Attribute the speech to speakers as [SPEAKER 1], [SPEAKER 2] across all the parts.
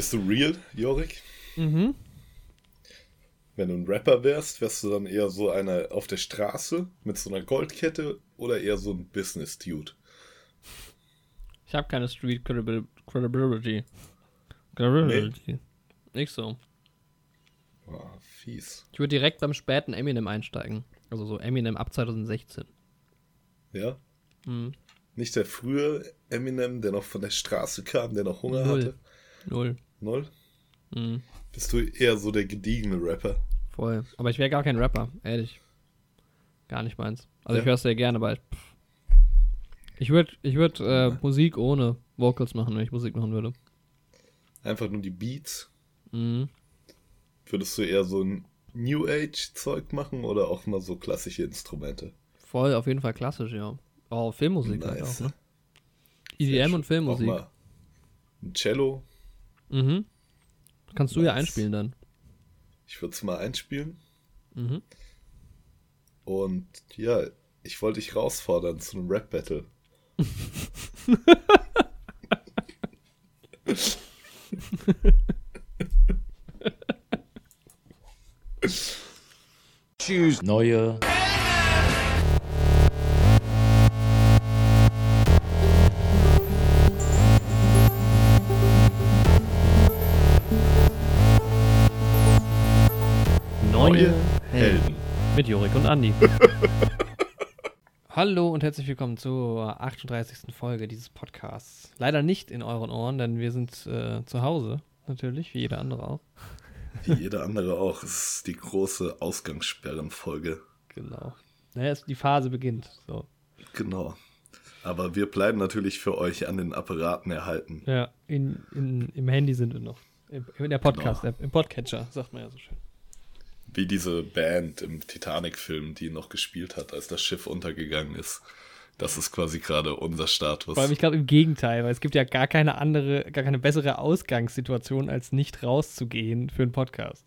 [SPEAKER 1] Bist du real, Jorik?
[SPEAKER 2] Mhm.
[SPEAKER 1] Wenn du ein Rapper wärst, wärst du dann eher so einer auf der Straße mit so einer Goldkette oder eher so ein Business-Dude?
[SPEAKER 2] Ich habe keine Street Credibil Credibility. Credibility. Nicht so.
[SPEAKER 1] Oh, fies.
[SPEAKER 2] Ich würde direkt beim späten Eminem einsteigen. Also so Eminem ab 2016.
[SPEAKER 1] Ja?
[SPEAKER 2] Mhm.
[SPEAKER 1] Nicht der frühe Eminem, der noch von der Straße kam, der noch Hunger
[SPEAKER 2] Null.
[SPEAKER 1] hatte?
[SPEAKER 2] Null.
[SPEAKER 1] Null?
[SPEAKER 2] Mhm.
[SPEAKER 1] Bist du eher so der gediegene Rapper?
[SPEAKER 2] Voll. Aber ich wäre gar kein Rapper, ehrlich. Gar nicht meins. Also
[SPEAKER 1] Ja.
[SPEAKER 2] ich höre es sehr gerne, aber ich, ich würde ich würd, äh. Musik ohne Vocals machen, wenn ich Musik machen würde.
[SPEAKER 1] Einfach nur die Beats?
[SPEAKER 2] Mhm.
[SPEAKER 1] Würdest du eher so ein New Age-Zeug machen oder auch mal so klassische Instrumente?
[SPEAKER 2] Voll, auf jeden Fall klassisch, ja. Oh, Filmmusik halt
[SPEAKER 1] Nice.
[SPEAKER 2] auch, ne? EDM und
[SPEAKER 1] Auch
[SPEAKER 2] Filmmusik.
[SPEAKER 1] mal ein Cello.
[SPEAKER 2] Mhm. Kannst du ja einspielen dann.
[SPEAKER 1] Ich würde es mal einspielen.
[SPEAKER 2] Mhm.
[SPEAKER 1] Und ja, ich wollte dich herausfordern zu einem Rap-Battle.
[SPEAKER 3] Neue
[SPEAKER 2] Neue Andi. Hallo und herzlich willkommen zur 38. Folge dieses Podcasts. Leider nicht in euren Ohren, denn wir sind äh, zu Hause, natürlich, wie jeder andere auch.
[SPEAKER 1] Wie jeder andere auch. Es ist die große Ausgangssperrenfolge.
[SPEAKER 2] Genau. Naja, es, die Phase beginnt. So.
[SPEAKER 1] Genau. Aber wir bleiben natürlich für euch an den Apparaten erhalten.
[SPEAKER 2] Ja, in, in, im Handy sind wir noch. In, in der Podcast-App, im Podcatcher, sagt man ja so schön.
[SPEAKER 1] Wie diese Band im Titanic-Film, die noch gespielt hat, als das Schiff untergegangen ist. Das ist quasi gerade unser Status.
[SPEAKER 2] Vor allem, ich glaube, im Gegenteil, weil es gibt ja gar keine andere, gar keine bessere Ausgangssituation, als nicht rauszugehen für einen Podcast.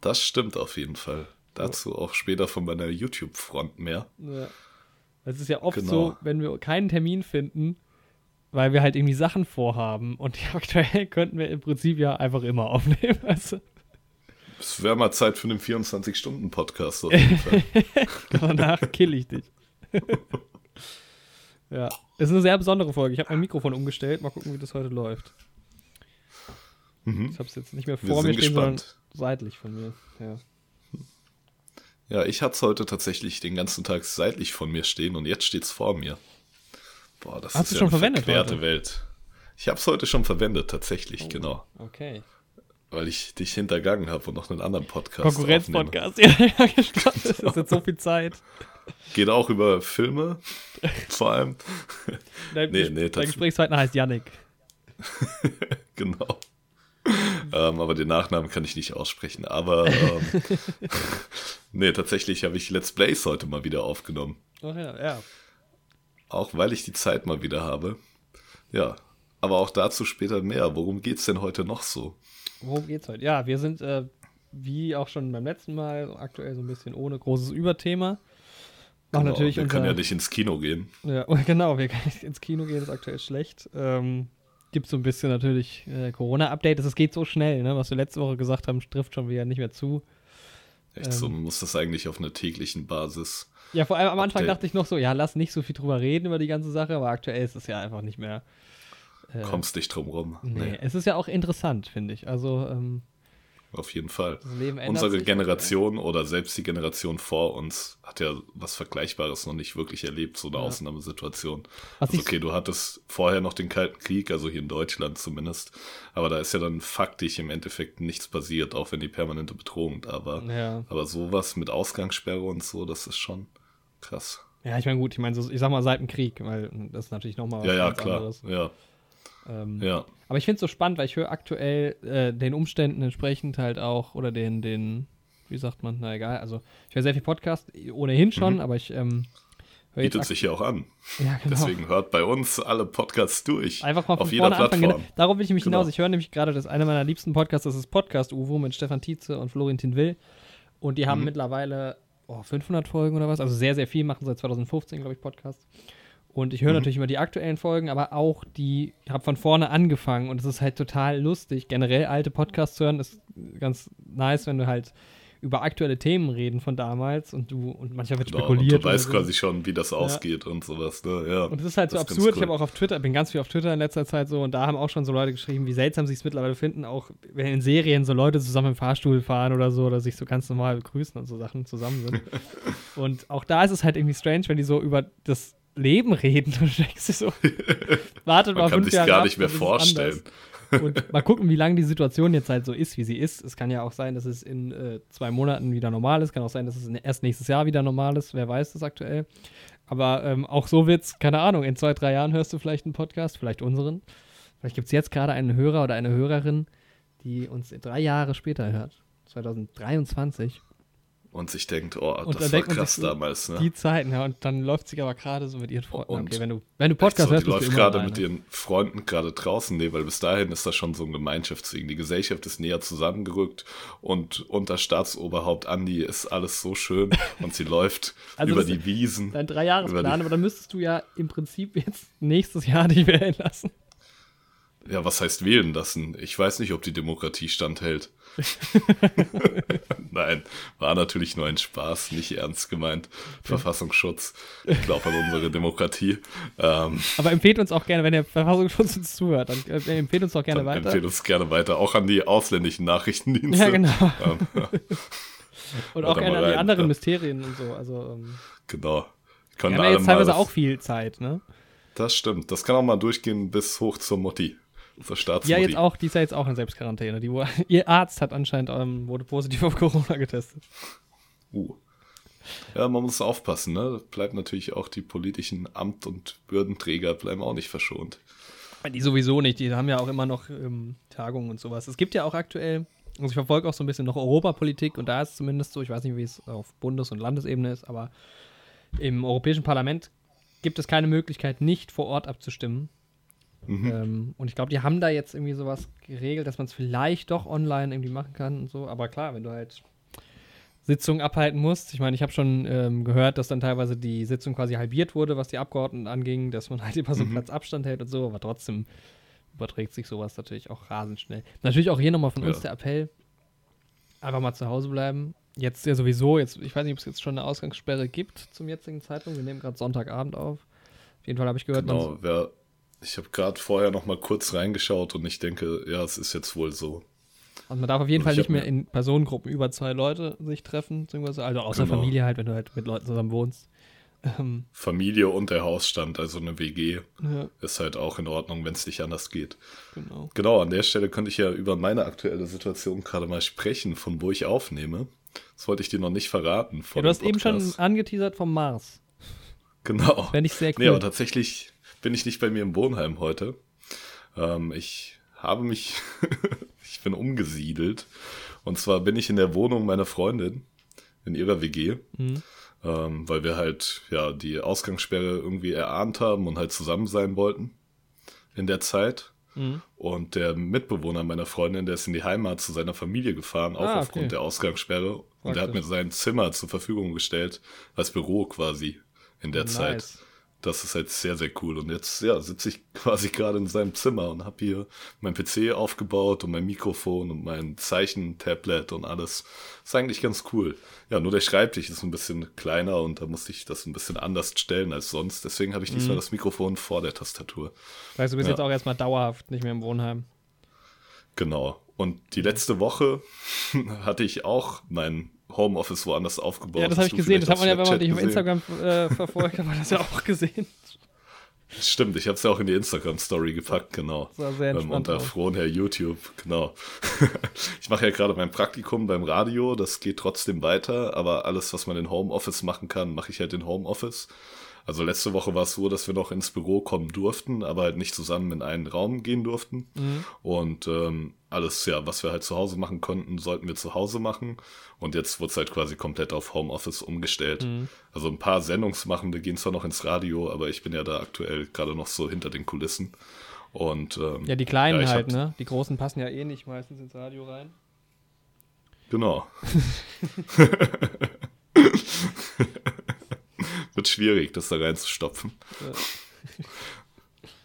[SPEAKER 1] Das stimmt auf jeden Fall. Dazu auch später von meiner YouTube-Front mehr.
[SPEAKER 2] Ja. Es ist ja oft
[SPEAKER 1] Genau.
[SPEAKER 2] so, wenn wir keinen Termin finden, weil wir halt irgendwie Sachen vorhaben und die aktuell könnten wir im Prinzip ja einfach immer aufnehmen. Also,
[SPEAKER 1] Es wäre mal Zeit für einen 24-Stunden-Podcast auf jeden Fall.
[SPEAKER 2] danach kill ich dich. ja, es ist eine sehr besondere Folge. Ich habe mein Mikrofon umgestellt. Mal gucken, wie das heute läuft.
[SPEAKER 1] Mhm.
[SPEAKER 2] Ich habe es jetzt nicht mehr vor mir stehen, sondern seitlich von mir. Ja.
[SPEAKER 1] Ja, ich hatte es heute tatsächlich den ganzen Tag seitlich von mir stehen und jetzt steht es vor mir. Boah, das
[SPEAKER 2] Hast
[SPEAKER 1] ist
[SPEAKER 2] du
[SPEAKER 1] ja
[SPEAKER 2] schon
[SPEAKER 1] eine
[SPEAKER 2] verwendet
[SPEAKER 1] verquerte
[SPEAKER 2] heute?
[SPEAKER 1] Welt. Ich habe es heute schon verwendet, tatsächlich,
[SPEAKER 2] Oh.
[SPEAKER 1] genau.
[SPEAKER 2] Okay.
[SPEAKER 1] Weil ich dich hintergangen habe und noch einen anderen Podcast
[SPEAKER 2] Konkurrenz-Podcast. Ja, ja, gespannt. Das ist jetzt so viel Zeit.
[SPEAKER 1] Geht auch über Filme, vor allem.
[SPEAKER 2] Dein,
[SPEAKER 1] Nee, nee,
[SPEAKER 2] dein Gesprächspartner heißt Yannick.
[SPEAKER 1] genau. ähm, aber den Nachnamen kann ich nicht aussprechen. Aber ähm, nee, tatsächlich habe ich Let's Plays heute mal wieder aufgenommen.
[SPEAKER 2] Ach ja, ja.
[SPEAKER 1] Auch weil ich die Zeit mal wieder habe. Ja, aber auch dazu später mehr. Worum geht's denn heute noch so?
[SPEAKER 2] Worum geht's heute? Ja, wir sind, äh, wie auch schon beim letzten Mal, aktuell so ein bisschen ohne großes Überthema. Machen
[SPEAKER 1] Genau,
[SPEAKER 2] natürlich
[SPEAKER 1] wir
[SPEAKER 2] unser,
[SPEAKER 1] können ja nicht ins Kino gehen.
[SPEAKER 2] Ja, genau, wir können nicht ins Kino gehen, ist aktuell schlecht. Ähm, gibt so ein bisschen natürlich äh, Corona-Update. Es geht so schnell, ne? Was wir letzte Woche gesagt haben, trifft schon wieder nicht mehr zu.
[SPEAKER 1] Echt so,
[SPEAKER 2] Ähm.
[SPEAKER 1] man muss das eigentlich auf einer täglichen Basis.
[SPEAKER 2] Ja, vor allem am Anfang
[SPEAKER 1] Update.
[SPEAKER 2] dachte ich noch so, ja, lass nicht so viel drüber reden über die ganze Sache, aber aktuell ist es ja einfach nicht mehr. Äh,
[SPEAKER 1] Kommst nicht drum rum.
[SPEAKER 2] Nee,
[SPEAKER 1] Nee,
[SPEAKER 2] es ist ja auch interessant, finde ich. Also, ähm,
[SPEAKER 1] auf jeden Fall. Unsere. Generation oder selbst die Generation vor uns hat ja was Vergleichbares noch nicht wirklich erlebt, so eine
[SPEAKER 2] Ja.
[SPEAKER 1] Ausnahmesituation.
[SPEAKER 2] Was
[SPEAKER 1] Also okay, du hattest vorher noch den Kalten Krieg, also hier in Deutschland zumindest, aber da ist ja dann faktisch im Endeffekt nichts passiert, auch wenn die permanente Bedrohung da war.
[SPEAKER 2] Ja.
[SPEAKER 1] Aber sowas mit Ausgangssperre und so, das ist schon krass.
[SPEAKER 2] Ja, ich meine, gut, ich meine, ich sag mal seit dem Krieg, weil das ist natürlich nochmal was
[SPEAKER 1] Ja, ja, klar.
[SPEAKER 2] anderes.
[SPEAKER 1] Ja,
[SPEAKER 2] Ähm,
[SPEAKER 1] ja.
[SPEAKER 2] Aber ich finde es so spannend, weil ich höre aktuell äh, den Umständen entsprechend halt auch, oder den, den, wie sagt man, na egal, also ich höre sehr viel Podcast, ohnehin schon, aber ich ähm, höre
[SPEAKER 1] Mhm. Bietet sich ja auch an.
[SPEAKER 2] ja, genau.
[SPEAKER 1] Deswegen hört bei uns alle Podcasts durch.
[SPEAKER 2] Einfach mal von
[SPEAKER 1] auf jeder
[SPEAKER 2] vorne anfangen.
[SPEAKER 1] Plattform.
[SPEAKER 2] Genau, darauf will ich nämlich
[SPEAKER 1] Genau.
[SPEAKER 2] hinaus. Ich höre nämlich gerade, dass einer meiner liebsten Podcasts, das ist Podcast Uwo mit Stefan Tietze und Florentin Will. Und die haben
[SPEAKER 1] Mhm.
[SPEAKER 2] mittlerweile oh, 500 Folgen oder was, also sehr, sehr viel, machen seit 2015, glaube ich, Podcast. Und ich höre mhm. natürlich immer die aktuellen Folgen, aber auch die, ich habe von vorne angefangen und es ist halt total lustig. Generell alte Podcasts hören ist ganz nice, wenn du halt über aktuelle Themen reden von damals und du und manchmal wird genau, spekuliert. Und
[SPEAKER 1] du weißt so. quasi schon, wie das ja. ausgeht und sowas. Ne? Ja,
[SPEAKER 2] und es ist halt so absurd. Cool. Ich habe auch auf Twitter, bin ganz viel auf Twitter in letzter Zeit so und da haben auch schon so Leute geschrieben, wie seltsam sie es mittlerweile finden, auch wenn in Serien so Leute zusammen im Fahrstuhl fahren oder so oder sich so ganz normal begrüßen und so Sachen zusammen sind. und auch da ist es halt irgendwie strange, wenn die so über das Leben reden und denkst du so, wartet
[SPEAKER 1] Man mal kann sich gar nicht mehr vorstellen.
[SPEAKER 2] Und mal gucken, wie lange die Situation jetzt halt so ist, wie sie ist. Es kann ja auch sein, dass es in äh, zwei Monaten wieder normal ist. Kann auch sein, dass es erst nächstes Jahr wieder normal ist. Wer weiß das aktuell. Aber ähm, auch so wird's, keine Ahnung, in zwei, drei Jahren hörst du vielleicht einen Podcast, vielleicht unseren. Vielleicht gibt es jetzt gerade einen Hörer oder eine Hörerin, die uns drei Jahre später hört. 2023
[SPEAKER 1] und sich denkt, oh, und das war krass so, damals. Ne?
[SPEAKER 2] Die Zeiten, ja, und dann läuft sie aber gerade so mit ihren Freunden. Okay, wenn du, wenn du Podcast so, hörst,
[SPEAKER 1] die läuft gerade mit ihren Freunden gerade draußen, nee, weil bis dahin ist das schon so ein Gemeinschaftsding. Die Gesellschaft ist näher zusammengerückt und unter Staatsoberhaupt Andi ist alles so schön und sie läuft also über die Wiesen.
[SPEAKER 2] Dein Dreijahresplan, aber dann müsstest du ja im Prinzip jetzt nächstes Jahr dich wählen lassen.
[SPEAKER 1] Ja, was heißt wählen lassen? Ich weiß nicht, ob die Demokratie standhält. Nein, war natürlich nur ein Spaß, nicht ernst gemeint. Verfassungsschutz. Ich glaube an unsere Demokratie. Ähm,
[SPEAKER 2] Aber empfehlt uns auch gerne, wenn der Verfassungsschutz uns zuhört, dann äh, empfehlt uns auch gerne weiter.
[SPEAKER 1] Empfehlt uns gerne weiter, auch an die ausländischen Nachrichtendienste.
[SPEAKER 2] Ja, genau. Ähm, und auch gerne an die anderen. Mysterien und so. Also, ähm,
[SPEAKER 1] genau.
[SPEAKER 2] Können wir haben ja jetzt teilweise auch viel Zeit, ne?
[SPEAKER 1] Das stimmt. Das kann auch mal durchgehen bis hoch zur Mutti. Zur Staatsmutti.
[SPEAKER 2] Ja, jetzt auch, die ist ja jetzt auch in Selbstquarantäne. Die, ihr Arzt hat anscheinend, ähm, wurde positiv auf Corona getestet.
[SPEAKER 1] Uh. Ja, man muss aufpassen, ne? Bleibt natürlich auch die politischen Amt- und Würdenträger bleiben auch nicht verschont.
[SPEAKER 2] Die sowieso nicht, die haben ja auch immer noch ähm, Tagungen und sowas. Es gibt ja auch aktuell, also ich verfolge auch so ein bisschen noch Europapolitik und da ist es zumindest so, ich weiß nicht, wie es auf Bundes- und Landesebene ist, aber im Europäischen Parlament gibt es keine Möglichkeit, nicht vor Ort abzustimmen. Mhm. Ähm, und ich glaube, die haben da jetzt irgendwie sowas geregelt, dass man es vielleicht doch online irgendwie machen kann und so. Aber klar, wenn du halt Sitzungen abhalten musst. Ich meine, ich habe schon ähm, gehört, dass dann teilweise die Sitzung quasi halbiert wurde, was die Abgeordneten anging, dass man halt immer so einen mhm. Platz Abstand hält und so, aber trotzdem überträgt sich sowas natürlich auch rasend schnell. Natürlich auch hier nochmal von ja. uns der Appell, einfach mal zu Hause bleiben. Jetzt ja sowieso, jetzt, ich weiß nicht, ob es jetzt schon eine Ausgangssperre gibt zum jetzigen Zeitpunkt. Wir nehmen gerade Sonntagabend auf. Auf jeden Fall habe ich gehört,
[SPEAKER 1] genau, wer, ich habe gerade vorher noch mal kurz reingeschaut und ich denke, ja, es ist jetzt wohl so.
[SPEAKER 2] Also man darf auf jeden Fall nicht mehr in Personengruppen über zwei Leute sich treffen, also außer genau. Familie halt, wenn du halt mit Leuten zusammen wohnst.
[SPEAKER 1] Ähm, Familie und der Hausstand, also eine WG, ja. ist halt auch in Ordnung, wenn es nicht anders geht. Genau. Genau, an der Stelle könnte ich ja über meine aktuelle Situation gerade mal sprechen, von wo ich aufnehme. Das wollte ich dir noch nicht verraten.
[SPEAKER 2] Ja, du hast eben schon angeteasert vom Mars.
[SPEAKER 1] Genau.
[SPEAKER 2] Fände ich sehr cool.
[SPEAKER 1] Nee, aber tatsächlich bin ich nicht bei mir im Wohnheim heute. Ähm, ich habe mich, ich bin umgesiedelt. Und zwar bin ich in der Wohnung meiner Freundin, in ihrer WG. Mhm. Ähm, weil wir halt, ja, die Ausgangssperre irgendwie erahnt haben und halt zusammen sein wollten in der Zeit. Mhm. Und der Mitbewohner meiner Freundin, der ist in die Heimat zu seiner Familie gefahren, auch ah, okay. aufgrund der Ausgangssperre. Und er hat mir sein Zimmer zur Verfügung gestellt, als Büro quasi in der nice. Zeit das ist halt sehr, sehr cool. Und jetzt, ja, sitze ich quasi gerade in seinem Zimmer und habe hier mein PC aufgebaut und mein Mikrofon und mein Zeichentablet und alles. Ist eigentlich ganz cool. Ja, nur der Schreibtisch ist ein bisschen kleiner und da musste ich das ein bisschen anders stellen als sonst. Deswegen habe ich diesmal mhm. das Mikrofon vor der Tastatur.
[SPEAKER 2] Weißt du, bist ja. jetzt auch erstmal dauerhaft nicht mehr im Wohnheim.
[SPEAKER 1] Genau. Und die letzte Woche hatte ich auch mein Homeoffice woanders aufgebaut.
[SPEAKER 2] Ja, das habe ich gesehen. Das hat man ja, wenn man dich auf Instagram äh, verfolgt, hat man das ja auch gesehen.
[SPEAKER 1] Stimmt, ich habe es ja auch in die Instagram-Story gepackt, genau. Das war sehr ähm, entspannt. Unter Frohnherr YouTube, genau. ich mache ja gerade mein Praktikum beim Radio, das geht trotzdem weiter, aber alles, was man in Homeoffice machen kann, mache ich halt in Homeoffice. Also letzte Woche war es so, dass wir noch ins Büro kommen durften, aber halt nicht zusammen in einen Raum gehen durften. Mhm. Und ähm, alles, ja, was wir halt zu Hause machen konnten, sollten wir zu Hause machen. Und jetzt wurde es halt quasi komplett auf Homeoffice umgestellt. Mhm. Also ein paar Sendungsmachende gehen zwar noch ins Radio, aber ich bin ja da aktuell gerade noch so hinter den Kulissen. Und ähm,
[SPEAKER 2] ja, die kleinen ja, halt, ne? Die großen passen ja eh nicht meistens ins Radio rein.
[SPEAKER 1] Genau. Wird schwierig, das da reinzustopfen. Ja.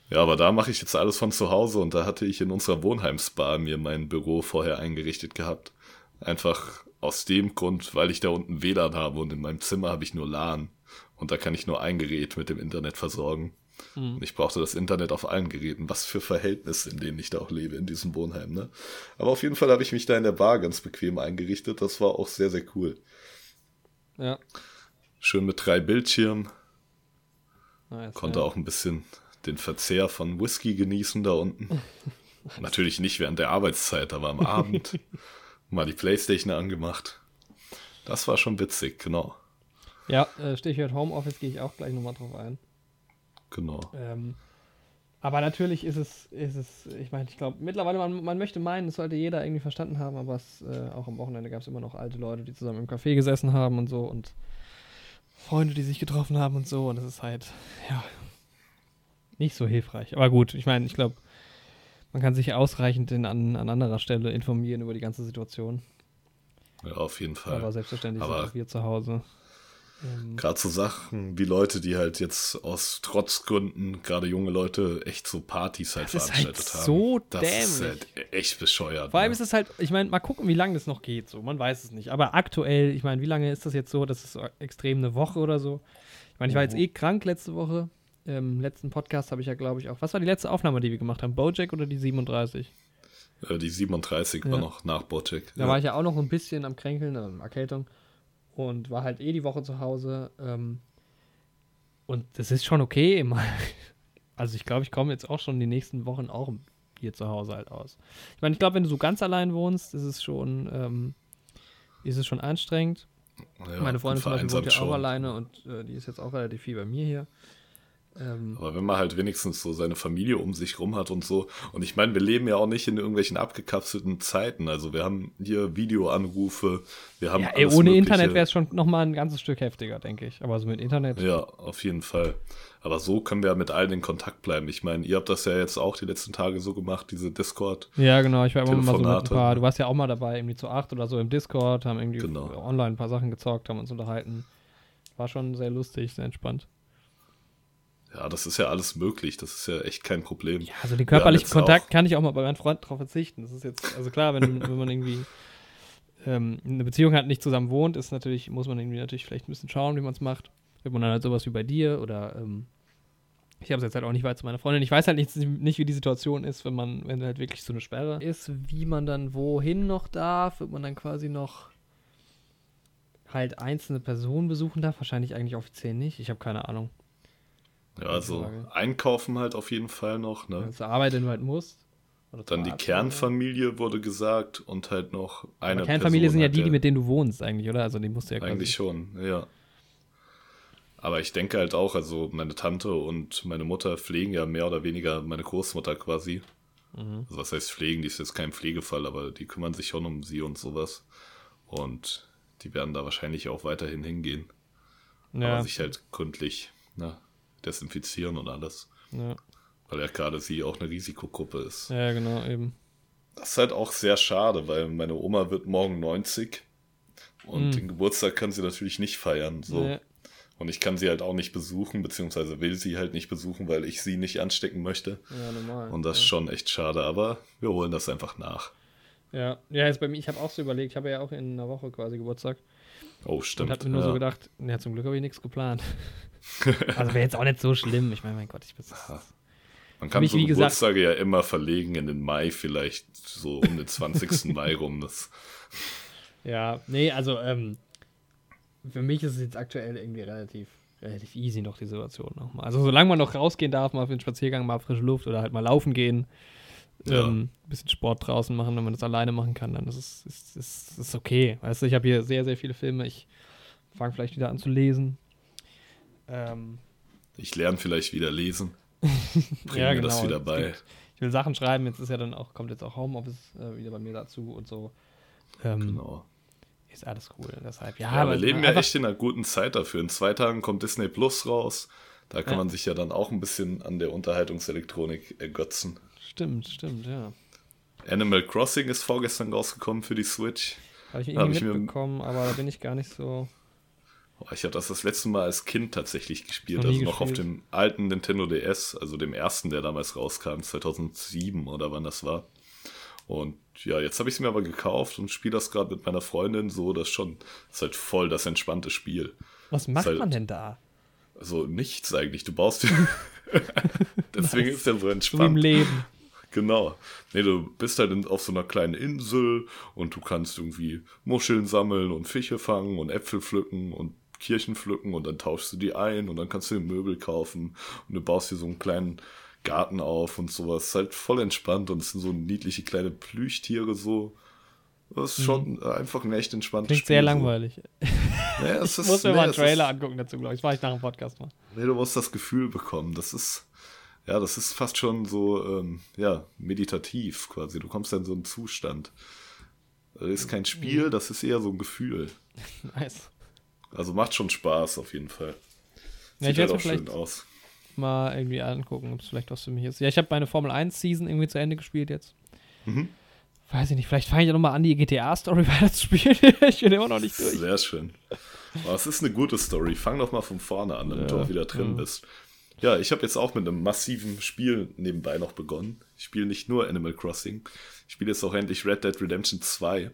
[SPEAKER 1] Ja, aber da mache ich jetzt alles von zu Hause und da hatte ich in unserer Wohnheimspa mir mein Büro vorher eingerichtet gehabt. Einfach aus dem Grund, weil ich da unten WLAN habe und in meinem Zimmer habe ich nur LAN. Und da kann ich nur ein Gerät mit dem Internet versorgen. Mhm. Und ich brauchte das Internet auf allen Geräten. Was für Verhältnisse, in denen ich da auch lebe, in diesem Wohnheim, ne? Aber auf jeden Fall habe ich mich da in der Bar ganz bequem eingerichtet. Das war auch sehr, sehr cool.
[SPEAKER 2] Ja.
[SPEAKER 1] Schön mit drei Bildschirmen.
[SPEAKER 2] Nice,
[SPEAKER 1] Konnte
[SPEAKER 2] ja.
[SPEAKER 1] auch ein bisschen den Verzehr von Whisky genießen da unten. Natürlich nicht während der Arbeitszeit, aber am Abend mal die Playstation angemacht. Das war schon witzig, genau.
[SPEAKER 2] Ja, äh, Stichwort Homeoffice gehe ich auch gleich nochmal drauf ein.
[SPEAKER 1] Genau.
[SPEAKER 2] Ähm, aber natürlich ist es, ist es, ich meine, ich glaube, mittlerweile, man, man möchte meinen, das sollte jeder irgendwie verstanden haben, aber es, äh, auch am Wochenende gab es immer noch alte Leute, die zusammen im Café gesessen haben und so und Freunde, die sich getroffen haben und so und das ist halt, ja, nicht so hilfreich. Aber gut, ich meine, ich glaube, man kann sich ausreichend in, an, an anderer Stelle informieren über die ganze Situation.
[SPEAKER 1] Ja, auf jeden Fall.
[SPEAKER 2] Aber selbstverständlich
[SPEAKER 1] Aber-
[SPEAKER 2] sind auch wir zu Hause. Ähm,
[SPEAKER 1] Gerade so Sachen wie Leute, die halt jetzt aus Trotzgründen, gerade junge Leute, echt so Partys halt
[SPEAKER 2] Das ist halt
[SPEAKER 1] veranstaltet haben.
[SPEAKER 2] so
[SPEAKER 1] das ist
[SPEAKER 2] dämlich.
[SPEAKER 1] halt echt bescheuert.
[SPEAKER 2] Vor allem
[SPEAKER 1] ne?
[SPEAKER 2] ist es halt, ich meine, mal gucken, wie lange das noch geht. So, man weiß es nicht. Aber aktuell, ich meine, wie lange ist das jetzt so? Das ist extrem eine Woche oder so. Ich meine, ich war jetzt eh krank letzte Woche. Im letzten Podcast habe ich ja, glaube ich, auch. Was war die letzte Aufnahme, die wir gemacht haben? Bojack oder die 37?
[SPEAKER 1] Äh, die 37 war
[SPEAKER 2] Ja.
[SPEAKER 1] noch nach Bojack.
[SPEAKER 2] Da war ich ja auch noch ein bisschen am Kränkeln, ähm, Erkältung. Und war halt eh die Woche zu Hause. Ähm, und das ist schon okay. Also ich glaube, ich komme jetzt auch schon die nächsten Wochen auch hier zu Hause halt aus. Ich meine, ich glaube, wenn du so ganz allein wohnst, ist es schon, ähm, ist es schon anstrengend.
[SPEAKER 1] ja,
[SPEAKER 2] Meine Freundin zum Beispiel wohnt ja auch
[SPEAKER 1] schon.
[SPEAKER 2] alleine und äh, die ist jetzt auch relativ viel bei mir hier. Ähm,
[SPEAKER 1] Aber wenn man halt wenigstens so seine Familie um sich rum hat und so. Und ich meine, wir leben ja auch nicht in irgendwelchen abgekapselten Zeiten. Also wir haben hier Videoanrufe, wir haben
[SPEAKER 2] ja, ey, ohne
[SPEAKER 1] Mögliche.
[SPEAKER 2] Internet wäre es schon nochmal ein ganzes Stück heftiger, denke ich. Aber so mit Internet.
[SPEAKER 1] Ja, auf jeden Fall. Aber so können wir ja mit allen in Kontakt bleiben. Ich meine, ihr habt das ja jetzt auch die letzten Tage so gemacht, diese Discord.
[SPEAKER 2] Ja, genau. Ich war immer mal so mit ein paar. Du warst ja auch mal dabei, irgendwie zu acht oder so im Discord, haben irgendwie
[SPEAKER 1] Genau.
[SPEAKER 2] online ein paar Sachen gezockt, haben uns unterhalten. War schon sehr lustig, sehr entspannt.
[SPEAKER 1] Ja, das ist ja alles möglich. Das ist ja echt kein Problem.
[SPEAKER 2] Ja, also den körperlichen Kontakt kann ich auch mal bei meinem Freund drauf verzichten. Das ist jetzt, also klar, wenn, wenn man irgendwie ähm, eine Beziehung hat, nicht zusammen wohnt, ist natürlich, muss man irgendwie natürlich vielleicht ein bisschen schauen, wie man es macht. Wenn man dann halt sowas wie bei dir oder ähm, ich habe es jetzt halt auch nicht weit zu meiner Freundin. Ich weiß halt nicht, nicht, wie die Situation ist, wenn man, wenn halt wirklich so eine Sperre ist, wie man dann wohin noch darf, wird man dann quasi noch halt einzelne Personen besuchen darf. Wahrscheinlich eigentlich offiziell nicht. Ich habe keine Ahnung.
[SPEAKER 1] Ja, also
[SPEAKER 2] Frage.
[SPEAKER 1] einkaufen halt auf jeden Fall noch. Ne?
[SPEAKER 2] Wenn du zur Arbeit, wenn du halt musst. Oder
[SPEAKER 1] Dann die
[SPEAKER 2] Arzt
[SPEAKER 1] Kernfamilie wurde gesagt und halt noch eine
[SPEAKER 2] Aber Kernfamilie
[SPEAKER 1] Person
[SPEAKER 2] sind ja die, die mit denen du wohnst eigentlich, oder? Also die musst du ja.
[SPEAKER 1] Eigentlich schon, ja. Aber ich denke halt auch, also meine Tante und meine Mutter pflegen ja mehr oder weniger meine Großmutter quasi.
[SPEAKER 2] Mhm.
[SPEAKER 1] Also was heißt pflegen? Die ist jetzt kein Pflegefall, aber die kümmern sich schon um sie und sowas. Und die werden da wahrscheinlich auch weiterhin hingehen.
[SPEAKER 2] Ja,
[SPEAKER 1] Aber sich halt gründlich ne, desinfizieren und alles.
[SPEAKER 2] ja,
[SPEAKER 1] Weil ja gerade sie auch eine Risikogruppe ist.
[SPEAKER 2] ja, genau, eben.
[SPEAKER 1] Das ist halt auch sehr schade, weil meine Oma wird morgen 90 und
[SPEAKER 2] Mhm.
[SPEAKER 1] den Geburtstag kann sie natürlich nicht feiern. So.
[SPEAKER 2] Nee.
[SPEAKER 1] Und ich kann sie halt auch nicht besuchen, beziehungsweise will sie halt nicht besuchen, weil ich sie nicht anstecken möchte.
[SPEAKER 2] Ja, normal.
[SPEAKER 1] Und das ist schon echt schade, aber wir holen das einfach nach.
[SPEAKER 2] Ja, ja, jetzt bei mir, ich habe auch so überlegt, ich habe ja auch in einer Woche quasi Geburtstag
[SPEAKER 1] Oh,
[SPEAKER 2] und
[SPEAKER 1] stimmt.
[SPEAKER 2] habe mir nur
[SPEAKER 1] ja.
[SPEAKER 2] so gedacht, ja, zum Glück habe ich nichts geplant. also wäre jetzt auch nicht so schlimm. Ich meine, mein Gott, ich bin.
[SPEAKER 1] Man kann
[SPEAKER 2] mich,
[SPEAKER 1] so
[SPEAKER 2] wie gesagt-
[SPEAKER 1] Geburtstage ja immer verlegen in den Mai, vielleicht so um den 20. Mai rum. Das,
[SPEAKER 2] Ja, nee, also ähm, für mich ist es jetzt aktuell irgendwie relativ, relativ easy noch die Situation nochmal. Also solange man noch rausgehen darf, mal für den Spaziergang, mal frische Luft oder halt mal laufen gehen,
[SPEAKER 1] Ja.
[SPEAKER 2] ähm, ein bisschen Sport draußen machen, wenn man das alleine machen kann, dann ist es ist, ist, ist okay. Weißt du, ich habe hier sehr, sehr viele Filme. Ich fange vielleicht wieder an zu lesen. Ähm,
[SPEAKER 1] ich lerne vielleicht wieder lesen. Bring
[SPEAKER 2] Ja,
[SPEAKER 1] mir das
[SPEAKER 2] genau.
[SPEAKER 1] wieder bei.
[SPEAKER 2] gibt- ich will Sachen schreiben, jetzt ist ja dann auch, kommt jetzt auch Homeoffice äh, wieder bei mir dazu und so. Ähm,
[SPEAKER 1] Genau.
[SPEAKER 2] Ist alles cool. Deshalb, ja,
[SPEAKER 1] Ja,
[SPEAKER 2] aber
[SPEAKER 1] wir leben ja echt in einer guten Zeit dafür. In zwei Tagen kommt Disney Plus raus. Da kann
[SPEAKER 2] Ja.
[SPEAKER 1] man sich ja dann auch ein bisschen an der Unterhaltungselektronik ergötzen.
[SPEAKER 2] Stimmt, stimmt, ja.
[SPEAKER 1] Animal Crossing ist vorgestern rausgekommen für die Switch.
[SPEAKER 2] Habe ich
[SPEAKER 1] Hab
[SPEAKER 2] irgendwie
[SPEAKER 1] ich mir-
[SPEAKER 2] mitbekommen, aber da bin ich gar nicht so.
[SPEAKER 1] Oh, ich habe das das letzte Mal als Kind tatsächlich gespielt,
[SPEAKER 2] Noch
[SPEAKER 1] also noch auf dem alten Nintendo DS, also dem ersten, der damals rauskam, 2007 oder wann das war. Und ja, jetzt habe ich es mir aber gekauft und spiele das gerade mit meiner Freundin so, das schon ist halt voll das entspannte Spiel.
[SPEAKER 2] Was macht
[SPEAKER 1] halt-
[SPEAKER 2] man denn da?
[SPEAKER 1] Also nichts eigentlich, du baust. Deswegen ist er so
[SPEAKER 2] So wie im
[SPEAKER 1] entspannt.
[SPEAKER 2] Leben.
[SPEAKER 1] Genau. Nee, du bist halt in, auf so einer kleinen Insel und du kannst irgendwie Muscheln sammeln und Fische fangen und Äpfel pflücken und Kirchen pflücken und dann tauschst du die ein und dann kannst du dir Möbel kaufen und du baust dir so einen kleinen Garten auf und sowas. Ist halt voll entspannt und es sind so niedliche kleine Plüschtiere so. Das ist schon einfach ein echt entspanntes
[SPEAKER 2] Mhm. Klingt
[SPEAKER 1] Spiel.
[SPEAKER 2] sehr
[SPEAKER 1] so.
[SPEAKER 2] langweilig.
[SPEAKER 1] Nee, es
[SPEAKER 2] Ich
[SPEAKER 1] ist,
[SPEAKER 2] muss mir
[SPEAKER 1] nee,
[SPEAKER 2] mal einen Trailer
[SPEAKER 1] ist,
[SPEAKER 2] angucken dazu, glaube ich. Das mache ich nach dem Podcast mal.
[SPEAKER 1] Nee, du musst das Gefühl bekommen. Das ist, ja, das ist fast schon so, ähm, ja, meditativ quasi. Du kommst dann in so einen Zustand. Das ist kein
[SPEAKER 2] Mhm.
[SPEAKER 1] Spiel, das ist eher so ein Gefühl.
[SPEAKER 2] Nice.
[SPEAKER 1] Also macht schon Spaß auf jeden Fall.
[SPEAKER 2] Ja, ich
[SPEAKER 1] Sieht halt auch schön aus.
[SPEAKER 2] mal irgendwie angucken, ob es vielleicht was für mich ist. Ja, ich habe meine Formel 1 Season irgendwie zu Ende gespielt jetzt.
[SPEAKER 1] Mhm.
[SPEAKER 2] Weiß ich nicht, vielleicht fange ich ja nochmal an, die GTA-Story weiter zu spielen. ich bin immer noch nicht durch.
[SPEAKER 1] Sehr schön. Aber es ist eine gute Story. Fang doch mal von vorne an, damit
[SPEAKER 2] Ja,
[SPEAKER 1] du auch wieder drin
[SPEAKER 2] ja.
[SPEAKER 1] bist. Ja, ich habe jetzt auch mit einem massiven Spiel nebenbei noch begonnen. Ich spiele nicht nur Animal Crossing. Ich spiele jetzt auch endlich Red Dead Redemption 2.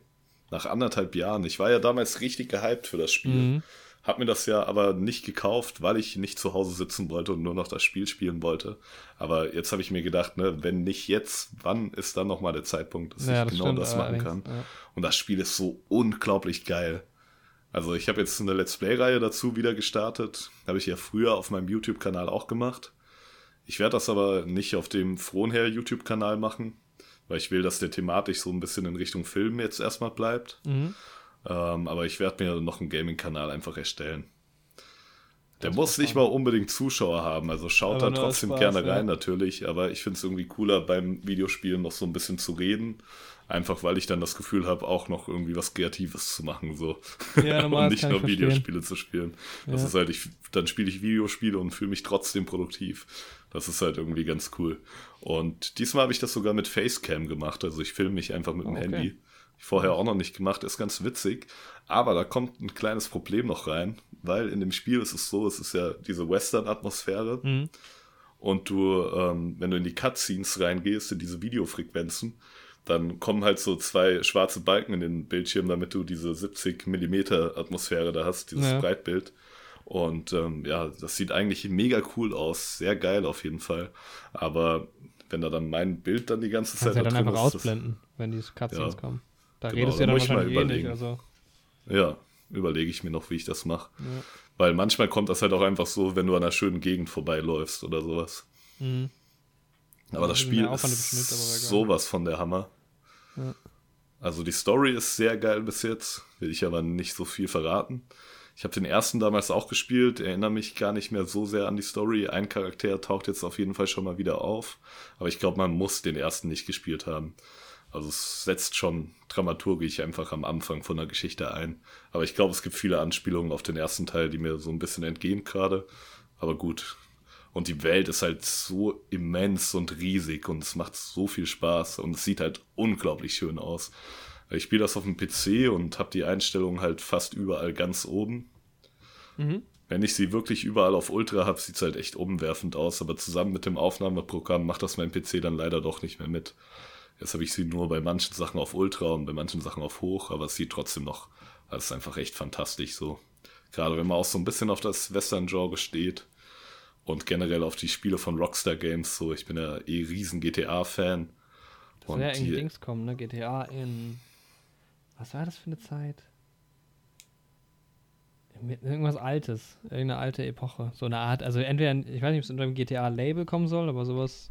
[SPEAKER 1] Nach anderthalb Jahren. Ich war ja damals richtig gehypt für das Spiel.
[SPEAKER 2] Mhm.
[SPEAKER 1] Hab mir das ja aber nicht gekauft, weil ich nicht zu Hause sitzen wollte und nur noch das Spiel spielen wollte. Aber jetzt habe ich mir gedacht, ne, wenn nicht jetzt, wann ist dann nochmal der Zeitpunkt, dass
[SPEAKER 2] Ja,
[SPEAKER 1] ich
[SPEAKER 2] das
[SPEAKER 1] genau das machen kann.
[SPEAKER 2] ja.
[SPEAKER 1] Und das Spiel ist so unglaublich geil. Also ich habe jetzt eine Let's Play-Reihe dazu wieder gestartet. Habe ich ja früher auf meinem YouTube-Kanal auch gemacht. Ich werde das aber nicht auf dem Frohnher YouTube-Kanal machen, weil ich will, dass der thematisch so ein bisschen in Richtung Film jetzt erstmal bleibt.
[SPEAKER 2] Mhm.
[SPEAKER 1] Ähm, aber ich werde mir noch einen Gaming-Kanal einfach erstellen. Der
[SPEAKER 2] Das
[SPEAKER 1] muss nicht mal unbedingt Zuschauer haben, also schaut
[SPEAKER 2] Aber
[SPEAKER 1] da trotzdem
[SPEAKER 2] Spaß,
[SPEAKER 1] gerne
[SPEAKER 2] ja.
[SPEAKER 1] rein natürlich, aber ich finde es irgendwie cooler beim Videospielen noch so ein bisschen zu reden, einfach weil ich dann das Gefühl habe, auch noch irgendwie was Kreatives zu machen, so.
[SPEAKER 2] Ja,
[SPEAKER 1] und nicht nur. Videospiele zu spielen. Das
[SPEAKER 2] Ja.
[SPEAKER 1] ist halt, ich, dann spiele ich Videospiele und fühle mich trotzdem produktiv. Das ist halt irgendwie ganz cool. Und diesmal habe ich das sogar mit Facecam gemacht, also ich filme mich einfach mit dem
[SPEAKER 2] okay.
[SPEAKER 1] Handy. Vorher auch noch nicht gemacht, ist ganz witzig. Aber da kommt ein kleines Problem noch rein, weil in dem Spiel ist es so, es ist ja diese Western-Atmosphäre.
[SPEAKER 2] Mhm.
[SPEAKER 1] Und du, ähm, wenn du in die Cutscenes reingehst, in diese Videofrequenzen, dann kommen halt so zwei schwarze Balken in den Bildschirm, damit du diese 70 Millimeter Atmosphäre da hast, dieses
[SPEAKER 2] Ja.
[SPEAKER 1] Breitbild. Und ähm, ja, das sieht eigentlich mega cool aus, sehr geil auf jeden Fall. Aber wenn da dann mein Bild dann die ganze
[SPEAKER 2] Kannst
[SPEAKER 1] Zeit
[SPEAKER 2] ja
[SPEAKER 1] da
[SPEAKER 2] dann einfach
[SPEAKER 1] ist, das-
[SPEAKER 2] ausblenden, wenn die Cutscenes
[SPEAKER 1] Ja.
[SPEAKER 2] kommen. Da
[SPEAKER 1] Genau,
[SPEAKER 2] redest du ja dann wahrscheinlich eh nicht.
[SPEAKER 1] überlegen.
[SPEAKER 2] Also,
[SPEAKER 1] Ja, überlege ich mir noch, wie ich das mache.
[SPEAKER 2] ja.
[SPEAKER 1] Weil manchmal kommt das halt auch einfach so, wenn du an einer schönen Gegend vorbeiläufst oder sowas.
[SPEAKER 2] Mhm.
[SPEAKER 1] Aber das Spiel ist sowas von der Hammer. Also die Story ist sehr geil bis jetzt, will ich aber nicht so viel verraten. Ich habe den ersten damals auch gespielt, erinnere mich gar nicht mehr so sehr an die Story. Ein Charakter taucht jetzt auf jeden Fall schon mal wieder auf, aber ich glaube, man muss den ersten nicht gespielt haben. Also es setzt schon dramaturgisch einfach am Anfang von der Geschichte ein. Aber ich glaube, es gibt viele Anspielungen auf den ersten Teil, die mir so ein bisschen entgehen gerade. Aber gut. Und die Welt ist halt so immens und riesig und es macht so viel Spaß und es sieht halt unglaublich schön aus. Ich spiele das auf dem PC und habe die Einstellungen halt fast überall ganz oben.
[SPEAKER 2] Mhm.
[SPEAKER 1] Wenn ich sie wirklich überall auf Ultra habe, sieht es halt echt umwerfend aus, aber zusammen mit dem Aufnahmeprogramm macht das mein PC dann leider doch nicht mehr mit. Jetzt habe ich sie nur bei manchen Sachen auf Ultra und bei manchen Sachen auf Hoch, aber es sieht trotzdem noch, das ist einfach echt fantastisch so. Gerade wenn man auch so ein bisschen auf das Western-Genre steht und generell auf die Spiele von Rockstar Games, so, ich bin ja eh riesen GTA-Fan.
[SPEAKER 2] Das soll ja irgendwie Dings kommen, ne? GTA in. Was war das für eine Zeit? Irgendwas Altes. Irgendeine alte Epoche. So eine Art. Also entweder, ich weiß nicht, ob es unter dem GTA-Label kommen soll, aber sowas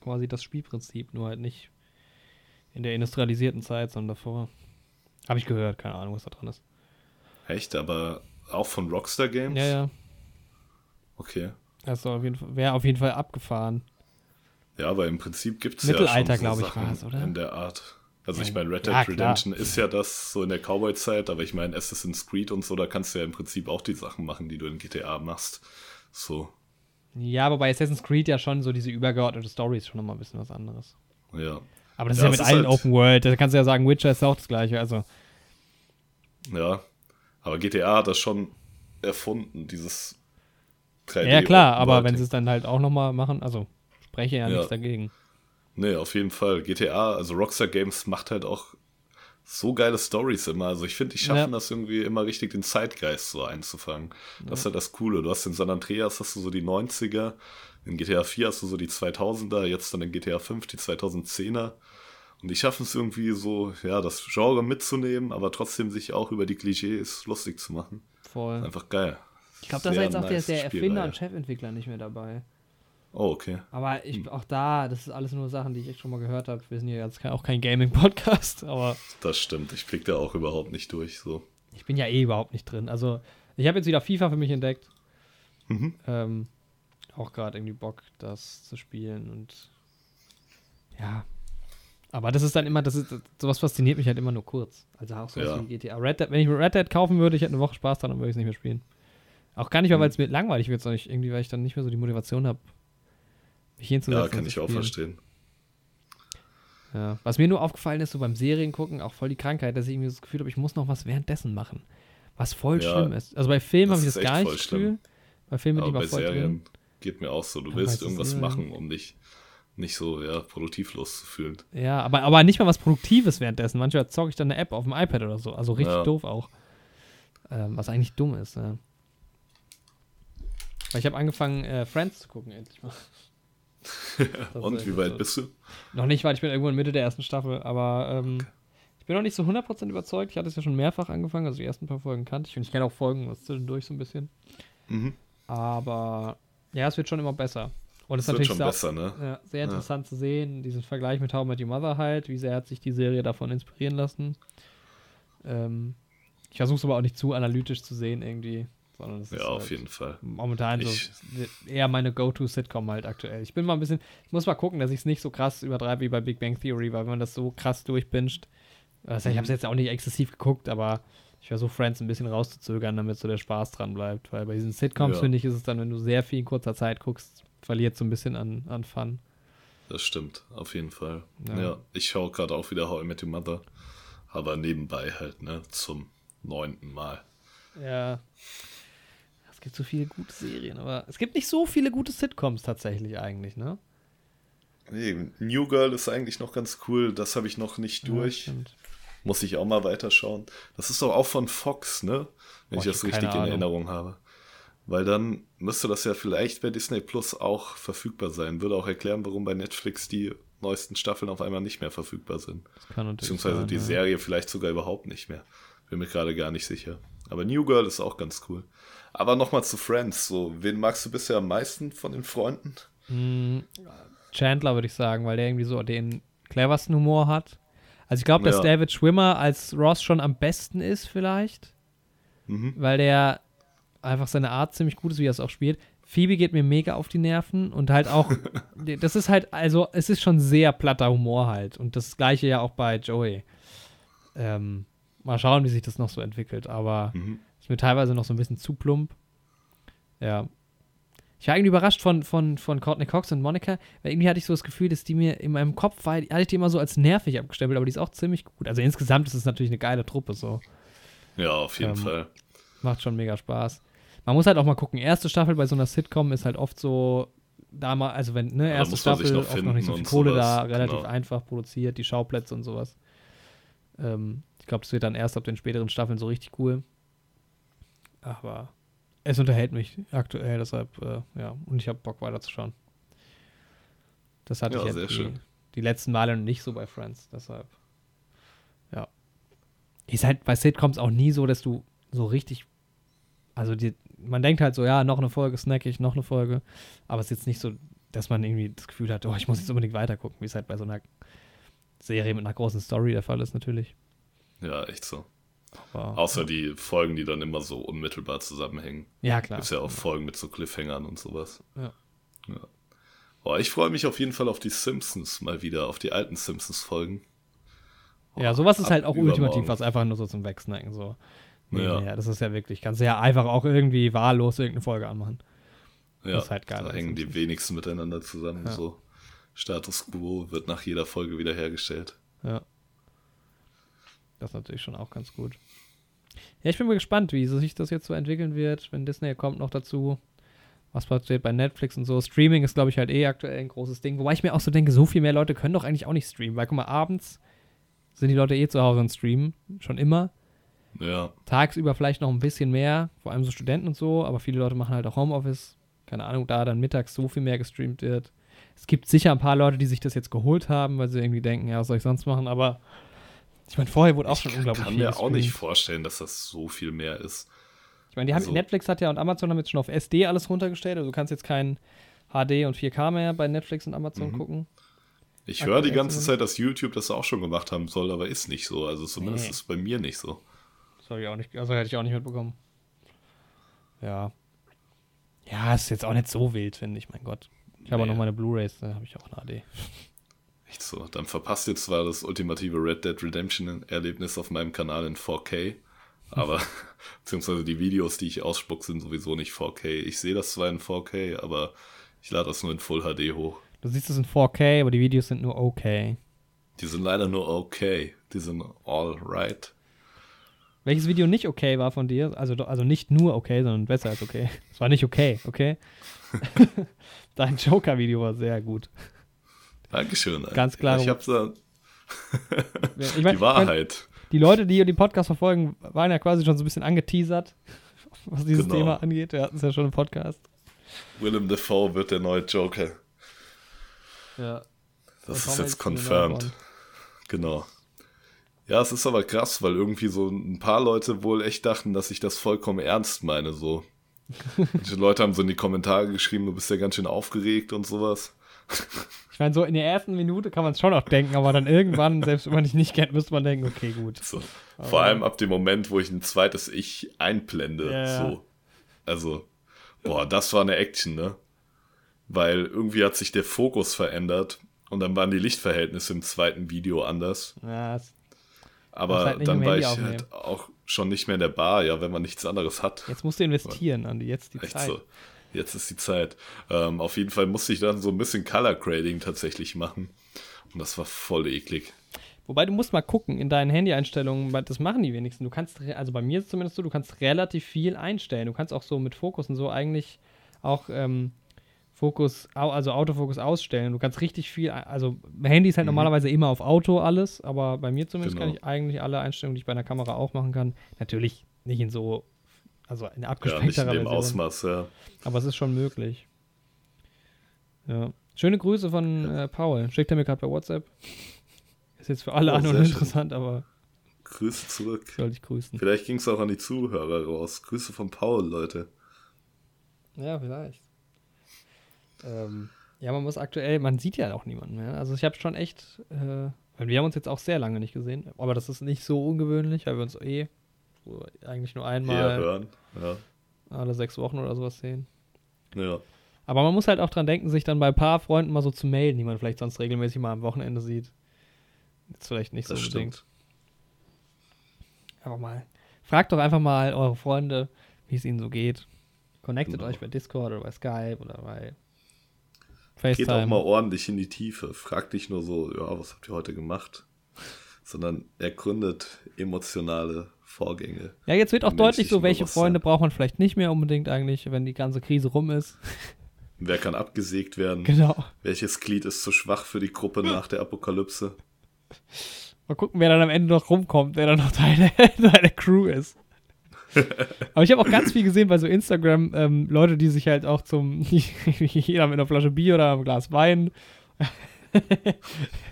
[SPEAKER 2] quasi das Spielprinzip, nur halt nicht in der industrialisierten Zeit, sondern davor. Habe ich gehört, keine Ahnung, was da dran ist.
[SPEAKER 1] Echt, aber auch von Rockstar Games?
[SPEAKER 2] Ja, ja.
[SPEAKER 1] Okay.
[SPEAKER 2] Auf jeden Fall, wäre auf jeden Fall abgefahren.
[SPEAKER 1] Ja, aber im Prinzip gibt es ja
[SPEAKER 2] Mittelalter,
[SPEAKER 1] schon so
[SPEAKER 2] glaub ich,
[SPEAKER 1] Sachen
[SPEAKER 2] war's, oder?
[SPEAKER 1] in der Art. Also
[SPEAKER 2] Ja,
[SPEAKER 1] ich meine, Red Dead
[SPEAKER 2] ja.
[SPEAKER 1] Redemption ist ja das so in der Cowboy-Zeit, aber ich meine, Assassin's Creed und so, da kannst du ja im Prinzip auch die Sachen machen, die du in GTA machst. So,
[SPEAKER 2] Ja, aber bei Assassin's Creed ja schon so diese übergeordnete Story ist schon nochmal ein bisschen was anderes.
[SPEAKER 1] ja.
[SPEAKER 2] Aber das ist
[SPEAKER 1] Ja,
[SPEAKER 2] ja
[SPEAKER 1] es
[SPEAKER 2] mit
[SPEAKER 1] ist
[SPEAKER 2] allen
[SPEAKER 1] halt-
[SPEAKER 2] Open World. Da kannst du ja sagen, Witcher ist auch das gleiche. Also,
[SPEAKER 1] Ja. Aber GTA hat das schon erfunden, dieses
[SPEAKER 2] 3D. Ja, klar, aber wenn sie es dann halt auch nochmal machen, also spreche ja, ja nichts dagegen.
[SPEAKER 1] Nee, auf jeden Fall. GTA, also Rockstar Games macht halt auch so geile Stories immer. Also ich finde, die schaffen ja. das irgendwie immer richtig, den Zeitgeist so einzufangen. Das ist halt das Coole. Du hast in San Andreas hast du so die 90er, in GTA 4 hast du so die 2000er, jetzt dann in GTA 5 die 2010er. Und die schaffen es irgendwie so, ja, das Genre mitzunehmen, aber trotzdem sich auch über die Klischees lustig zu machen.
[SPEAKER 2] Voll.
[SPEAKER 1] Einfach geil.
[SPEAKER 2] Ich glaube, da ist jetzt auch nice der, der Erfinder und Chefentwickler nicht mehr dabei.
[SPEAKER 1] Oh, okay.
[SPEAKER 2] Aber ich, hm. auch da, das ist alles nur Sachen, die ich echt schon mal gehört habe. Wir sind ja jetzt auch kein Gaming-Podcast, aber.
[SPEAKER 1] Das stimmt, ich blick da auch überhaupt nicht durch. So.
[SPEAKER 2] Ich bin ja eh überhaupt nicht drin. Also, ich habe jetzt wieder FIFA für mich entdeckt. Mhm. Ähm, auch gerade irgendwie Bock, das zu spielen und ja. Aber das ist dann immer, das ist, sowas fasziniert mich halt immer nur kurz. Also auch so ja. wie GTA. Red Dead, wenn ich Red Dead kaufen würde, ich hätte eine Woche Spaß dran, dann würde ich es nicht mehr spielen. Auch gar nicht mehr, weil es mir langweilig wird, sondern ich, irgendwie, weil ich dann nicht mehr so die Motivation habe,
[SPEAKER 1] mich hinzusetzen. Ja, kann ich auch verstehen.
[SPEAKER 2] Ja. Was mir nur aufgefallen ist, so beim Seriengucken, auch voll die Krankheit, dass ich irgendwie das Gefühl habe, ich muss noch was währenddessen machen. Was voll ja, schlimm ist. Also bei Filmen habe ich das gar nicht das Gefühl. Bei Filmen
[SPEAKER 1] bin ich voll Serien drin. geht mir auch so. Du aber willst irgendwas machen, um dich nicht so ja, produktivlos zu fühlen.
[SPEAKER 2] Ja, aber, aber nicht mal was Produktives währenddessen. Manchmal zocke ich dann eine App auf dem iPad oder so. Also richtig ja. doof auch. Ähm, was eigentlich dumm ist. Ja. Weil ich habe angefangen, äh, Friends zu gucken, endlich mal.
[SPEAKER 1] Und wie weit so. bist du?
[SPEAKER 2] Noch nicht, weil ich bin irgendwo in Mitte der ersten Staffel, aber ähm, okay. ich bin noch nicht so 100% überzeugt. Ich hatte es ja schon mehrfach angefangen, also die ersten paar Folgen kannte ich und ich kenne auch Folgen was zwischendurch so ein bisschen. Mhm. Aber ja, es wird schon immer besser. Und es ist natürlich schon sehr, besser, ne? ja, sehr interessant ja. zu sehen, diesen Vergleich mit How I Met Your Mother halt, wie sehr hat sich die Serie davon inspirieren lassen. Ähm, ich versuche es aber auch nicht zu analytisch zu sehen irgendwie. Sondern
[SPEAKER 1] ja, auf halt jeden Fall.
[SPEAKER 2] Momentan ich, so eher meine Go-To-Sitcom halt aktuell. Ich bin mal ein bisschen, ich muss mal gucken, dass ich es nicht so krass übertreibe wie bei Big Bang Theory, weil wenn man das so krass durchbinscht, also ich habe es jetzt auch nicht exzessiv geguckt, aber ich versuche Friends ein bisschen rauszuzögern, damit so der Spaß dran bleibt. Weil bei diesen Sitcoms, ja. finde ich, ist es dann, wenn du sehr viel in kurzer Zeit guckst, verliert so ein bisschen an, an Fun.
[SPEAKER 1] Das stimmt, auf jeden Fall. Ja, ja ich schaue gerade auch wieder How I Met Your Mother, aber nebenbei halt, ne, zum neunten Mal.
[SPEAKER 2] Ja gibt so viele gute Serien, aber es gibt nicht so viele gute Sitcoms tatsächlich eigentlich, ne?
[SPEAKER 1] Nee, New Girl ist eigentlich noch ganz cool, das habe ich noch nicht durch. Ja, Muss ich auch mal weiterschauen. Das ist doch auch von Fox, ne? Wenn Boah, ich das richtig in Erinnerung habe. Weil dann müsste das ja vielleicht bei Disney Plus auch verfügbar sein. Würde auch erklären, warum bei Netflix die neuesten Staffeln auf einmal nicht mehr verfügbar sind. Beziehungsweise sein, die ja. Serie vielleicht sogar überhaupt nicht mehr. Bin mir gerade gar nicht sicher. Aber New Girl ist auch ganz cool. Aber nochmal zu Friends. So, wen magst du bisher am meisten von den Freunden?
[SPEAKER 2] Mm, Chandler würde ich sagen, weil der irgendwie so den cleversten Humor hat. Also ich glaube, dass ja. David Schwimmer als Ross schon am besten ist vielleicht. Mhm. Weil der einfach seine Art ziemlich gut ist, wie er es auch spielt. Phoebe geht mir mega auf die Nerven und halt auch, das ist halt, also es ist schon sehr platter Humor halt. Und das gleiche ja auch bei Joey. Ähm, mal schauen, wie sich das noch so entwickelt. Aber mhm. Ist mir teilweise noch so ein bisschen zu plump. Ja. Ich war irgendwie überrascht von, von, von Courtney Cox und Monica, weil irgendwie hatte ich so das Gefühl, dass die mir in meinem Kopf war, hatte ich die immer so als nervig abgestempelt, aber die ist auch ziemlich gut. Also insgesamt ist es natürlich eine geile Truppe so.
[SPEAKER 1] Ja, auf jeden ähm, Fall.
[SPEAKER 2] Macht schon mega Spaß. Man muss halt auch mal gucken, erste Staffel bei so einer Sitcom ist halt oft so, da mal, also wenn, ne, erste Staffel, noch oft noch nicht so viel Kohle sowas. da, relativ genau. einfach produziert, die Schauplätze und sowas. Ähm, ich glaube, das wird dann erst ab den späteren Staffeln so richtig cool. Aber es unterhält mich aktuell, deshalb, äh, ja, und ich habe Bock weiterzuschauen. Das hatte ja, ich jetzt die, die, letzten Male nicht so bei Friends, deshalb. Ja. Ist halt bei Sitcoms auch nie so, dass du so richtig. Also, die, man denkt halt so, ja, noch eine Folge snack ich, noch eine Folge. Aber es ist jetzt nicht so, dass man irgendwie das Gefühl hat, oh, ich muss jetzt unbedingt weitergucken, wie es halt bei so einer Serie mit einer großen Story der Fall ist, natürlich.
[SPEAKER 1] Ja, echt so. Aber, Außer ja. die Folgen, die dann immer so unmittelbar zusammenhängen.
[SPEAKER 2] Ja, klar.
[SPEAKER 1] Ist ja auch Folgen mit so Cliffhangern und sowas. Ja. ja. Boah, ich freue mich auf jeden Fall auf die Simpsons mal wieder, auf die alten Simpsons-Folgen.
[SPEAKER 2] Ja, sowas ist halt auch ultimativ was, einfach nur so zum Wegsnacken. So. Nee, ja. Nee, das ist ja wirklich, kannst du ja einfach auch irgendwie wahllos irgendeine Folge anmachen.
[SPEAKER 1] Ja, das ist halt geil. Da hängen die wenigsten miteinander zusammen. Ja. So Status Quo wird nach jeder Folge wiederhergestellt.
[SPEAKER 2] Ja. Das ist natürlich schon auch ganz gut. Ja, ich bin mal gespannt, wie sich das jetzt so entwickeln wird, wenn Disney kommt noch dazu. Was passiert bei Netflix und so. Streaming ist, glaube ich, halt eh aktuell ein großes Ding. Wobei ich mir auch so denke, so viel mehr Leute können doch eigentlich auch nicht streamen. Weil, guck mal, abends sind die Leute eh zu Hause und streamen. Schon immer.
[SPEAKER 1] Ja.
[SPEAKER 2] Tagsüber vielleicht noch ein bisschen mehr. Vor allem so Studenten und so. Aber viele Leute machen halt auch Homeoffice. Keine Ahnung, da dann mittags so viel mehr gestreamt wird. Es gibt sicher ein paar Leute, die sich das jetzt geholt haben, weil sie irgendwie denken, ja, was soll ich sonst machen? Aber ich meine, vorher wurde auch schon unglaublich
[SPEAKER 1] Ich kann
[SPEAKER 2] viel
[SPEAKER 1] mir auch nicht vorstellen, dass das so viel mehr ist.
[SPEAKER 2] Ich meine, die haben
[SPEAKER 1] Also-
[SPEAKER 2] Netflix hat ja und Amazon haben jetzt schon auf SD alles runtergestellt. Also du kannst jetzt kein HD und 4K mehr bei Netflix und Amazon
[SPEAKER 1] Mhm.
[SPEAKER 2] gucken.
[SPEAKER 1] Ich höre die ganze. Zeit, dass YouTube das auch schon gemacht haben soll, aber ist nicht so. Also zumindest
[SPEAKER 2] Nee.
[SPEAKER 1] ist es bei mir nicht so.
[SPEAKER 2] Das habe ich auch nicht, also hätte ich auch nicht mitbekommen. Ja. Ja, ist jetzt auch nicht so wild, finde ich, mein Gott. Ich habe auch
[SPEAKER 1] Nee.
[SPEAKER 2] noch meine Blu-Rays, da habe ich auch ein HD.
[SPEAKER 1] Echt so. Dann verpasst ihr zwar das ultimative Red Dead Redemption Erlebnis auf meinem Kanal in 4K, aber beziehungsweise die Videos, die ich ausspuck, sind sowieso nicht 4K. Ich sehe das zwar in 4K, aber ich lade das nur in Full HD hoch.
[SPEAKER 2] Du siehst es in 4K, aber die Videos sind nur okay.
[SPEAKER 1] Die sind leider nur okay. Die sind all right.
[SPEAKER 2] Welches Video nicht okay war von dir? Also, also nicht nur okay, sondern besser als okay. Es war nicht okay, okay? Dein Joker-Video war sehr gut.
[SPEAKER 1] Dankeschön.
[SPEAKER 2] Ganz klare-
[SPEAKER 1] Ich habe da
[SPEAKER 2] Ich mein,
[SPEAKER 1] die Wahrheit.
[SPEAKER 2] Die Leute, die den Podcast verfolgen, waren ja quasi schon so ein bisschen angeteasert, was dieses
[SPEAKER 1] Genau.
[SPEAKER 2] Thema angeht. Wir hatten es ja schon im Podcast.
[SPEAKER 1] Willem Dafoe wird der neue Joker.
[SPEAKER 2] Ja.
[SPEAKER 1] Das
[SPEAKER 2] Und
[SPEAKER 1] ist jetzt confirmed. Genau. Ja, es ist aber krass, weil irgendwie so ein paar Leute wohl echt dachten, dass ich das vollkommen ernst meine. So. Manche Leute haben so in die Kommentare geschrieben, du bist ja ganz schön aufgeregt und sowas.
[SPEAKER 2] Ich meine, so in der ersten Minute kann man es schon auch denken, aber dann irgendwann, selbst wenn man dich nicht kennt, müsste man denken, okay, gut.
[SPEAKER 1] So. Vor allem ab dem Moment, wo ich ein zweites Ich einblende.
[SPEAKER 2] Ja.
[SPEAKER 1] So. Also, boah, das war eine Action, ne? Weil irgendwie hat sich der Fokus verändert und dann waren die Lichtverhältnisse im zweiten Video anders.
[SPEAKER 2] Ja,
[SPEAKER 1] Aber
[SPEAKER 2] halt
[SPEAKER 1] dann war ich
[SPEAKER 2] aufnehmen.
[SPEAKER 1] halt auch schon nicht mehr in der Bar, ja, wenn man nichts anderes hat.
[SPEAKER 2] jetzt musst du investieren, Andi, jetzt die
[SPEAKER 1] Echt
[SPEAKER 2] Zeit.
[SPEAKER 1] so. Jetzt ist die Zeit. Ähm, auf jeden Fall musste ich dann so ein bisschen Color Grading tatsächlich machen. Und das war voll eklig.
[SPEAKER 2] Wobei du musst mal gucken in deinen Handy-Einstellungen, das machen die wenigsten. Du kannst, also bei mir ist es zumindest so, du kannst relativ viel einstellen. Du kannst auch so mit Fokus und so eigentlich auch ähm, Fokus, also Autofokus ausstellen. Du kannst richtig viel, also Handy ist halt
[SPEAKER 1] Mhm.
[SPEAKER 2] normalerweise immer auf Auto alles, aber bei mir zumindest
[SPEAKER 1] Genau.
[SPEAKER 2] kann ich eigentlich alle Einstellungen, die ich bei einer Kamera auch machen kann. Natürlich nicht in so, also in
[SPEAKER 1] Ja, nicht in
[SPEAKER 2] abgespeckterer
[SPEAKER 1] dem
[SPEAKER 2] Version.
[SPEAKER 1] Ausmaß, ja.
[SPEAKER 2] Aber es ist schon möglich. Ja. Schöne Grüße von äh, Paul. Schickt er mir gerade bei WhatsApp. Ist jetzt für alle
[SPEAKER 1] Oh,
[SPEAKER 2] an und
[SPEAKER 1] schön.
[SPEAKER 2] interessant, aber
[SPEAKER 1] Grüße zurück.
[SPEAKER 2] ich soll dich grüßen.
[SPEAKER 1] Vielleicht ging es auch an die Zuhörer raus. Grüße von Paul, Leute.
[SPEAKER 2] Ja, vielleicht. Ähm, ja, man muss aktuell, man sieht ja auch niemanden mehr. Also ich habe schon echt, äh, weil wir haben uns jetzt auch sehr lange nicht gesehen, aber das ist nicht so ungewöhnlich, weil wir uns eh eigentlich nur einmal
[SPEAKER 1] hören. Ja.
[SPEAKER 2] alle sechs Wochen oder sowas sehen.
[SPEAKER 1] ja.
[SPEAKER 2] Aber man muss halt auch dran denken, sich dann bei ein paar Freunden mal so zu melden, die man vielleicht sonst regelmäßig mal am Wochenende sieht. Jetzt vielleicht nicht
[SPEAKER 1] Das
[SPEAKER 2] so unbedingt.
[SPEAKER 1] stimmt.
[SPEAKER 2] Einfach mal. Fragt doch einfach mal eure Freunde, wie es ihnen so geht. Connectet
[SPEAKER 1] Genau.
[SPEAKER 2] euch bei Discord oder bei Skype oder bei
[SPEAKER 1] Geht auch
[SPEAKER 2] FaceTime.
[SPEAKER 1] mal ordentlich in die Tiefe. Fragt nicht nur so, ja, was habt ihr heute gemacht? Sondern ergründet emotionale Vorgänge.
[SPEAKER 2] Ja, jetzt wird auch deutlich so, welche
[SPEAKER 1] Bewusstsein.
[SPEAKER 2] Freunde braucht man vielleicht nicht mehr unbedingt eigentlich, wenn die ganze Krise rum ist.
[SPEAKER 1] Wer kann abgesägt werden?
[SPEAKER 2] Genau.
[SPEAKER 1] Welches Glied ist zu schwach für die Gruppe nach der Apokalypse?
[SPEAKER 2] Mal gucken, wer dann am Ende noch rumkommt, wer dann noch deine, deine Crew ist. Aber ich habe auch ganz viel gesehen bei so Instagram, ähm, Leute, die sich halt auch zum, jeder mit einer Flasche Bier oder einem Glas Wein,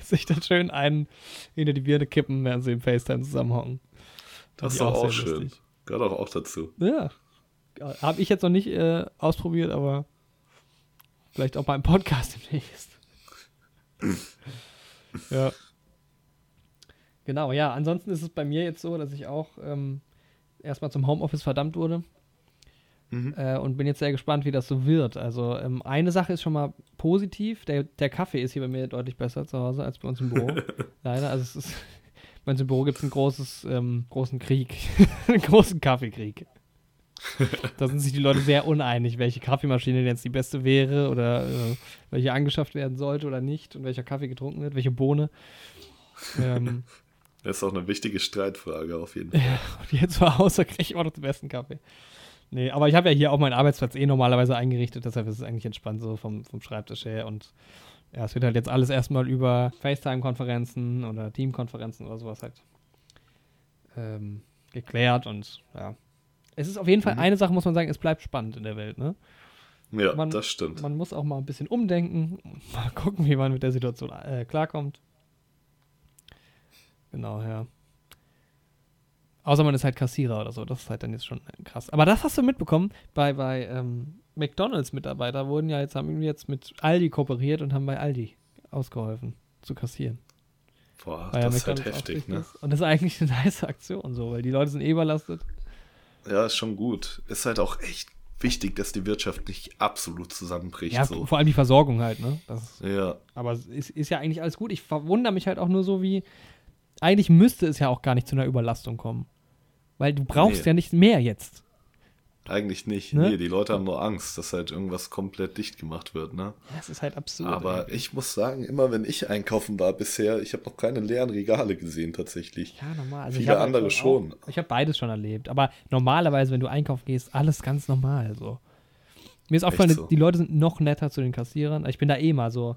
[SPEAKER 2] sich dann schön einen hinter die Birne kippen, während sie im FaceTime zusammenhocken.
[SPEAKER 1] Das ist doch auch,
[SPEAKER 2] sehr
[SPEAKER 1] schön.
[SPEAKER 2] lustig.
[SPEAKER 1] Gehört auch, auch dazu.
[SPEAKER 2] Ja. Habe ich jetzt noch nicht äh, ausprobiert, aber vielleicht auch beim Podcast demnächst. ja. Genau, ja. Ansonsten ist es bei mir jetzt so, dass ich auch ähm, erstmal zum Homeoffice verdammt wurde.
[SPEAKER 1] Mhm.
[SPEAKER 2] Äh, und bin jetzt sehr gespannt, wie das so wird. Also, ähm, eine Sache ist schon mal positiv. Der, der Kaffee ist hier bei mir deutlich besser zu Hause als bei uns im Büro. Leider. Also, es ist. Bei uns im Büro gibt es einen großes, ähm, großen Krieg. einen großen Kaffeekrieg. Da sind sich die Leute sehr uneinig, welche Kaffeemaschine jetzt die beste wäre oder äh, welche angeschafft werden sollte oder nicht und welcher Kaffee getrunken wird, welche Bohne. Ähm,
[SPEAKER 1] Das ist auch eine wichtige Streitfrage auf jeden Fall.
[SPEAKER 2] Ja, und jetzt zu Hause kriege ich auch noch den besten Kaffee. Nee, aber ich habe ja hier auch meinen Arbeitsplatz eh normalerweise eingerichtet, deshalb ist es eigentlich entspannt so vom, vom Schreibtisch her. Und ja, es wird halt jetzt alles erstmal über FaceTime-Konferenzen oder Team-Konferenzen oder sowas halt ähm, geklärt. Und ja, es ist auf jeden Fall
[SPEAKER 1] Mhm.
[SPEAKER 2] eine Sache, muss man sagen, es bleibt spannend in der Welt, ne?
[SPEAKER 1] Ja,
[SPEAKER 2] Man-
[SPEAKER 1] das stimmt.
[SPEAKER 2] Man muss auch mal ein bisschen umdenken mal gucken, wie man mit der Situation äh, klarkommt. Genau, ja. Außer man ist halt Kassierer oder so, das ist halt dann jetzt schon krass. Aber das hast du mitbekommen, bei, bei ähm, McDonalds-Mitarbeiter wurden ja jetzt, haben jetzt mit Aldi kooperiert und haben bei Aldi ausgeholfen zu kassieren.
[SPEAKER 1] Boah,
[SPEAKER 2] Weil ja
[SPEAKER 1] das ist halt heftig, ne?
[SPEAKER 2] ist. Und das ist eigentlich eine nice Aktion so, weil die Leute sind eh überlastet.
[SPEAKER 1] Ja, ist schon gut. Ist halt auch echt wichtig, dass die Wirtschaft nicht absolut zusammenbricht.
[SPEAKER 2] Ja,
[SPEAKER 1] so.
[SPEAKER 2] vor allem die Versorgung halt, ne? Das
[SPEAKER 1] Ja,
[SPEAKER 2] Aber es ist, ist ja eigentlich alles gut. Ich verwundere mich halt auch nur so wie, eigentlich müsste es ja auch gar nicht zu einer Überlastung kommen. Weil du brauchst
[SPEAKER 1] Nee.
[SPEAKER 2] ja nicht mehr jetzt.
[SPEAKER 1] Eigentlich nicht.
[SPEAKER 2] Ne?
[SPEAKER 1] Nee, die Leute haben nur Angst, dass halt irgendwas komplett dicht gemacht wird, ne?
[SPEAKER 2] Ja, es ist halt absurd.
[SPEAKER 1] Aber
[SPEAKER 2] ey.
[SPEAKER 1] ich muss sagen, immer wenn ich einkaufen war bisher, ich habe noch keine leeren Regale gesehen tatsächlich.
[SPEAKER 2] Ja, normal. Also
[SPEAKER 1] Viele andere schon.
[SPEAKER 2] Auch, ich habe beides schon erlebt. Aber normalerweise, wenn du einkaufen gehst, alles ganz normal. So. Mir ist aufgefallen,
[SPEAKER 1] so?
[SPEAKER 2] die Leute sind noch netter zu den Kassierern. Ich bin da eh mal so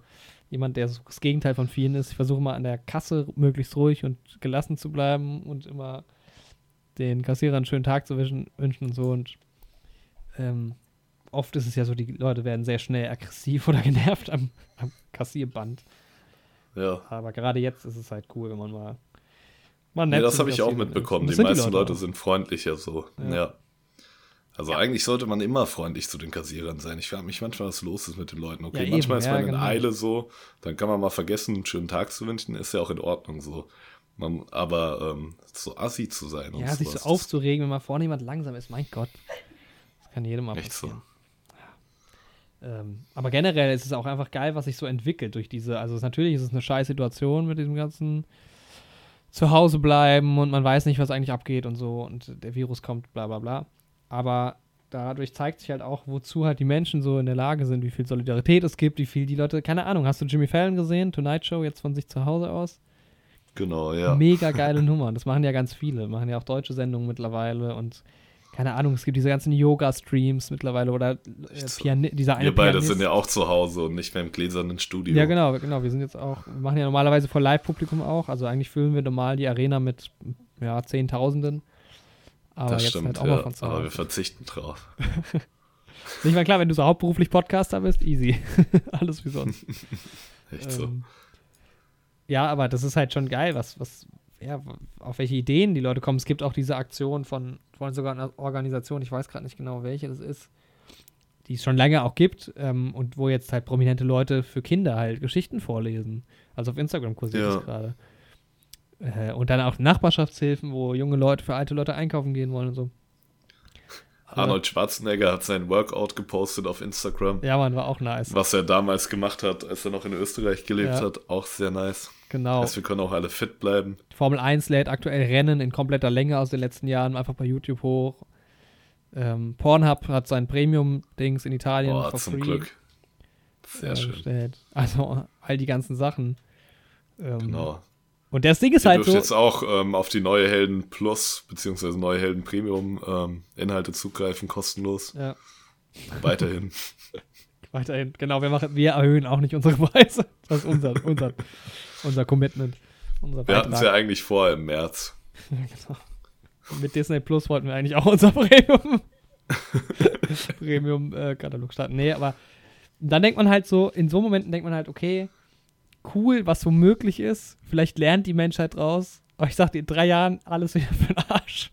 [SPEAKER 2] jemand, der das Gegenteil von vielen ist. Ich versuche mal an der Kasse möglichst ruhig und gelassen zu bleiben und immer den Kassierern einen schönen Tag zu wischen, wünschen und so. Und ähm, oft ist es ja so, die Leute werden sehr schnell aggressiv oder genervt am, am Kassierband.
[SPEAKER 1] Ja.
[SPEAKER 2] Aber gerade jetzt ist es halt cool, wenn man mal. mal
[SPEAKER 1] Nee, das habe ich auch mitbekommen. Die meisten Leute
[SPEAKER 2] auch.
[SPEAKER 1] sind freundlicher so.
[SPEAKER 2] Ja.
[SPEAKER 1] Ja. Also eigentlich sollte man immer freundlich zu den Kassierern sein. Ich frage mich manchmal, was los ist mit den Leuten. Okay,
[SPEAKER 2] Ja,
[SPEAKER 1] manchmal ist man
[SPEAKER 2] ja,
[SPEAKER 1] in
[SPEAKER 2] genau.
[SPEAKER 1] Eile so, dann kann man mal vergessen, einen schönen Tag zu wünschen, ist ja auch in Ordnung so. Man, aber ähm, so assi zu sein und
[SPEAKER 2] Ja, sich so aufzuregen, wenn mal vorne jemand langsam ist, mein Gott. Kann jedem mal
[SPEAKER 1] Echt so.
[SPEAKER 2] passieren. Ja. Ähm, aber generell ist es auch einfach geil, was sich so entwickelt durch diese. Also natürlich ist es eine scheiß Situation mit diesem ganzen Zuhause bleiben und man weiß nicht, was eigentlich abgeht und so und der Virus kommt, bla bla bla. Aber dadurch zeigt sich halt auch, wozu halt die Menschen so in der Lage sind, wie viel Solidarität es gibt, wie viel die Leute, keine Ahnung, hast du Jimmy Fallon gesehen, Tonight Show, jetzt von sich zu Hause aus?
[SPEAKER 1] Genau, ja.
[SPEAKER 2] Mega geile Nummer. Das machen ja ganz viele. Machen ja auch deutsche Sendungen mittlerweile und keine Ahnung, es gibt diese ganzen Yoga-Streams mittlerweile oder äh,
[SPEAKER 1] so?
[SPEAKER 2] Piani dieser eine
[SPEAKER 1] Wir beide
[SPEAKER 2] Pianist.
[SPEAKER 1] sind ja auch zu Hause und nicht mehr im gläsernen Studio.
[SPEAKER 2] Ja, genau, genau. Wir sind jetzt auch, wir machen ja normalerweise vor Live-Publikum auch. Also eigentlich füllen wir normal die Arena mit ja, Zehntausenden. Aber
[SPEAKER 1] das
[SPEAKER 2] jetzt
[SPEAKER 1] stimmt,
[SPEAKER 2] halt auch
[SPEAKER 1] ja,
[SPEAKER 2] mal von zu
[SPEAKER 1] aber wir
[SPEAKER 2] Hause.
[SPEAKER 1] verzichten drauf.
[SPEAKER 2] Nicht mal klar, wenn du so hauptberuflich Podcaster bist, easy. Alles wie sonst.
[SPEAKER 1] Echt so.
[SPEAKER 2] Ähm, ja, aber das ist halt schon geil, was, was, ja, auf welche Ideen die Leute kommen. Es gibt auch diese Aktion von, von sogar einer Organisation, ich weiß gerade nicht genau, welche das ist, die es schon länger auch gibt ähm, und wo jetzt halt prominente Leute für Kinder halt Geschichten vorlesen. Also auf Instagram kursiert
[SPEAKER 1] Ja.
[SPEAKER 2] das gerade. Äh, und dann auch Nachbarschaftshilfen, wo junge Leute für alte Leute einkaufen gehen wollen und so.
[SPEAKER 1] Arnold Schwarzenegger hat sein Workout gepostet auf Instagram.
[SPEAKER 2] Ja, man, war auch nice.
[SPEAKER 1] Was er damals gemacht hat, als er noch in Österreich gelebt
[SPEAKER 2] Ja.
[SPEAKER 1] hat, auch sehr nice.
[SPEAKER 2] Genau.
[SPEAKER 1] Heißt, wir können auch alle fit bleiben.
[SPEAKER 2] Formel 1 lädt aktuell Rennen in kompletter Länge aus den letzten Jahren einfach bei YouTube hoch. Ähm, Pornhub hat sein Premium-Dings in Italien
[SPEAKER 1] Boah, zum
[SPEAKER 2] free
[SPEAKER 1] Glück. Sehr
[SPEAKER 2] äh,
[SPEAKER 1] schön.
[SPEAKER 2] gestellt. Also all die ganzen Sachen. Ähm,
[SPEAKER 1] Genau.
[SPEAKER 2] Und das Ding ist
[SPEAKER 1] Ihr
[SPEAKER 2] halt
[SPEAKER 1] dürft
[SPEAKER 2] so.
[SPEAKER 1] jetzt auch ähm, auf die neue Helden Plus beziehungsweise neue Helden Premium ähm, Inhalte zugreifen, kostenlos.
[SPEAKER 2] Ja,
[SPEAKER 1] Weiterhin.
[SPEAKER 2] weiterhin. Genau, wir, machen, wir erhöhen auch nicht unsere Preise. Das ist unser, unser, unser Commitment. Unser
[SPEAKER 1] Wir hatten es ja eigentlich vor im März.
[SPEAKER 2] genau. Und mit Disney Plus wollten wir eigentlich auch unser Premium Premium äh, Katalog starten. Nee, aber dann denkt man halt so, in so Momenten denkt man halt, okay, cool, was so möglich ist. Vielleicht lernt die Menschheit draus. Aber ich sag dir, in drei Jahren alles wieder für den Arsch.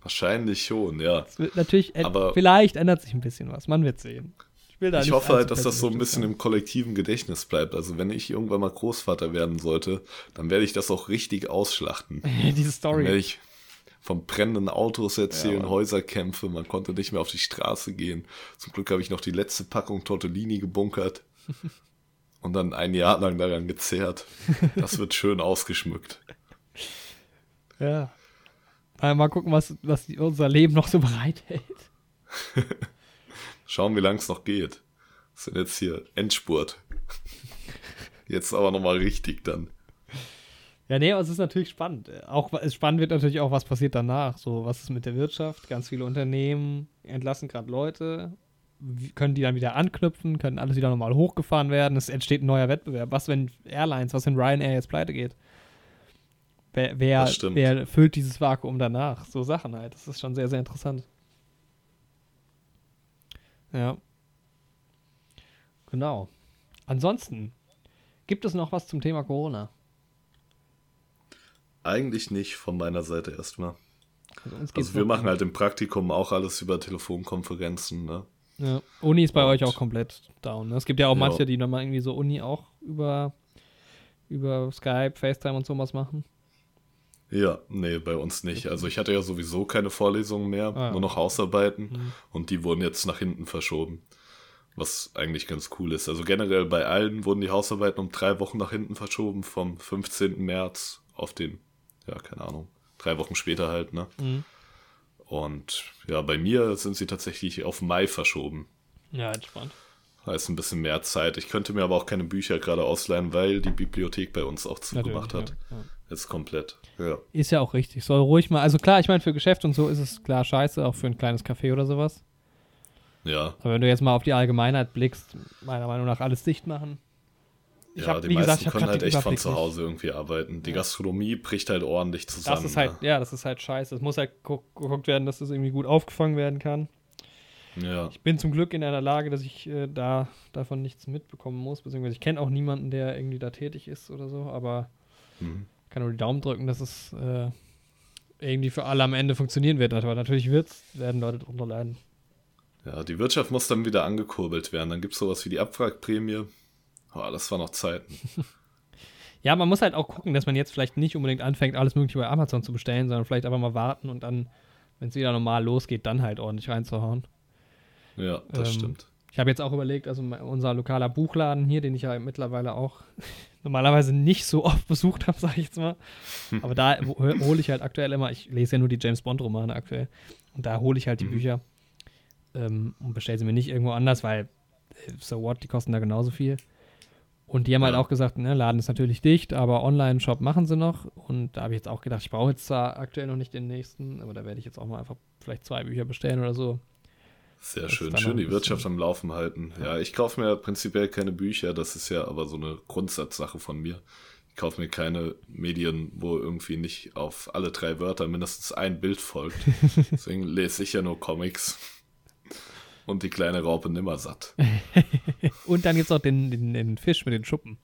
[SPEAKER 1] Wahrscheinlich schon, ja.
[SPEAKER 2] Natürlich, äh,
[SPEAKER 1] Aber-
[SPEAKER 2] vielleicht ändert sich ein bisschen was. Man wird sehen. Ich,
[SPEAKER 1] Ich hoffe halt, dass das so ein bisschen im kollektiven Gedächtnis bleibt. Also wenn ich irgendwann mal Großvater werden sollte, dann werde ich das auch richtig ausschlachten.
[SPEAKER 2] sein. Diese
[SPEAKER 1] Dann werde
[SPEAKER 2] Story.
[SPEAKER 1] ich von brennenden Autos erzählen,
[SPEAKER 2] Mann.
[SPEAKER 1] Häuserkämpfe, man konnte nicht mehr auf die Straße gehen. Zum Glück habe ich noch die letzte Packung Tortellini gebunkert und dann ein Jahr lang daran gezehrt. Das wird schön ausgeschmückt.
[SPEAKER 2] Ja. Mal, gucken, was, was unser Leben noch so bereithält.
[SPEAKER 1] Schauen, wie lang es noch geht. Das sind jetzt hier Endspurt. Jetzt aber nochmal richtig dann.
[SPEAKER 2] Ja, nee, aber es ist natürlich spannend. Auch spannend wird natürlich auch, was passiert danach. So, was ist mit der Wirtschaft? Ganz viele Unternehmen entlassen gerade Leute. Können die dann wieder anknüpfen? Können alles wieder nochmal hochgefahren werden? Es entsteht ein neuer Wettbewerb. Was, wenn Airlines, was, wenn Ryanair jetzt pleite geht? Wer, wer, wer füllt dieses Vakuum danach? So Sachen halt. Das ist schon sehr, sehr interessant. Ja. Genau. Ansonsten, gibt es noch was zum Thema Corona?
[SPEAKER 1] Eigentlich nicht von meiner Seite erstmal. Also, also wir machen halt im Praktikum auch alles über Telefonkonferenzen, ne?
[SPEAKER 2] Ja. Uni ist bei Und, euch auch komplett down. Ne? Es gibt ja auch ja. manche, die nochmal irgendwie so Uni auch über, über Skype, FaceTime und sowas machen.
[SPEAKER 1] Ja, nee, bei uns nicht. Also ich hatte ja sowieso keine Vorlesungen mehr, ah, nur noch Hausarbeiten mhm. und die wurden jetzt nach hinten verschoben. Was eigentlich ganz cool ist. Also generell bei allen wurden die Hausarbeiten um drei Wochen nach hinten verschoben, vom 15. März auf den ja, keine Ahnung, drei Wochen später halt, ne? Mhm. Und ja, bei mir sind sie tatsächlich auf Mai verschoben.
[SPEAKER 2] Ja, entspannt.
[SPEAKER 1] Heißt ein bisschen mehr Zeit. Ich könnte mir aber auch keine Bücher gerade ausleihen, weil die Bibliothek bei uns auch zugemacht hat. Ja, ja. Jetzt komplett. Ja.
[SPEAKER 2] Ist ja auch richtig. Soll ruhig mal. Also klar, ich meine, für Geschäft und so ist es klar scheiße, auch für ein kleines Café oder sowas.
[SPEAKER 1] Ja.
[SPEAKER 2] Aber wenn du jetzt mal auf die Allgemeinheit blickst, meiner Meinung nach alles dicht machen.
[SPEAKER 1] Ich ja, hab, die meisten gesagt, können halt echt von zu Hause irgendwie arbeiten. Die ja. Gastronomie bricht halt ordentlich zusammen.
[SPEAKER 2] Das ist halt, ja, ja das ist halt scheiße. Es muss halt geguckt werden, dass das irgendwie gut aufgefangen werden kann.
[SPEAKER 1] Ja.
[SPEAKER 2] Ich bin zum Glück in einer Lage, dass ich äh, da davon nichts mitbekommen muss, beziehungsweise ich kenne auch niemanden, der irgendwie da tätig ist oder so, aber mhm. kann nur die Daumen drücken, dass es äh, irgendwie für alle am Ende funktionieren wird. Aber natürlich wird's, werden Leute drunter leiden.
[SPEAKER 1] Ja, die Wirtschaft muss dann wieder angekurbelt werden. Dann gibt es sowas wie die Abwrackprämie. Oh, das war noch Zeiten.
[SPEAKER 2] ja, man muss halt auch gucken, dass man jetzt vielleicht nicht unbedingt anfängt, alles Mögliche bei Amazon zu bestellen, sondern vielleicht einfach mal warten und dann, wenn es wieder normal losgeht, dann halt ordentlich reinzuhauen.
[SPEAKER 1] Ja, das ähm, stimmt.
[SPEAKER 2] Ich habe jetzt auch überlegt, also unser lokaler Buchladen hier, den ich ja mittlerweile auch normalerweise nicht so oft besucht habe, sage ich jetzt mal. Aber da hole ich halt aktuell immer, ich lese ja nur die James Bond-Romane aktuell. Und da hole ich halt die mhm. Bücher ähm, und bestelle sie mir nicht irgendwo anders, weil äh, so what, die kosten da genauso viel. Und die haben halt ja. halt auch gesagt, ne, Laden ist natürlich dicht, aber Online-Shop machen sie noch. Und da habe ich jetzt auch gedacht, ich brauche jetzt zwar aktuell noch nicht den nächsten, aber da werde ich jetzt auch mal einfach vielleicht zwei Bücher bestellen oder so.
[SPEAKER 1] Sehr schön, schön die Wirtschaft am Laufen halten. Ja, ich kaufe mir prinzipiell keine Bücher, das ist ja aber so eine Grundsatzsache von mir. Ich kaufe mir keine Medien, wo irgendwie nicht auf alle drei Wörter mindestens ein Bild folgt. Deswegen lese ich ja nur Comics. Und die kleine Raupe nimmersatt.
[SPEAKER 2] und dann gibt es auch den, den, den, Fisch mit den Schuppen.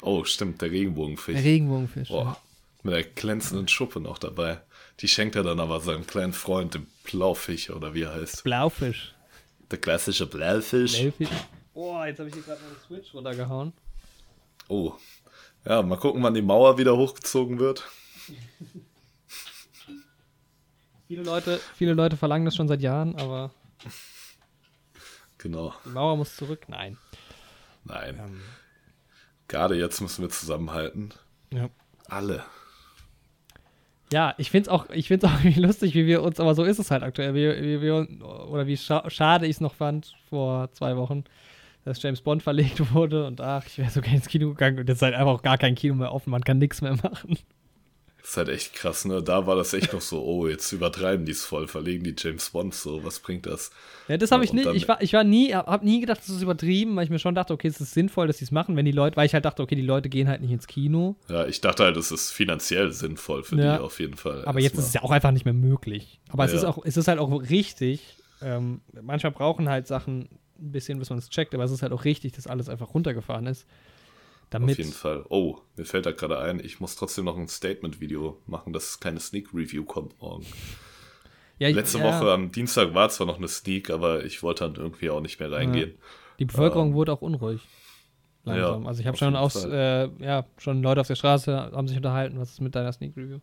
[SPEAKER 1] Oh, stimmt, der Regenbogenfisch.
[SPEAKER 2] Der Regenbogenfisch.
[SPEAKER 1] Oh, mit der glänzenden Schuppe noch dabei. Die schenkt er dann aber seinem kleinen Freund, dem Blaufisch oder wie er heißt.
[SPEAKER 2] Blaufisch.
[SPEAKER 1] Der klassische Blaufisch. Blaufisch.
[SPEAKER 2] Oh, jetzt habe ich hier gerade meine Switch runtergehauen.
[SPEAKER 1] Oh. Ja, mal gucken, wann die Mauer wieder hochgezogen wird.
[SPEAKER 2] viele, Leute, viele Leute verlangen das schon seit Jahren, aber
[SPEAKER 1] Genau.
[SPEAKER 2] Die Mauer muss zurück? Nein.
[SPEAKER 1] Nein. Ähm. Gerade jetzt müssen wir zusammenhalten.
[SPEAKER 2] Ja.
[SPEAKER 1] Alle.
[SPEAKER 2] Ja, ich finde es auch, ich find's auch lustig, wie wir uns, aber so ist es halt aktuell, wie, wie wir, oder wie scha schade ich es noch fand vor zwei Wochen, dass James Bond verlegt wurde und ach, ich wäre so gerne ins Kino gegangen und jetzt ist halt einfach auch gar kein Kino mehr offen, man kann nichts mehr machen.
[SPEAKER 1] Das ist halt echt krass, ne? Da war das echt noch so, oh, jetzt übertreiben die es voll, verlegen die James Bond so, was bringt das?
[SPEAKER 2] Ja, das habe ich nicht. Ich war, ich war nie, habe nie gedacht, das ist übertrieben, weil ich mir schon dachte, okay, es ist sinnvoll, dass sie es machen, wenn die Leute, weil ich halt dachte, okay, die Leute gehen halt nicht ins Kino.
[SPEAKER 1] Ja, ich dachte halt, es ist finanziell sinnvoll für ja, die auf jeden Fall.
[SPEAKER 2] Aber jetzt mal. ist es ja auch einfach nicht mehr möglich. Aber ja, es ist auch, es ist halt auch richtig. Ähm, manchmal brauchen halt Sachen ein bisschen, bis man es checkt, aber es ist halt auch richtig, dass alles einfach runtergefahren ist.
[SPEAKER 1] Damit Auf jeden Fall. Oh, mir fällt da gerade ein, ich muss trotzdem noch ein Statement-Video machen, dass keine Sneak-Review kommt morgen. Ja, Letzte ja. Woche am Dienstag war zwar noch eine Sneak, aber ich wollte dann irgendwie auch nicht mehr reingehen. Ja.
[SPEAKER 2] Die Bevölkerung ähm, wurde auch unruhig. Langsam. also ich habe schon aus, äh, ja, schon Leute auf der Straße haben sich unterhalten, was ist mit deiner Sneak Review?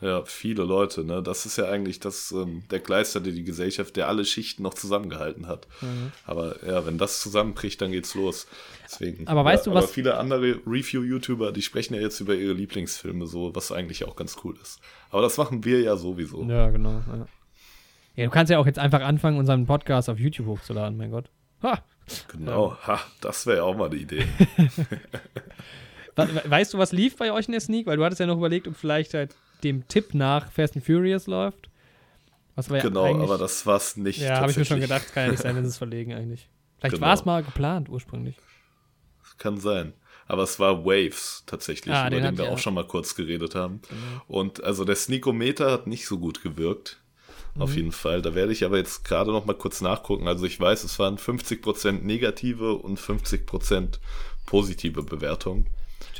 [SPEAKER 1] Ja, viele Leute, ne? Das ist ja eigentlich das, ähm, der Gleister, der die Gesellschaft, der alle Schichten noch zusammengehalten hat. Mhm. Aber ja, wenn das zusammenbricht, dann geht's los. Deswegen.
[SPEAKER 2] Aber weißt
[SPEAKER 1] ja,
[SPEAKER 2] du was?
[SPEAKER 1] Aber viele andere Review-YouTuber, die sprechen ja jetzt über ihre Lieblingsfilme, so, was eigentlich auch ganz cool ist. Aber das machen wir ja sowieso.
[SPEAKER 2] Ja, genau. Ja. ja du kannst ja auch jetzt einfach anfangen, unseren Podcast auf YouTube hochzuladen, mein Gott. Ha!
[SPEAKER 1] Genau, ha, das wäre ja auch mal die Idee.
[SPEAKER 2] Weißt du, was lief bei euch in der Sneak? Weil du hattest ja noch überlegt, ob vielleicht halt dem Tipp nach Fast and Furious läuft.
[SPEAKER 1] Was war ja genau, aber das war es nicht.
[SPEAKER 2] Ja, habe ich mir schon gedacht, kann ja nicht sein, das ist verlegen eigentlich. Vielleicht genau. war es mal geplant ursprünglich.
[SPEAKER 1] Kann sein. Aber es war Waves tatsächlich, ah, über den, den wir ja. auch schon mal kurz geredet haben. Genau. Und also der Sneakometer hat nicht so gut gewirkt. Mhm. Auf jeden Fall. Da werde ich aber jetzt gerade noch mal kurz nachgucken. Also ich weiß, es waren 50% negative und 50% positive Bewertungen.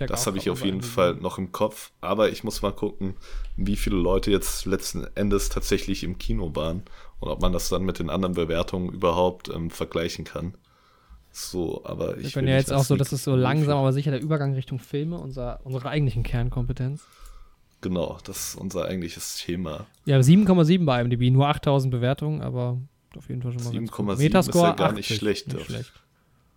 [SPEAKER 1] Check das habe ich auf jeden Fall noch im Kopf. Aber ich muss mal gucken, wie viele Leute jetzt letzten Endes tatsächlich im Kino waren und ob man das dann mit den anderen Bewertungen überhaupt ähm, vergleichen kann. So, aber ich.
[SPEAKER 2] Wir können ja jetzt auch so, das ist so langsam, aber sicher der Übergang Richtung Filme, unser, unsere eigentlichen Kernkompetenz.
[SPEAKER 1] Genau, das ist unser eigentliches Thema.
[SPEAKER 2] Ja, 7,7 bei IMDb, nur 8000 Bewertungen, aber auf jeden Fall schon mal
[SPEAKER 1] 7,7 ist ja gar 80, nicht schlecht. Nicht schlecht.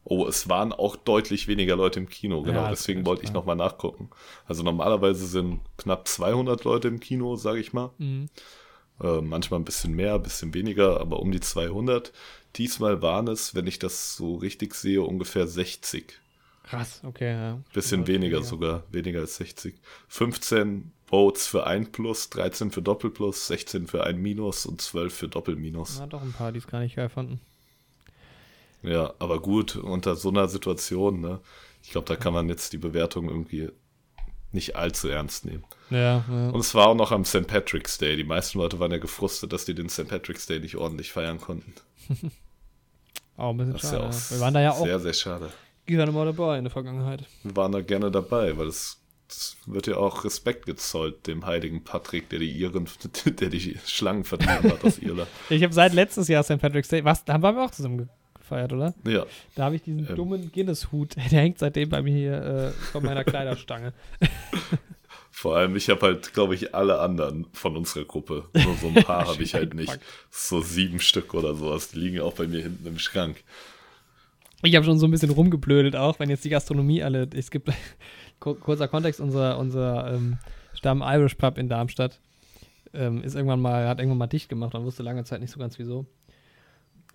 [SPEAKER 1] Oh, es waren auch deutlich weniger Leute im Kino, genau, ja, deswegen wollte ich nochmal nachgucken. Also normalerweise sind knapp 200 Leute im Kino, sage ich mal. Mhm. Äh, manchmal ein bisschen mehr, ein bisschen weniger, aber um die 200. Diesmal waren es, wenn ich das so richtig sehe, ungefähr 60.
[SPEAKER 2] Krass, okay, ja.
[SPEAKER 1] Bisschen weniger, weniger sogar, weniger als 60. 15 Votes für ein Plus, 13 für Doppelplus, 16 für ein Minus und 12 für Doppelminus.
[SPEAKER 2] Ja, doch ein paar, die es gar nicht geil fanden.
[SPEAKER 1] Ja, aber gut, unter so einer Situation, ne? Ich glaube, da kann man jetzt die Bewertung irgendwie nicht allzu ernst nehmen.
[SPEAKER 2] Ja, ja.
[SPEAKER 1] Und es war auch noch am St. Patrick's Day. Die meisten Leute waren ja gefrustet, dass die den St. Patrick's Day nicht ordentlich feiern konnten.
[SPEAKER 2] auch ein bisschen das schade. Ja Wir waren da ja auch
[SPEAKER 1] sehr, sehr schade.
[SPEAKER 2] Gerne mal dabei in der Vergangenheit.
[SPEAKER 1] Wir waren da gerne dabei, weil es, es wird ja auch Respekt gezollt dem heiligen Patrick, der die Iren, der die Schlangen vertrieben hat aus Irland.
[SPEAKER 2] ich habe seit letztes Jahr St. Patrick's Day, was, da waren wir auch zusammen gefeiert, oder?
[SPEAKER 1] Ja.
[SPEAKER 2] Da habe ich diesen ähm. dummen Guinness-Hut, der hängt seitdem bei mir hier äh, von meiner Kleiderstange.
[SPEAKER 1] Vor allem, ich habe halt, glaube ich, alle anderen von unserer Gruppe. Nur so ein paar habe ich halt nicht. So sieben Stück oder sowas. Die liegen auch bei mir hinten im Schrank.
[SPEAKER 2] Ich habe schon so ein bisschen rumgeblödelt auch, wenn jetzt die Gastronomie alle. Es gibt kurzer Kontext, unser, unser ähm, Stamm Irish Pub in Darmstadt ähm, ist irgendwann mal, hat irgendwann mal dicht gemacht und wusste lange Zeit nicht so ganz wieso.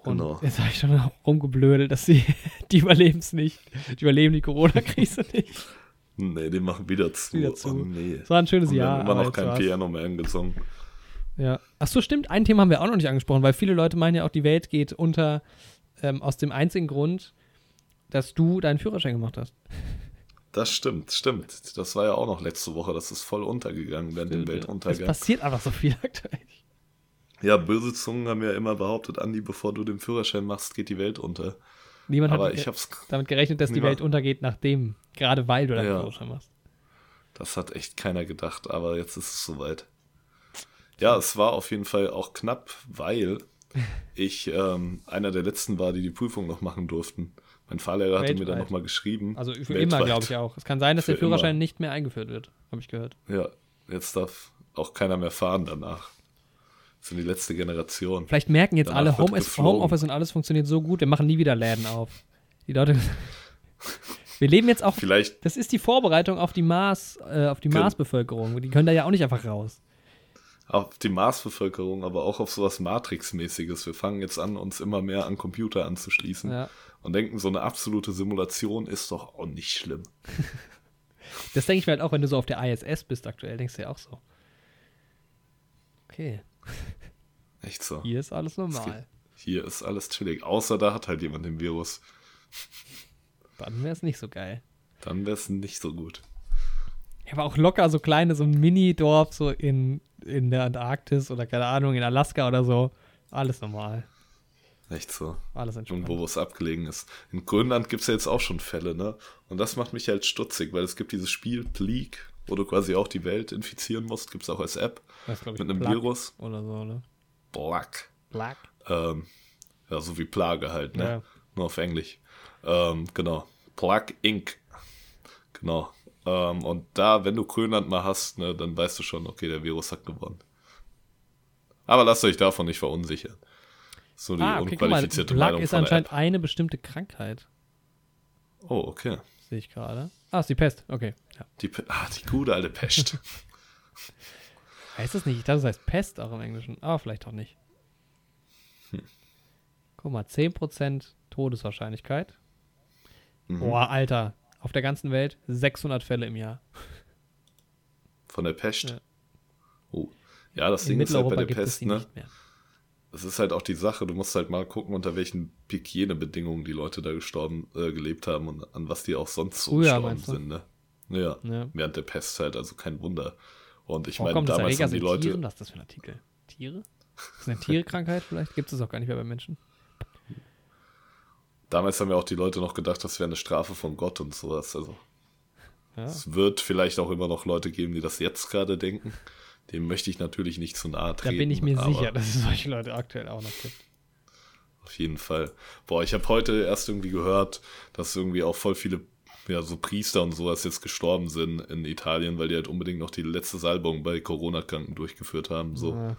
[SPEAKER 2] Und genau. jetzt habe ich schon rumgeblödelt, dass sie, die überleben es nicht. Die überleben die Corona-Krise nicht.
[SPEAKER 1] Nee, die machen wieder zu.
[SPEAKER 2] Wieder zu. Oh, nee. Es war ein schönes Und Jahr.
[SPEAKER 1] Wir haben immer noch kein Piano mehr angesungen.
[SPEAKER 2] Ja. Ach so, stimmt. Ein Thema haben wir auch noch nicht angesprochen, weil viele Leute meinen ja auch, die Welt geht unter ähm, aus dem einzigen Grund, dass du deinen Führerschein gemacht hast.
[SPEAKER 1] Das stimmt, stimmt. Das war ja auch noch letzte Woche. Das ist voll untergegangen während dem Weltuntergang. Es
[SPEAKER 2] passiert einfach so viel aktuell.
[SPEAKER 1] Ja, böse Zungen haben ja immer behauptet, Andi, bevor du den Führerschein machst, geht die Welt unter.
[SPEAKER 2] Niemand Aber hat ich hab's damit gerechnet, dass die Welt untergeht, nachdem, gerade weil du deinen ja, Führerschein machst.
[SPEAKER 1] Das hat echt keiner gedacht, aber jetzt ist es soweit. Ja, es war auf jeden Fall auch knapp, weil ich ähm, einer der letzten war, die die Prüfung noch machen durften. Mein Fahrlehrer hatte mir dann nochmal geschrieben.
[SPEAKER 2] Also für weltweit. immer, glaube ich auch. Es kann sein, dass der Führerschein immer. nicht mehr eingeführt wird, habe ich gehört.
[SPEAKER 1] Ja, jetzt darf auch keiner mehr fahren danach sind die letzte Generation.
[SPEAKER 2] Vielleicht merken jetzt Danach alle, Home Homeoffice und alles funktioniert so gut, wir machen nie wieder Läden auf. Die Leute. wir leben jetzt auch.
[SPEAKER 1] Vielleicht.
[SPEAKER 2] Das ist die Vorbereitung auf die Mars, äh, auf die Marsbevölkerung. Die können da ja auch nicht einfach raus.
[SPEAKER 1] Auf die Marsbevölkerung, aber auch auf sowas Matrix-mäßiges. Wir fangen jetzt an, uns immer mehr an Computer anzuschließen ja. und denken, so eine absolute Simulation ist doch auch nicht schlimm.
[SPEAKER 2] das denke ich mir halt auch, wenn du so auf der ISS bist aktuell, denkst du ja auch so. Okay.
[SPEAKER 1] Echt so.
[SPEAKER 2] Hier ist alles normal.
[SPEAKER 1] Hier ist alles chillig. Außer da hat halt jemand den Virus.
[SPEAKER 2] Dann wäre es nicht so geil.
[SPEAKER 1] Dann wäre es nicht so gut.
[SPEAKER 2] Ja, aber auch locker so kleine, so ein Mini-Dorf so in, in der Antarktis oder keine Ahnung, in Alaska oder so. Alles normal.
[SPEAKER 1] Echt so.
[SPEAKER 2] Alles entspannt.
[SPEAKER 1] Und wo es abgelegen ist. In Grönland gibt es ja jetzt auch schon Fälle, ne? Und das macht mich halt stutzig, weil es gibt dieses Spiel Pleak, wo du quasi auch die Welt infizieren musst. Gibt es auch als App.
[SPEAKER 2] Das, ich,
[SPEAKER 1] mit einem Plug Virus.
[SPEAKER 2] Oder so, ne?
[SPEAKER 1] Black.
[SPEAKER 2] Black.
[SPEAKER 1] Ähm, ja, so wie Plage halt, ne? Ja. Nur auf Englisch. Ähm, genau. Plug Inc. Genau. Ähm, und da, wenn du Grönland mal hast, ne, dann weißt du schon, okay, der Virus hat gewonnen. Aber lasst euch davon nicht verunsichern. So die ah, okay, unqualifizierte
[SPEAKER 2] mal, Meinung ist anscheinend eine bestimmte Krankheit.
[SPEAKER 1] Oh, okay.
[SPEAKER 2] Sehe ich gerade. Ah, ist die Pest. Okay. Ja.
[SPEAKER 1] Die, ah, die gute alte Pest.
[SPEAKER 2] heißt das nicht? Ich dachte, das heißt Pest auch im Englischen. Aber vielleicht auch nicht. Hm. Guck mal, 10% Todeswahrscheinlichkeit. Mhm. Boah, Alter. auf der ganzen Welt 600 Fälle im Jahr.
[SPEAKER 1] Von der Pest?
[SPEAKER 2] Ja.
[SPEAKER 1] Oh. Ja, das
[SPEAKER 2] In
[SPEAKER 1] Ding ist halt bei der Pest, ne? Das ist halt auch die Sache, du musst halt mal gucken, unter welchen Hygienebedingungen die Leute da gestorben, äh, gelebt haben und an was die auch sonst so
[SPEAKER 2] Früher,
[SPEAKER 1] gestorben sind, ne? Ja,
[SPEAKER 2] Ja.
[SPEAKER 1] während der Pest halt, also kein Wunder. Und ich meine,
[SPEAKER 2] Vorkommen des
[SPEAKER 1] damals haben die Leute.
[SPEAKER 2] Tieren? Was ist das für ein Artikel? Tiere? Ist das eine Tierkrankheit vielleicht? Gibt es auch gar nicht mehr bei Menschen.
[SPEAKER 1] Damals haben ja auch die Leute noch gedacht, das wäre eine Strafe von Gott und sowas. Also
[SPEAKER 2] Ja.
[SPEAKER 1] es wird vielleicht auch immer noch Leute geben, die das jetzt gerade denken. Dem möchte ich natürlich nicht zu nahe
[SPEAKER 2] Da
[SPEAKER 1] treten.
[SPEAKER 2] bin ich mir sicher, dass es solche Leute aktuell auch noch gibt.
[SPEAKER 1] Auf jeden Fall. Boah, ich habe heute erst irgendwie gehört, dass irgendwie auch voll viele, ja, so Priester und sowas jetzt gestorben sind in Italien, weil die halt unbedingt noch die letzte Salbung bei Corona-Kranken durchgeführt haben. So.
[SPEAKER 2] Ja.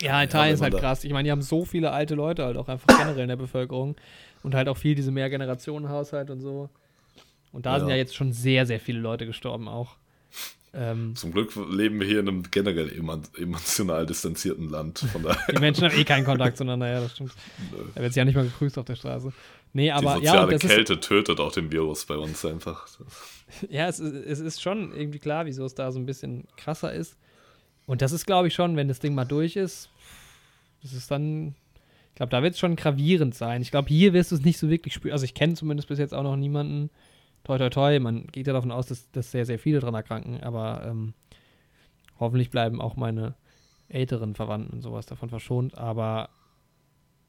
[SPEAKER 2] Ja, Italien
[SPEAKER 1] wenn
[SPEAKER 2] ist halt krass. Ich meine, die haben so viele alte Leute halt auch einfach generell in der Bevölkerung und halt auch viel diese Mehrgenerationenhaushalt und so. Und da sind
[SPEAKER 1] Ja.
[SPEAKER 2] ja jetzt schon sehr, sehr viele Leute gestorben auch. Ähm,
[SPEAKER 1] Zum Glück leben wir hier in einem generell emotional distanzierten Land. Von daher,
[SPEAKER 2] die Menschen haben eh keinen Kontakt zueinander, ja, das stimmt. Da wird sich ja nicht mal gegrüßt auf der Straße. Nee,
[SPEAKER 1] die
[SPEAKER 2] aber ja,
[SPEAKER 1] soziale
[SPEAKER 2] und das ist,
[SPEAKER 1] Kälte tötet auch den Virus bei uns einfach.
[SPEAKER 2] ja es, ist- es ist schon irgendwie klar, wieso es da so ein bisschen krasser ist. Und das ist, glaube ich, schon, wenn das Ding mal durch ist, das ist dann, ich glaube, da wird es schon gravierend sein. Ich glaube, hier wirst du es nicht so wirklich spüren. Also ich kenne zumindest bis jetzt auch noch niemanden, toi toi toi, man geht ja davon aus, dass, dass sehr, sehr viele dran erkranken, aber ähm, hoffentlich bleiben auch meine älteren Verwandten und sowas davon verschont. Aber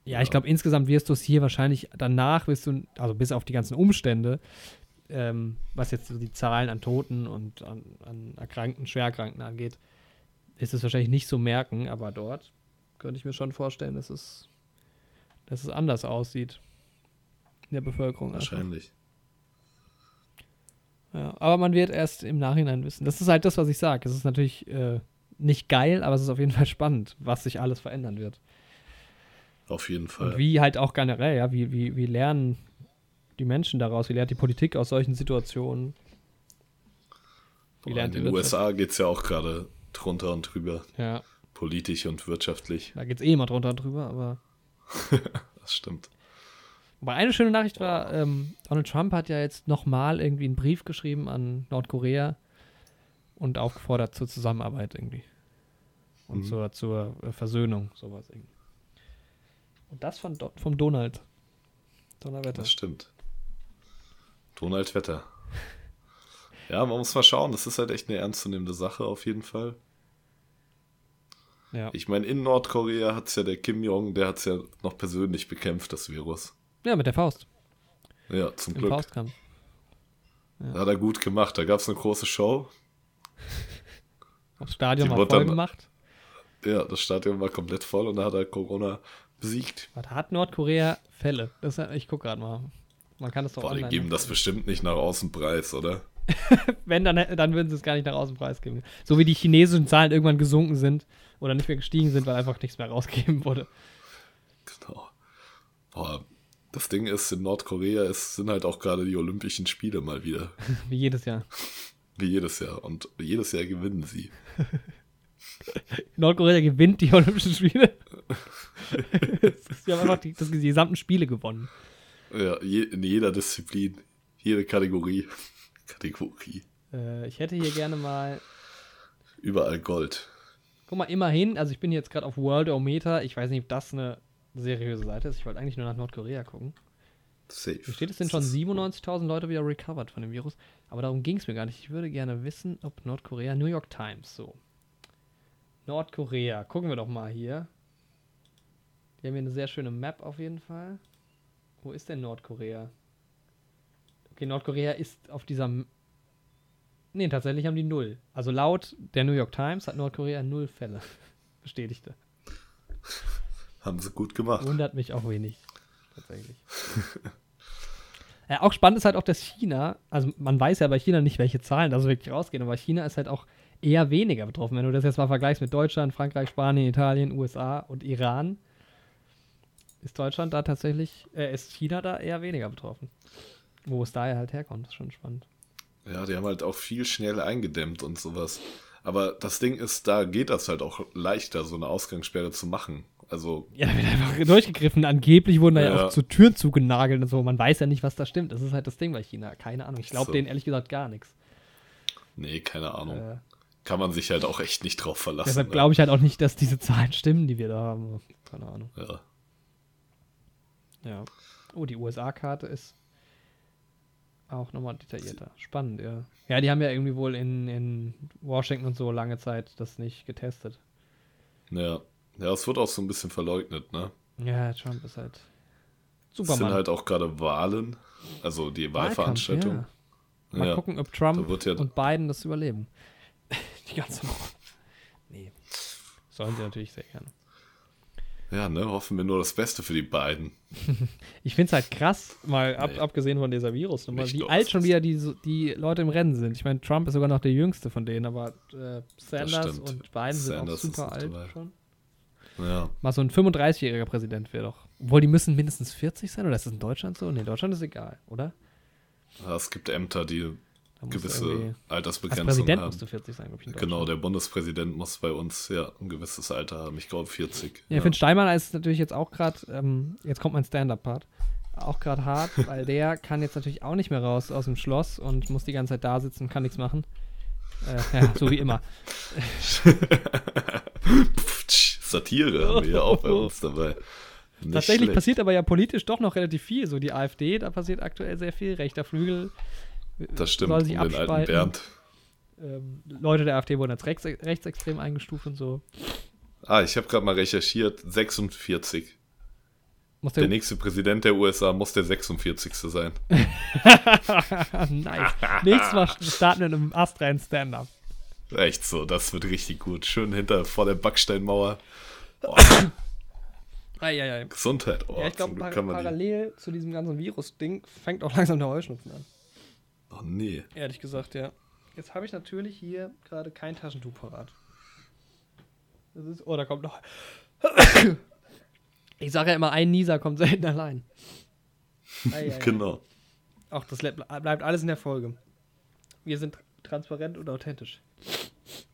[SPEAKER 2] ja, ich glaube, insgesamt wirst du es hier wahrscheinlich danach, wirst du, also bis auf die ganzen Umstände, ähm, was jetzt so die Zahlen an Toten und an, an Erkrankten, Schwererkrankten angeht, ist es wahrscheinlich nicht so merken, aber dort könnte ich mir schon vorstellen, dass es, dass es anders aussieht in der Bevölkerung. einfach.
[SPEAKER 1] Wahrscheinlich.
[SPEAKER 2] Ja, aber man wird erst im Nachhinein wissen. Das ist halt das, was ich sage. Es ist natürlich äh, nicht geil, aber es ist auf jeden Fall spannend, was sich alles verändern wird.
[SPEAKER 1] Auf jeden
[SPEAKER 2] Und
[SPEAKER 1] Fall.
[SPEAKER 2] wie halt auch generell, ja, wie, wie, wie lernen die Menschen daraus, wie lernt die Politik aus solchen Situationen? Wie
[SPEAKER 1] in
[SPEAKER 2] lernt die
[SPEAKER 1] den? USA geht es ja auch gerade drunter und drüber,
[SPEAKER 2] Ja,
[SPEAKER 1] politisch und wirtschaftlich.
[SPEAKER 2] da geht es eh immer drunter und drüber, aber.
[SPEAKER 1] Das stimmt.
[SPEAKER 2] Wobei eine schöne Nachricht war, ähm, Donald Trump hat ja jetzt nochmal irgendwie einen Brief geschrieben an Nordkorea und aufgefordert zur Zusammenarbeit irgendwie. Und
[SPEAKER 1] Mhm.
[SPEAKER 2] zur, zur Versöhnung, sowas irgendwie. Und das von Do vom Donald. Donnerwetter.
[SPEAKER 1] Das stimmt. Donald Wetter. Ja, man muss mal schauen. Das ist halt echt eine ernstzunehmende Sache auf jeden Fall.
[SPEAKER 2] Ja.
[SPEAKER 1] Ich meine, in Nordkorea hat es ja der Kim Jong, der hat es ja noch persönlich bekämpft, das Virus.
[SPEAKER 2] ja, mit der Faust.
[SPEAKER 1] Ja, zum
[SPEAKER 2] Im
[SPEAKER 1] Glück.
[SPEAKER 2] Faustkampf.
[SPEAKER 1] Hat er gut gemacht. Da gab es eine große Show.
[SPEAKER 2] Aufs Stadion
[SPEAKER 1] Die
[SPEAKER 2] war voll
[SPEAKER 1] dann-
[SPEAKER 2] gemacht.
[SPEAKER 1] Ja, das Stadion war komplett voll und da hat er Corona besiegt.
[SPEAKER 2] Was hat Nordkorea Fälle? Das, ich guck gerade mal. Man kann das doch
[SPEAKER 1] Boah, die geben das bestimmt nicht nach außen preis, oder?
[SPEAKER 2] Wenn, dann, dann würden sie es gar nicht nach außen preisgeben. So wie die chinesischen Zahlen irgendwann gesunken sind oder nicht mehr gestiegen sind, weil einfach nichts mehr rausgegeben wurde.
[SPEAKER 1] Genau. Boah, das Ding ist, in Nordkorea es sind halt auch gerade die Olympischen Spiele mal wieder.
[SPEAKER 2] Wie jedes Jahr.
[SPEAKER 1] Wie jedes Jahr. Und jedes Jahr gewinnen sie.
[SPEAKER 2] Nordkorea gewinnt die Olympischen Spiele. Sie haben einfach die, das, die gesamten Spiele gewonnen.
[SPEAKER 1] Ja, je, in jeder Disziplin, jede Kategorie. Kategorie.
[SPEAKER 2] Äh, ich hätte hier gerne mal,
[SPEAKER 1] Überall Gold.
[SPEAKER 2] guck mal, immerhin, also ich bin jetzt gerade auf Worldometer. Ich weiß nicht, ob das eine seriöse Seite ist. Ich wollte eigentlich nur nach Nordkorea gucken.
[SPEAKER 1] Safe.
[SPEAKER 2] Hier steht, es sind schon 97.000 Leute wieder recovered von dem Virus. Aber darum ging es mir gar nicht. Ich würde gerne wissen, ob Nordkorea, New York Times, so. Nordkorea, gucken wir doch mal hier. Die haben hier eine sehr schöne Map auf jeden Fall. Wo ist denn Nordkorea? Okay, Nordkorea ist auf dieser. M nee, tatsächlich haben die null. Also laut der New York Times hat Nordkorea null Fälle. Bestätigte.
[SPEAKER 1] Haben sie gut gemacht.
[SPEAKER 2] Wundert mich auch wenig. Tatsächlich. ja, auch spannend ist halt auch, dass China, also man weiß ja bei China nicht, welche Zahlen da so wirklich rausgehen, aber China ist halt auch eher weniger betroffen. Wenn du das jetzt mal vergleichst mit Deutschland, Frankreich, Spanien, Italien, USA und Iran, ist Deutschland da tatsächlich, äh, ist China da eher weniger betroffen. Wo es daher halt herkommt, ist schon spannend.
[SPEAKER 1] Ja, die haben halt auch viel schnell eingedämmt und sowas. Aber das Ding ist, da geht das halt auch leichter, so eine Ausgangssperre zu machen. Also.
[SPEAKER 2] Ja, da wird einfach durchgegriffen. Angeblich wurden da ja,
[SPEAKER 1] Ja.
[SPEAKER 2] auch zu Türen zugenagelt und so. Man weiß ja nicht, was da stimmt. Das ist halt das Ding bei China. Keine Ahnung. Ich glaube
[SPEAKER 1] So.
[SPEAKER 2] denen ehrlich gesagt gar nichts.
[SPEAKER 1] Nee, keine Ahnung.
[SPEAKER 2] Äh,
[SPEAKER 1] Kann man sich halt auch echt nicht drauf verlassen.
[SPEAKER 2] deshalb
[SPEAKER 1] ne?
[SPEAKER 2] glaube ich halt auch nicht, dass diese Zahlen stimmen, die wir da haben. Keine Ahnung.
[SPEAKER 1] Ja.
[SPEAKER 2] Ja. Oh, die USA-Karte ist auch nochmal detaillierter. Spannend, ja. Ja, die haben ja irgendwie wohl in, in Washington und so lange Zeit das nicht getestet.
[SPEAKER 1] Ja. Ja, es wird auch so ein bisschen verleugnet, ne?
[SPEAKER 2] Ja, Trump ist halt
[SPEAKER 1] Es sind halt auch gerade Wahlen, also die
[SPEAKER 2] Wahlkampf,
[SPEAKER 1] Wahlveranstaltung.
[SPEAKER 2] Ja. Mal
[SPEAKER 1] Ja.
[SPEAKER 2] gucken, ob Trump
[SPEAKER 1] ja-
[SPEAKER 2] und Biden das überleben. Die ganze Nee. Sollen sie natürlich sehr gerne.
[SPEAKER 1] Ja, ne? Hoffen wir nur das Beste für die beiden.
[SPEAKER 2] Ich finde es halt krass, mal ab,
[SPEAKER 1] Nee.
[SPEAKER 2] abgesehen von dieser Virusnummer, wie alt schon wieder die, die Leute im Rennen sind. Ich meine, Trump ist sogar noch der jüngste von denen, aber äh, Sanders und Biden sind
[SPEAKER 1] Sanders
[SPEAKER 2] auch
[SPEAKER 1] ist
[SPEAKER 2] super alt
[SPEAKER 1] dabei.
[SPEAKER 2] schon.
[SPEAKER 1] Ja.
[SPEAKER 2] Mal so ein 35-jähriger Präsident wäre doch. Obwohl, die müssen mindestens 40 sein, oder ist das in Deutschland so? Nee, in Deutschland ist egal, oder?
[SPEAKER 1] ja. Es gibt Ämter, die gewisse
[SPEAKER 2] irgendwie- Als
[SPEAKER 1] Altersbegrenzung
[SPEAKER 2] Präsident musst
[SPEAKER 1] haben.
[SPEAKER 2] du 40 sein, glaube ich.
[SPEAKER 1] Genau, der Bundespräsident muss bei uns ja ein gewisses Alter haben. Ich glaube 40.
[SPEAKER 2] Ja, Finn Steinmeier ist natürlich jetzt auch gerade, ähm, jetzt kommt mein Stand-Up-Part, auch gerade hart, weil der kann jetzt natürlich auch nicht mehr raus aus dem Schloss und muss die ganze Zeit da sitzen, kann nichts machen. Äh, ja, so wie immer.
[SPEAKER 1] Satire haben wir ja auch bei uns dabei. Nicht
[SPEAKER 2] Tatsächlich
[SPEAKER 1] schlecht.
[SPEAKER 2] passiert aber ja politisch doch noch relativ viel. So die AfD, da passiert aktuell sehr viel. Rechter Flügel
[SPEAKER 1] Das stimmt,
[SPEAKER 2] soll
[SPEAKER 1] um
[SPEAKER 2] sich
[SPEAKER 1] den alten. Bernd.
[SPEAKER 2] Ähm, Leute der AfD wurden als rechts, rechtsextrem eingestuft und so.
[SPEAKER 1] Ah, ich habe gerade mal recherchiert. 46.
[SPEAKER 2] Muss
[SPEAKER 1] Der
[SPEAKER 2] der,
[SPEAKER 1] nächste Präsident der USA muss der 46. sein.
[SPEAKER 2] nice. Nächstes Mal starten wir in einem astreinen Stand-Up.
[SPEAKER 1] Echt so, das wird richtig gut. Schön hinter vor der Backsteinmauer. Oh,
[SPEAKER 2] Eieiei.
[SPEAKER 1] Gesundheit. Oh,
[SPEAKER 2] ja, ich glaube, par
[SPEAKER 1] man die.
[SPEAKER 2] parallel zu diesem ganzen Virus-Ding fängt auch langsam der Heuschnupfen an.
[SPEAKER 1] Oh nee.
[SPEAKER 2] Ehrlich gesagt, ja. Jetzt habe ich natürlich hier gerade kein Taschentuch parat. Das ist. Oh, da kommt noch. Ich sage ja immer, ein Nieser kommt selten allein. Ei, ei.
[SPEAKER 1] Genau.
[SPEAKER 2] Auch das le- bleibt alles in der Folge. Wir sind transparent und authentisch.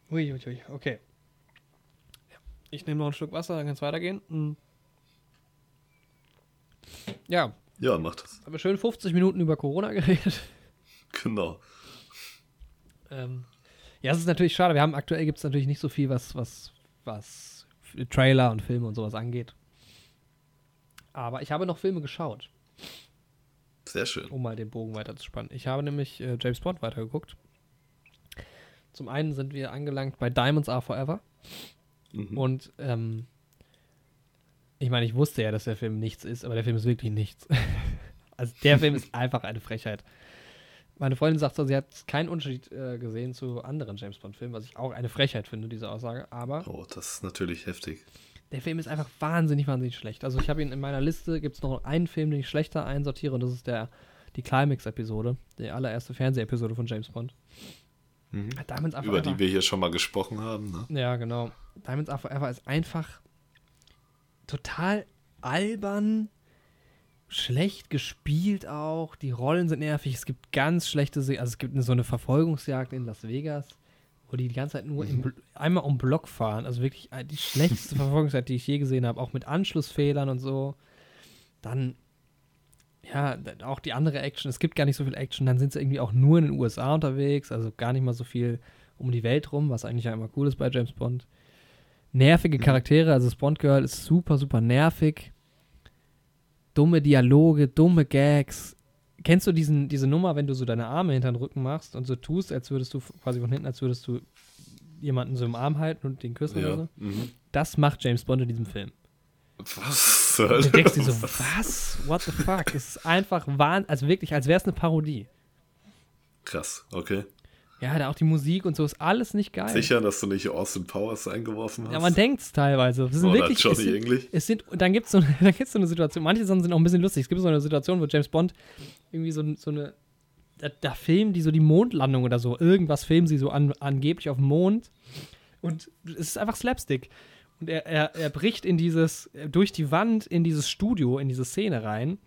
[SPEAKER 2] Ui, ui, ui. Okay. Ich nehme noch ein Stück Wasser, dann kann es weitergehen. Mm. Ja,
[SPEAKER 1] Ja, macht das.
[SPEAKER 2] haben wir schön 50 Minuten über Corona geredet.
[SPEAKER 1] Genau.
[SPEAKER 2] Ähm, ja, es ist natürlich schade. Wir haben aktuell gibt es natürlich nicht so viel, was, was, was Trailer und Filme und sowas angeht. Aber ich habe noch Filme geschaut,
[SPEAKER 1] Sehr schön.
[SPEAKER 2] um mal den Bogen weiter zu spannen. Ich habe nämlich äh, James Bond weitergeguckt. Zum einen sind wir angelangt bei Diamonds Are Forever.
[SPEAKER 1] Mhm.
[SPEAKER 2] Und ähm, ich meine, ich wusste ja, dass der Film nichts ist, aber der Film ist wirklich nichts. also der Film ist einfach eine Frechheit. Meine Freundin sagt so, sie hat keinen Unterschied äh, gesehen zu anderen James Bond-Filmen, was ich auch eine Frechheit finde, diese Aussage. Aber
[SPEAKER 1] Oh, das ist natürlich heftig.
[SPEAKER 2] der Film ist einfach wahnsinnig, wahnsinnig schlecht. Also ich habe ihn in meiner Liste, gibt es noch einen Film, den ich schlechter einsortiere, und das ist der, die Climax-Episode, die allererste Fernseh-Episode von James Bond.
[SPEAKER 1] Mhm.
[SPEAKER 2] Diamonds Are
[SPEAKER 1] Über
[SPEAKER 2] Forever.
[SPEAKER 1] die wir hier schon mal gesprochen haben. Ne?
[SPEAKER 2] Ja, genau. Diamonds Are Forever ist einfach total albern, schlecht gespielt auch. Die Rollen sind nervig. Es gibt ganz schlechte, also es gibt so eine Verfolgungsjagd in Las Vegas, wo die die ganze Zeit nur im Bl einmal um Block fahren. Also wirklich äh, die schlechteste Verfolgungsjagd, die ich je gesehen habe, auch mit Anschlussfehlern und so. Dann ja, auch die andere Action. Es gibt gar nicht so viel Action. Dann sind sie irgendwie auch nur in den USA unterwegs, also gar nicht mal so viel um die Welt rum, was eigentlich ja immer cool ist bei James Bond. Nervige Charaktere, also das Bond Girl ist super, super nervig. Dumme Dialoge, dumme Gags. Kennst du diesen, diese Nummer, wenn du so deine Arme hinter den Rücken machst und so tust, als würdest du quasi von hinten, als würdest du jemanden so im Arm halten und den küssen oder
[SPEAKER 1] Ja.
[SPEAKER 2] so?
[SPEAKER 1] Mhm.
[SPEAKER 2] Das macht James Bond in diesem Film.
[SPEAKER 1] Was?
[SPEAKER 2] Und du denkst dir so, was? What the fuck? Es ist einfach wahn, also wirklich, als wäre es eine Parodie.
[SPEAKER 1] Krass, okay.
[SPEAKER 2] Ja, da auch die Musik und so ist alles nicht geil.
[SPEAKER 1] Sicher, dass du nicht Austin Powers eingeworfen hast?
[SPEAKER 2] Ja, man denkt es teilweise. Es sind
[SPEAKER 1] Oder
[SPEAKER 2] wirklich,
[SPEAKER 1] Johnny
[SPEAKER 2] es sind,
[SPEAKER 1] English?
[SPEAKER 2] es sind, und dann gibt es so, gibt's so eine Situation, manche Sachen sind auch ein bisschen lustig. Es gibt so eine Situation, wo James Bond irgendwie so, so eine, da, da filmen die so die Mondlandung oder so. Irgendwas filmen sie so an, angeblich auf dem Mond. Und es ist einfach Slapstick. Und er, er, er bricht in dieses, durch die Wand in dieses Studio, in diese Szene rein.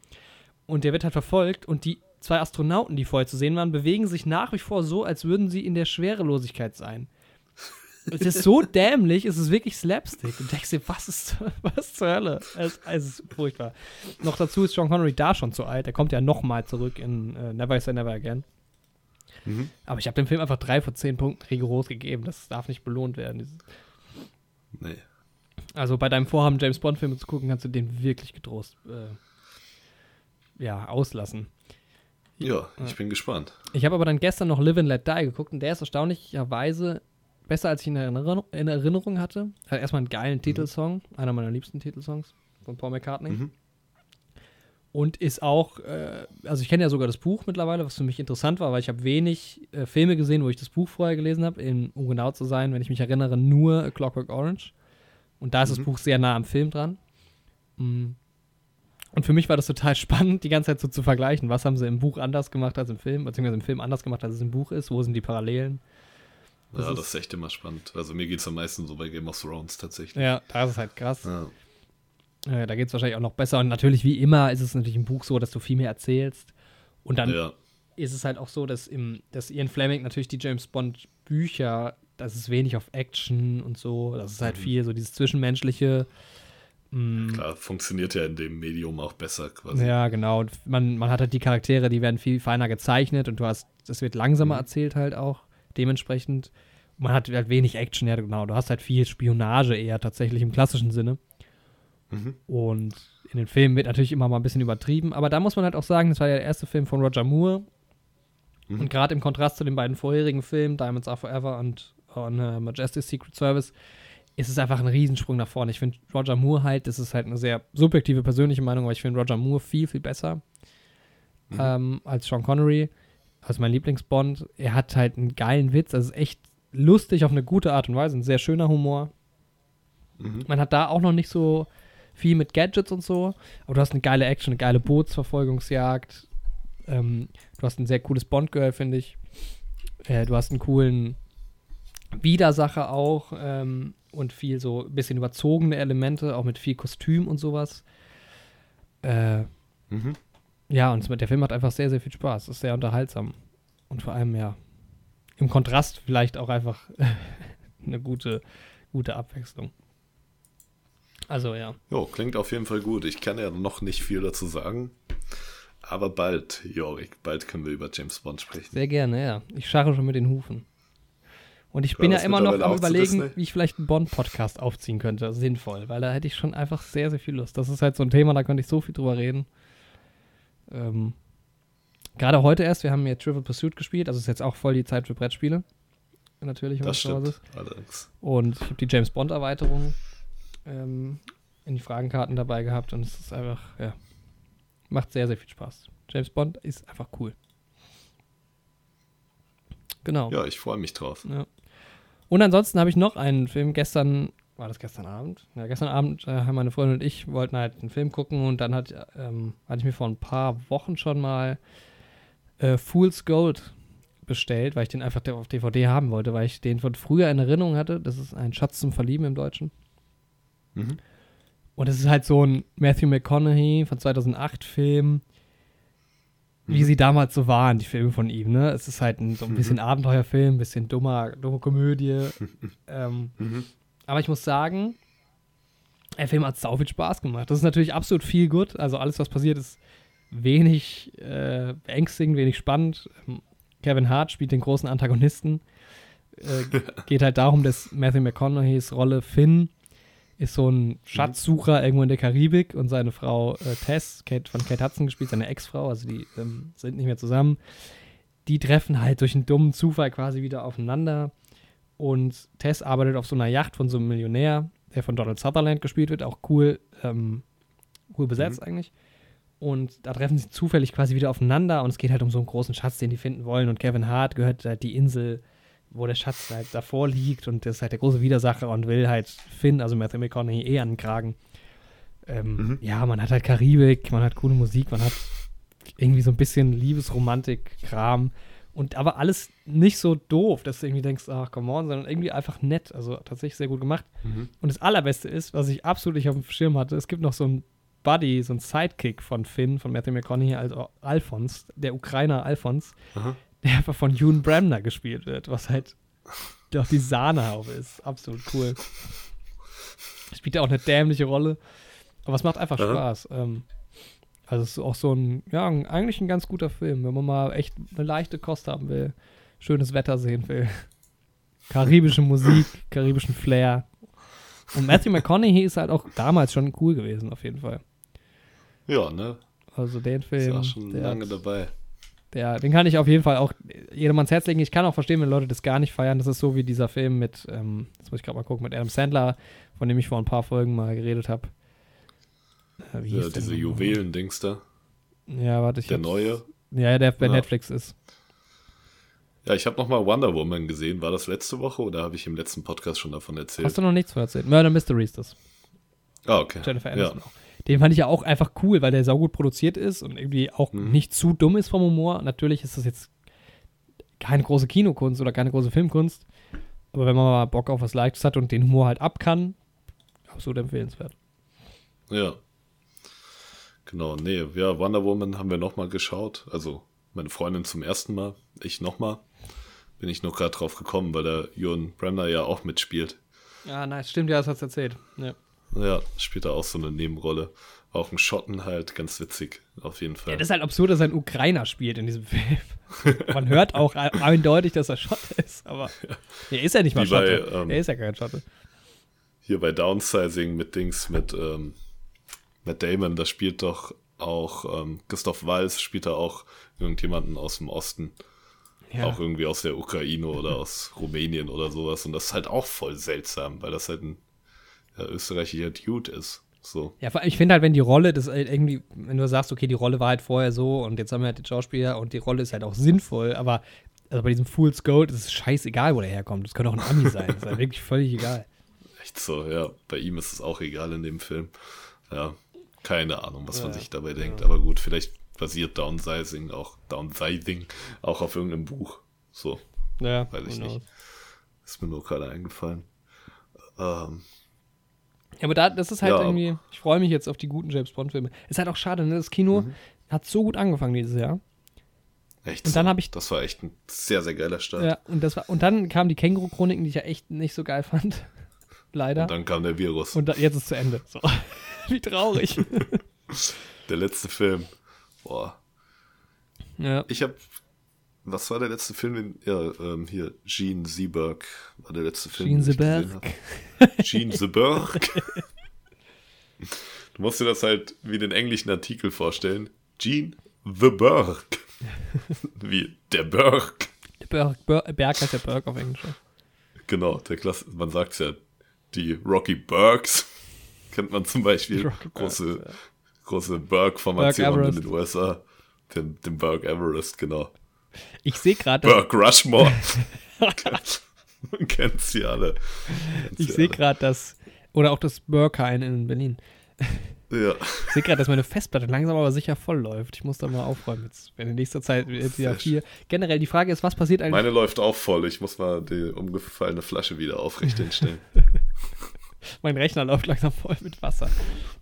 [SPEAKER 2] Und der wird halt verfolgt und die zwei Astronauten, die vorher zu sehen waren, bewegen sich nach wie vor so, als würden sie in der Schwerelosigkeit sein. Es ist so dämlich, es ist wirklich Slapstick. Und denkst dir, was ist was zur Hölle? Es, es ist furchtbar. Noch dazu ist Sean Connery da schon zu alt. Er kommt ja nochmal zurück in äh, Never Say Never Again. Mhm. Aber ich habe dem Film einfach drei von zehn Punkten rigoros gegeben. Das darf nicht belohnt werden. Nee. Also bei deinem Vorhaben, James Bond-Filme zu gucken, kannst du den wirklich getrost äh, ja, auslassen.
[SPEAKER 1] Ja, ich ja. bin gespannt.
[SPEAKER 2] Ich habe aber dann gestern noch Live and Let Die geguckt und der ist erstaunlicherweise besser, als ich ihn in Erinnerung, in Erinnerung hatte. Hat erstmal einen geilen mhm. Titelsong, einer meiner liebsten Titelsongs von Paul McCartney. Mhm. Und ist auch, äh, also ich kenne ja sogar das Buch mittlerweile, was für mich interessant war, weil ich habe wenig äh, Filme gesehen, wo ich das Buch vorher gelesen habe. Um genau zu sein, wenn ich mich erinnere, nur A Clockwork Orange. Und da ist mhm. das Buch sehr nah am Film dran. Mhm. Und für mich war das total spannend, die ganze Zeit so zu vergleichen. Was haben sie im Buch anders gemacht als im Film, beziehungsweise im Film anders gemacht, als es im Buch ist? Wo sind die Parallelen?
[SPEAKER 1] Das ja, ist, das ist echt immer spannend. Also mir geht es am meisten so bei Game of Thrones tatsächlich.
[SPEAKER 2] Ja, da ist es halt krass. Ja. Äh, da geht es wahrscheinlich auch noch besser. Und natürlich, wie immer, ist es natürlich im Buch so, dass du viel mehr erzählst. Und dann ja. ist es halt auch so, dass, im, dass Ian Fleming natürlich die James Bond-Bücher, das ist wenig auf Action und so. Das ist halt mhm. viel so dieses Zwischenmenschliche.
[SPEAKER 1] Mm. Klar, funktioniert ja in dem Medium auch besser quasi.
[SPEAKER 2] Ja, genau. man, man hat halt die Charaktere, die werden viel feiner gezeichnet und du hast, das wird langsamer mhm. erzählt halt auch. Dementsprechend. Man hat halt wenig Action, ja, genau. Du hast halt viel Spionage eher tatsächlich im klassischen Sinne. Mhm. Und in den Filmen wird natürlich immer mal ein bisschen übertrieben. Aber da muss man halt auch sagen, das war ja der erste Film von Roger Moore. Mhm. Und gerade im Kontrast zu den beiden vorherigen Filmen, Diamonds Are Forever und, und uh, Majesty's Secret Service, ist es einfach ein Riesensprung nach vorne. Ich finde Roger Moore halt, das ist halt eine sehr subjektive persönliche Meinung, aber ich finde Roger Moore viel, viel besser mhm. ähm, als Sean Connery, als mein Lieblingsbond. Er hat halt einen geilen Witz, also ist echt lustig auf eine gute Art und Weise, ein sehr schöner Humor. Mhm. Man hat da auch noch nicht so viel mit Gadgets und so, aber du hast eine geile Action, eine geile Bootsverfolgungsjagd. Ähm, du hast ein sehr cooles Bond-Girl, finde ich. Äh, du hast einen coolen Widersacher auch ähm, und viel so ein bisschen überzogene Elemente, auch mit viel Kostüm und sowas. Äh, mhm. Ja, und der Film hat einfach sehr, sehr viel Spaß. Ist sehr unterhaltsam. Und vor allem, ja, im Kontrast vielleicht auch einfach eine gute, gute Abwechslung. Also ja.
[SPEAKER 1] Jo, klingt auf jeden Fall gut. Ich kann ja noch nicht viel dazu sagen. Aber bald, Jorik, bald können wir über James Bond sprechen.
[SPEAKER 2] Sehr gerne, ja. Ich scharre schon mit den Hufen. Und ich bin ja immer noch am überlegen, wie ich vielleicht einen Bond-Podcast aufziehen könnte. Sinnvoll, weil da hätte ich schon einfach sehr, sehr viel Lust. Das ist halt so ein Thema, da könnte ich so viel drüber reden. Ähm, Gerade heute erst, wir haben hier Trivial Pursuit gespielt, also ist jetzt auch voll die Zeit für Brettspiele. Natürlich,
[SPEAKER 1] das stimmt, allerdings.
[SPEAKER 2] Und ich habe die James Bond-Erweiterung ähm, in die Fragenkarten dabei gehabt und es ist einfach, ja, macht sehr, sehr viel Spaß. James Bond ist einfach cool. Genau.
[SPEAKER 1] Ja, ich freue mich drauf.
[SPEAKER 2] Ja. Und ansonsten habe ich noch einen Film gestern, war das gestern Abend? Ja, gestern Abend äh, haben meine Freundin und ich wollten halt einen Film gucken und dann hat, ähm, hatte ich mir vor ein paar Wochen schon mal äh, Fool's Gold bestellt, weil ich den einfach auf DVD haben wollte, weil ich den von früher in Erinnerung hatte. Das ist ein Schatz zum Verlieben im Deutschen. Mhm. Und es ist halt so ein Matthew McConaughey von 2008 Film, wie mhm. sie damals so waren, die Filme von ihm. Ne? Es ist halt ein, so ein bisschen mhm. Abenteuerfilm, ein bisschen dummer, dumme Komödie. ähm, mhm. Aber ich muss sagen, der Film hat sau viel Spaß gemacht. Das ist natürlich absolut viel gut. Also alles, was passiert, ist wenig äh, beängstigend, wenig spannend. Ähm, Kevin Hart spielt den großen Antagonisten. Äh, geht halt darum, dass Matthew McConaughey's Rolle Finn ist so ein Schatzsucher irgendwo in der Karibik und seine Frau äh, Tess, Kate, von Kate Hudson gespielt, seine Ex-Frau, also die ähm, sind nicht mehr zusammen. Die treffen halt durch einen dummen Zufall quasi wieder aufeinander. Und Tess arbeitet auf so einer Yacht von so einem Millionär, der von Donald Sutherland gespielt wird, auch cool, ähm, cool besetzt mhm. eigentlich. Und da treffen sie zufällig quasi wieder aufeinander und es geht halt um so einen großen Schatz, den die finden wollen. Und Kevin Hart gehört halt die Insel wo der Schatz halt davor liegt und das ist halt der große Widersacher und will halt Finn, also Matthew McConaughey, eh an den Kragen. Ähm, mhm. Ja, man hat halt Karibik, man hat coole Musik, man hat irgendwie so ein bisschen Liebesromantik-Kram und aber alles nicht so doof, dass du irgendwie denkst, ach, come on, sondern irgendwie einfach nett. Also tatsächlich sehr gut gemacht. Mhm. Und das Allerbeste ist, was ich absolut nicht auf dem Schirm hatte, es gibt noch so ein Buddy, so ein Sidekick von Finn, von Matthew McConaughey, also Alphons, der Ukrainer Alphons, der einfach von Ewan Bremner gespielt wird, was halt der auch die Sahne auf ist. Absolut cool. Spielt ja auch eine dämliche Rolle. Aber es macht einfach
[SPEAKER 1] Aha.
[SPEAKER 2] Spaß. Ähm, also es ist auch so ein, ja, eigentlich ein ganz guter Film, wenn man mal echt eine leichte Kost haben will, schönes Wetter sehen will. Karibische Musik, karibischen Flair. Und Matthew McConaughey ist halt auch damals schon cool gewesen, auf jeden Fall.
[SPEAKER 1] Ja, ne?
[SPEAKER 2] Also den
[SPEAKER 1] Ist
[SPEAKER 2] Film,
[SPEAKER 1] ja auch schon lange dabei.
[SPEAKER 2] Der, den kann ich auf jeden Fall auch jedem ans Herz legen. Ich kann auch verstehen, wenn Leute das gar nicht feiern. Das ist so wie dieser Film mit, ähm, jetzt muss ich gerade mal gucken, mit Adam Sandler, von dem ich vor ein paar Folgen mal geredet habe. Äh,
[SPEAKER 1] Ja, diese? Juwelen-Dings da.
[SPEAKER 2] Ja, warte, ich
[SPEAKER 1] Der neue.
[SPEAKER 2] Ja, der bei
[SPEAKER 1] Ja.
[SPEAKER 2] Netflix ist.
[SPEAKER 1] Ja, ich habe nochmal Wonder Woman gesehen. War das letzte Woche oder habe ich im letzten Podcast schon davon erzählt?
[SPEAKER 2] Hast du noch nichts von erzählt? Murder Mystery ist das.
[SPEAKER 1] ah, okay.
[SPEAKER 2] Jennifer
[SPEAKER 1] ja.
[SPEAKER 2] Aniston auch. Den fand ich ja auch einfach cool, weil der saugut produziert ist und irgendwie auch
[SPEAKER 1] Mhm.
[SPEAKER 2] nicht zu dumm ist vom Humor. Natürlich ist das jetzt keine große Kinokunst oder keine große Filmkunst. Aber wenn man mal Bock auf was Leichtes hat und den Humor halt ab kann, absolut empfehlenswert.
[SPEAKER 1] Ja. Genau, nee, ja, Wonder Woman haben wir nochmal geschaut. Also meine Freundin zum ersten Mal, ich nochmal. Bin ich noch gerade drauf gekommen, weil der Jürgen Bremner ja auch mitspielt.
[SPEAKER 2] Ja, nice. Stimmt, ja, das hat's erzählt. Ja.
[SPEAKER 1] Ja, spielt da auch so eine Nebenrolle. Auch ein Schotten halt, ganz witzig, auf jeden Fall.
[SPEAKER 2] ja, das ist halt absurd, dass einen Ukrainer spielt in diesem Film. Man hört auch eindeutig, dass er Schotte ist, aber er ist ja nicht mal
[SPEAKER 1] Wie bei,
[SPEAKER 2] Schotte.
[SPEAKER 1] ähm,
[SPEAKER 2] er ist ja kein Schotte.
[SPEAKER 1] Hier bei Downsizing mit Dings, mit ähm, Matt Damon, da spielt doch auch ähm, Christoph Walz, spielt da auch irgendjemanden aus dem Osten.
[SPEAKER 2] Ja.
[SPEAKER 1] Auch irgendwie aus der Ukraine oder aus Rumänien oder sowas. Und das ist halt auch voll seltsam, weil das halt ein ja, österreichischer Dude ist. So.
[SPEAKER 2] Ja, ich finde halt, wenn die Rolle, das halt irgendwie, wenn du sagst, okay, die Rolle war halt vorher so und jetzt haben wir halt den Schauspieler und die Rolle ist halt auch sinnvoll, aber also bei diesem Fool's Gold ist es scheißegal, wo der herkommt. Das könnte auch ein Ami sein. Das ist halt wirklich völlig egal.
[SPEAKER 1] Echt so, ja. Bei ihm ist es auch egal in dem Film. Ja, keine Ahnung, was man
[SPEAKER 2] Ja,
[SPEAKER 1] sich dabei denkt. Aber gut, vielleicht basiert Downsizing auch, Downsizing auch auf irgendeinem Buch. So,
[SPEAKER 2] Ja,
[SPEAKER 1] Weiß ich nicht. ist mir nur gerade eingefallen. Ähm,
[SPEAKER 2] Ja, aber da, das ist halt
[SPEAKER 1] Ja.
[SPEAKER 2] irgendwie, ich freue mich jetzt auf die guten James Bond-Filme. Ist halt auch schade, ne? Das Kino
[SPEAKER 1] Mhm.
[SPEAKER 2] hat so gut angefangen dieses Jahr.
[SPEAKER 1] echt
[SPEAKER 2] Und dann hab ich-
[SPEAKER 1] Das war echt ein sehr, sehr geiler Start.
[SPEAKER 2] Ja, und das war, und dann kamen die Känguru-Chroniken, die ich ja echt nicht so geil fand. Leider.
[SPEAKER 1] Und dann kam der Virus.
[SPEAKER 2] Und da, jetzt ist zu Ende. So. Wie traurig.
[SPEAKER 1] der letzte Film. Boah.
[SPEAKER 2] ja.
[SPEAKER 1] Ich habe. Was war der letzte Film? Den, ja, ähm, hier, Gene Seberg war der letzte Film.
[SPEAKER 2] Gene
[SPEAKER 1] hab. Gene Seberg. Du musst dir das halt wie den englischen Artikel vorstellen. Gene the Berg. Wie der Berg.
[SPEAKER 2] Der Berg, Ber Berg heißt der Berg auf Englisch.
[SPEAKER 1] Genau, der Klasse, man sagt ja, die Rocky Bergs kennt man zum Beispiel.
[SPEAKER 2] Rocky Bergs,
[SPEAKER 1] große
[SPEAKER 2] ja.
[SPEAKER 1] große Berg-Formation in
[SPEAKER 2] Everest.
[SPEAKER 1] den USA. Den, den Berg Everest, genau.
[SPEAKER 2] Ich sehe gerade,
[SPEAKER 1] Berg Rushmore. man kennt sie alle. Kennt's
[SPEAKER 2] ich sehe gerade, dass, oder auch das Berghain in Berlin.
[SPEAKER 1] Ja,
[SPEAKER 2] Ich sehe gerade, dass meine Festplatte langsam aber sicher voll läuft. Ich muss da mal aufräumen jetzt. Wenn in nächster Zeit jetzt wieder vier. Generell die Frage ist, was passiert eigentlich?
[SPEAKER 1] meine läuft auch voll. Ich muss mal die umgefallene Flasche wieder aufrecht hinstellen.
[SPEAKER 2] Mein Rechner läuft langsam voll mit Wasser.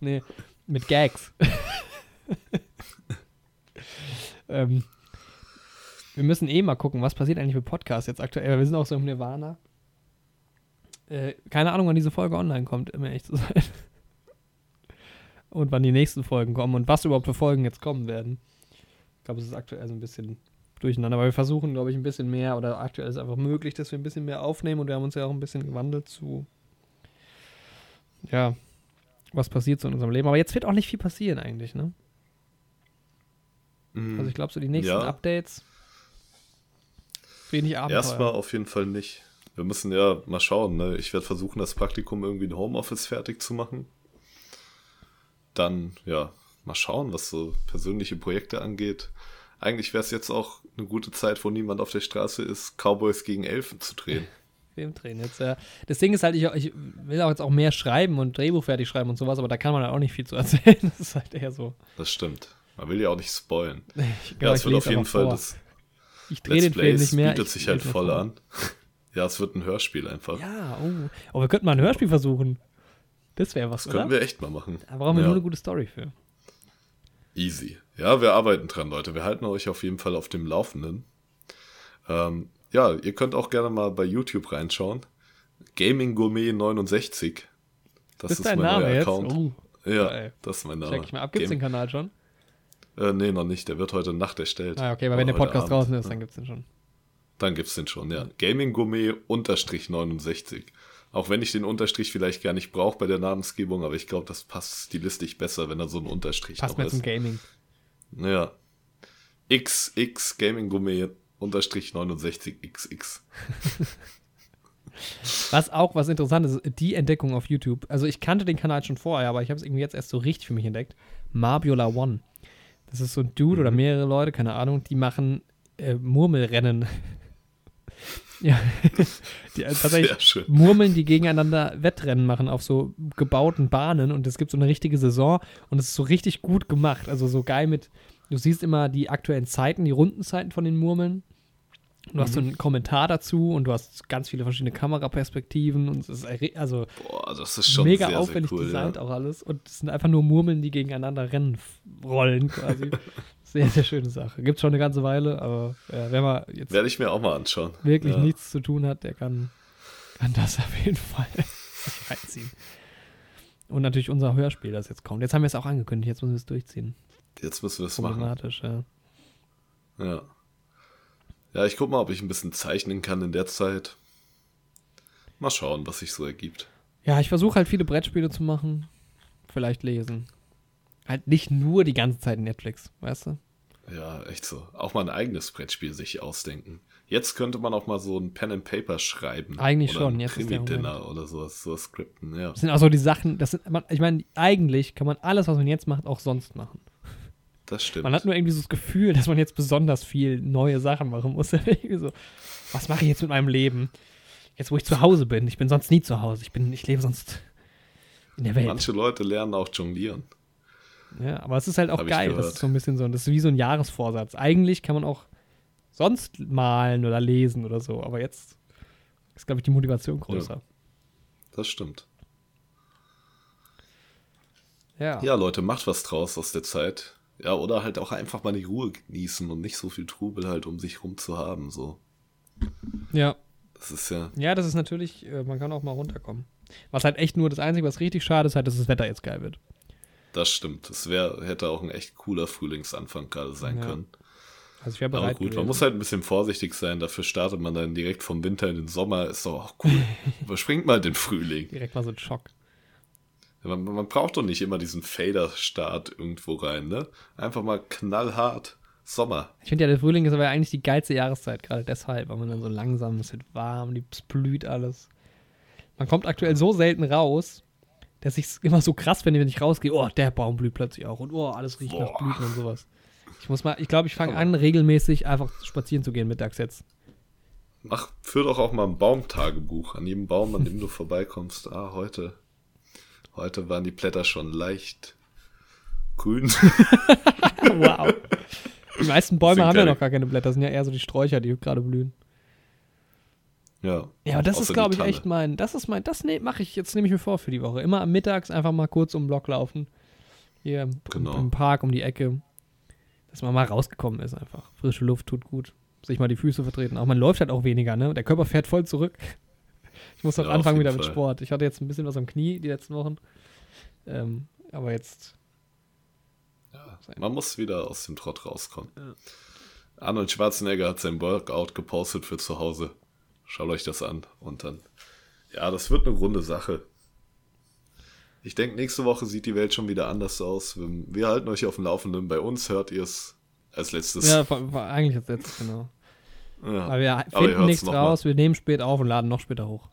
[SPEAKER 2] Nee, mit Gags. ähm, wir müssen eh mal gucken, was passiert eigentlich mit Podcasts jetzt aktuell. Wir sind auch so im Nirvana. Äh, keine Ahnung, wann diese Folge online kommt, um ehrlich zu sein. Und wann die nächsten Folgen kommen und was überhaupt für Folgen jetzt kommen werden. Ich glaube, es ist aktuell so ein bisschen durcheinander, aber wir versuchen, glaube ich, ein bisschen mehr oder aktuell ist einfach möglich, dass wir ein bisschen mehr aufnehmen und wir haben uns ja auch ein bisschen gewandelt zu ja, was passiert so in unserem Leben. Aber jetzt wird auch nicht viel passieren eigentlich, ne? Also ich glaube, so die nächsten
[SPEAKER 1] Ja.
[SPEAKER 2] Updates. Wenig Abenteuer.
[SPEAKER 1] Erstmal auf jeden Fall nicht. Wir müssen ja mal schauen. Ne? Ich werde versuchen, das Praktikum irgendwie in Homeoffice fertig zu machen. Dann, ja, mal schauen, was so persönliche Projekte angeht. Eigentlich wäre es jetzt auch eine gute Zeit, wo niemand auf der Straße ist, Cowboys gegen Elfen zu drehen.
[SPEAKER 2] Film drehen jetzt, ja. Das Ding ist halt, ich, ich will auch jetzt auch mehr schreiben und Drehbuch fertig schreiben und sowas, aber da kann man halt auch nicht viel zu erzählen. Das ist halt eher so.
[SPEAKER 1] Das stimmt. Man will ja auch nicht spoilen.
[SPEAKER 2] Ich,
[SPEAKER 1] ja, es wird auf jeden Fall
[SPEAKER 2] vor.
[SPEAKER 1] das
[SPEAKER 2] Ich drehe den Film nicht mehr.
[SPEAKER 1] bietet
[SPEAKER 2] ich
[SPEAKER 1] sich halt voll an. Ja, es wird ein Hörspiel einfach.
[SPEAKER 2] Ja, oh. Oh, wir könnten mal ein Hörspiel versuchen. Das wäre was,
[SPEAKER 1] das können
[SPEAKER 2] oder?
[SPEAKER 1] wir echt mal machen.
[SPEAKER 2] Da brauchen wir
[SPEAKER 1] ja.
[SPEAKER 2] nur eine gute Story für.
[SPEAKER 1] Easy. Ja, wir arbeiten dran, Leute. Wir halten euch auf jeden Fall auf dem Laufenden. Ähm, ja, ihr könnt auch gerne mal bei YouTube reinschauen. Gaming Gourmet 69. Das
[SPEAKER 2] ist
[SPEAKER 1] ist
[SPEAKER 2] dein
[SPEAKER 1] mein
[SPEAKER 2] Name
[SPEAKER 1] neuer
[SPEAKER 2] jetzt?
[SPEAKER 1] Account.
[SPEAKER 2] Oh,
[SPEAKER 1] ja,
[SPEAKER 2] geil.
[SPEAKER 1] das ist mein Name.
[SPEAKER 2] check ich mal ab. Gibt's den
[SPEAKER 1] Game-
[SPEAKER 2] Kanal schon?
[SPEAKER 1] Äh, nee, noch nicht. Der wird heute Nacht erstellt.
[SPEAKER 2] Ah, okay,
[SPEAKER 1] Oder
[SPEAKER 2] wenn der Podcast
[SPEAKER 1] Abend.
[SPEAKER 2] draußen ist, dann gibt's den schon.
[SPEAKER 1] Dann gibt's den schon, ja. Gaming Gourmet unterstrich 69. Auch wenn ich den Unterstrich vielleicht gar nicht brauche bei der Namensgebung, aber ich glaube, das passt stilistisch besser, wenn da so ein Unterstrich
[SPEAKER 2] Passt
[SPEAKER 1] noch
[SPEAKER 2] mehr zum
[SPEAKER 1] ist.
[SPEAKER 2] Gaming.
[SPEAKER 1] Ja. XX Gaming Gourmet unterstrich 69XX.
[SPEAKER 2] Was auch was interessant ist, die Entdeckung auf YouTube. Also ich kannte den Kanal schon vorher, aber ich habe es irgendwie jetzt erst so richtig für mich entdeckt. Marbiola One. Das ist so ein Dude oder
[SPEAKER 1] Mhm.
[SPEAKER 2] mehrere Leute, keine Ahnung, die machen äh, Murmelrennen. ja. die, äh, tatsächlich. Murmeln, die gegeneinander Wettrennen machen auf so gebauten Bahnen und es gibt so eine richtige Saison und es ist so richtig gut gemacht. Also so geil mit, du siehst immer die aktuellen Zeiten, die Rundenzeiten von den Murmeln. Du hast so
[SPEAKER 1] Mhm.
[SPEAKER 2] einen Kommentar dazu und du hast ganz viele verschiedene Kameraperspektiven und es ist also
[SPEAKER 1] Boah, das ist schon
[SPEAKER 2] mega
[SPEAKER 1] sehr,
[SPEAKER 2] aufwendig
[SPEAKER 1] sehr cool.
[SPEAKER 2] designt
[SPEAKER 1] ja.
[SPEAKER 2] auch alles und es sind einfach nur Murmeln, die gegeneinander rennen, rollen quasi. sehr, sehr schöne Sache. Gibt schon eine ganze Weile, aber ja, wer mal jetzt
[SPEAKER 1] Werde ich mir auch mal anschauen.
[SPEAKER 2] wirklich
[SPEAKER 1] ja.
[SPEAKER 2] nichts zu tun hat, der kann, kann das auf jeden Fall reinziehen. Und natürlich unser Hörspiel, das jetzt kommt. Jetzt haben wir es auch angekündigt, jetzt müssen wir es durchziehen.
[SPEAKER 1] Jetzt müssen wir es machen.
[SPEAKER 2] Problematisch, ja.
[SPEAKER 1] Ja. Ja, ich guck mal, ob ich ein bisschen zeichnen kann in der Zeit. Mal schauen, was sich so ergibt.
[SPEAKER 2] Ja, ich versuche halt viele Brettspiele zu machen. Vielleicht lesen. Halt nicht nur die ganze Zeit Netflix, weißt du?
[SPEAKER 1] Ja, echt so. Auch mal ein eigenes Brettspiel sich ausdenken. Jetzt könnte man auch mal so ein Pen and Paper schreiben.
[SPEAKER 2] Eigentlich
[SPEAKER 1] oder
[SPEAKER 2] schon,
[SPEAKER 1] ein
[SPEAKER 2] jetzt ist der
[SPEAKER 1] Krimi-Dinner oder sowas, sowas skripten, ja.
[SPEAKER 2] Das sind auch so die Sachen, das sind, man, ich meine, eigentlich kann man alles, was man jetzt macht, auch sonst machen.
[SPEAKER 1] Das stimmt.
[SPEAKER 2] Man hat nur irgendwie so das Gefühl, dass man jetzt besonders viel neue Sachen machen muss. so, was mache ich jetzt mit meinem Leben? Jetzt, wo ich zu Hause bin. Ich bin sonst nie zu Hause. Ich, bin, ich lebe sonst in der Welt.
[SPEAKER 1] Manche Leute lernen auch jonglieren.
[SPEAKER 2] Ja, aber es ist halt auch
[SPEAKER 1] Hab
[SPEAKER 2] geil. Das ist so ein bisschen so, das ist wie so ein Jahresvorsatz. Eigentlich kann man auch sonst malen oder lesen oder so, aber jetzt ist, glaube ich, die Motivation größer.
[SPEAKER 1] Das stimmt.
[SPEAKER 2] Ja.
[SPEAKER 1] Ja, Leute, macht was draus aus der Zeit. Ja, oder halt auch einfach mal die Ruhe genießen und nicht so viel Trubel halt um sich rum zu haben. So.
[SPEAKER 2] Ja,
[SPEAKER 1] Das ist ja.
[SPEAKER 2] ja das ist natürlich, äh, man kann auch mal runterkommen. Was halt echt nur das Einzige, was richtig schade ist, halt, dass das Wetter jetzt geil wird.
[SPEAKER 1] Das stimmt. Das wär, hätte auch ein echt cooler Frühlingsanfang gerade sein
[SPEAKER 2] Ja.
[SPEAKER 1] können.
[SPEAKER 2] Also ich wäre
[SPEAKER 1] Aber
[SPEAKER 2] bereit.
[SPEAKER 1] gut, man
[SPEAKER 2] gewesen.
[SPEAKER 1] muss halt ein bisschen vorsichtig sein. Dafür startet man dann direkt vom Winter in den Sommer. Ist doch auch cool. Überspringt mal den Frühling.
[SPEAKER 2] direkt mal so ein Schock.
[SPEAKER 1] Man, man braucht doch nicht immer diesen Fader-Start irgendwo rein, ne? Einfach mal knallhart Sommer.
[SPEAKER 2] Ich finde ja, der Frühling ist aber eigentlich die geilste Jahreszeit, gerade deshalb, weil man dann so langsam, es wird warm, die- es blüht alles. Man kommt aktuell so selten raus, dass ich es immer so krass finde, wenn ich rausgehe, oh, der Baum blüht plötzlich auch und oh, alles riecht nach
[SPEAKER 1] Boah.
[SPEAKER 2] Blüten und sowas. Ich muss mal, ich glaube, ich fange an, regelmäßig einfach spazieren zu gehen mittags jetzt.
[SPEAKER 1] Mach, führ doch auch mal ein Baumtagebuch. An jedem Baum, an dem du vorbeikommst. Ah, heute. Heute waren die Blätter schon leicht grün.
[SPEAKER 2] wow. Die meisten Bäume haben ja noch gar keine Blätter, das sind ja eher so die Sträucher, die gerade blühen.
[SPEAKER 1] ja.
[SPEAKER 2] Ja, aber das ist, glaube ich,
[SPEAKER 1] Tanne.
[SPEAKER 2] echt mein, das ist mein, das ne, mache ich, jetzt nehme ich mir vor für die Woche. Immer am Mittags einfach mal kurz um den Block laufen. Hier im,
[SPEAKER 1] Genau.
[SPEAKER 2] im Park um die Ecke. Dass man mal rausgekommen ist einfach. Frische Luft tut gut. Sich mal die Füße vertreten. Auch man läuft halt auch weniger, ne? Der Körper fährt voll zurück. Ich muss auch
[SPEAKER 1] Ja,
[SPEAKER 2] anfangen wieder mit
[SPEAKER 1] Fall.
[SPEAKER 2] Sport. Ich hatte jetzt ein bisschen was am Knie die letzten Wochen. Ähm, aber jetzt,
[SPEAKER 1] Ja, man muss wieder aus dem Trott rauskommen. Arnold Schwarzenegger hat sein Workout gepostet für zu Hause. Schaut euch das an. Und dann, ja, das wird eine runde Sache. Ich denke, nächste Woche sieht die Welt schon wieder anders aus. Wir, halten euch auf dem Laufenden. Bei uns hört ihr es als letztes.
[SPEAKER 2] ja, eigentlich jetzt, jetzt genau.
[SPEAKER 1] Ja,
[SPEAKER 2] Aber wir
[SPEAKER 1] Aber ihr
[SPEAKER 2] finden
[SPEAKER 1] hört's
[SPEAKER 2] nichts
[SPEAKER 1] noch mal.
[SPEAKER 2] raus, wir nehmen spät auf und laden noch später hoch.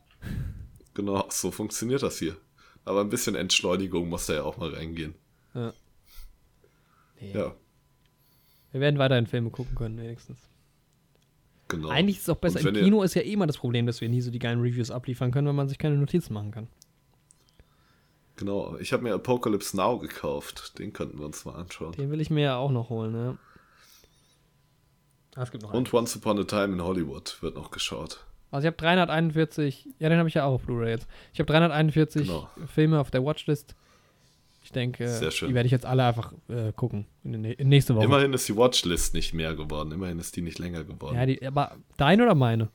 [SPEAKER 1] Genau, so funktioniert das hier. Aber ein bisschen Entschleunigung muss da ja auch mal reingehen.
[SPEAKER 2] Nee.
[SPEAKER 1] Ja,
[SPEAKER 2] Wir werden weiterhin Filme gucken können, wenigstens.
[SPEAKER 1] genau.
[SPEAKER 2] Eigentlich ist es auch besser. Im Kino ist ja eh immer das Problem, dass wir nie so die geilen Reviews abliefern können, wenn man sich keine Notizen machen kann.
[SPEAKER 1] Genau, ich habe mir Apocalypse Now gekauft. Den könnten wir uns mal anschauen.
[SPEAKER 2] Den will ich mir ja auch noch holen, ne? Ah, es gibt noch einen.
[SPEAKER 1] Und Once Upon a Time in Hollywood wird noch geschaut.
[SPEAKER 2] Also ich habe 341, ja, den habe ich ja auch auf Blu-ray jetzt. Ich habe 341
[SPEAKER 1] Genau.
[SPEAKER 2] Filme auf der Watchlist. Ich denke, die werde ich jetzt alle einfach äh, gucken. In, in nächste Woche.
[SPEAKER 1] Immerhin ist die Watchlist nicht mehr geworden. Immerhin ist die nicht länger geworden.
[SPEAKER 2] Ja, die, aber deine oder meine?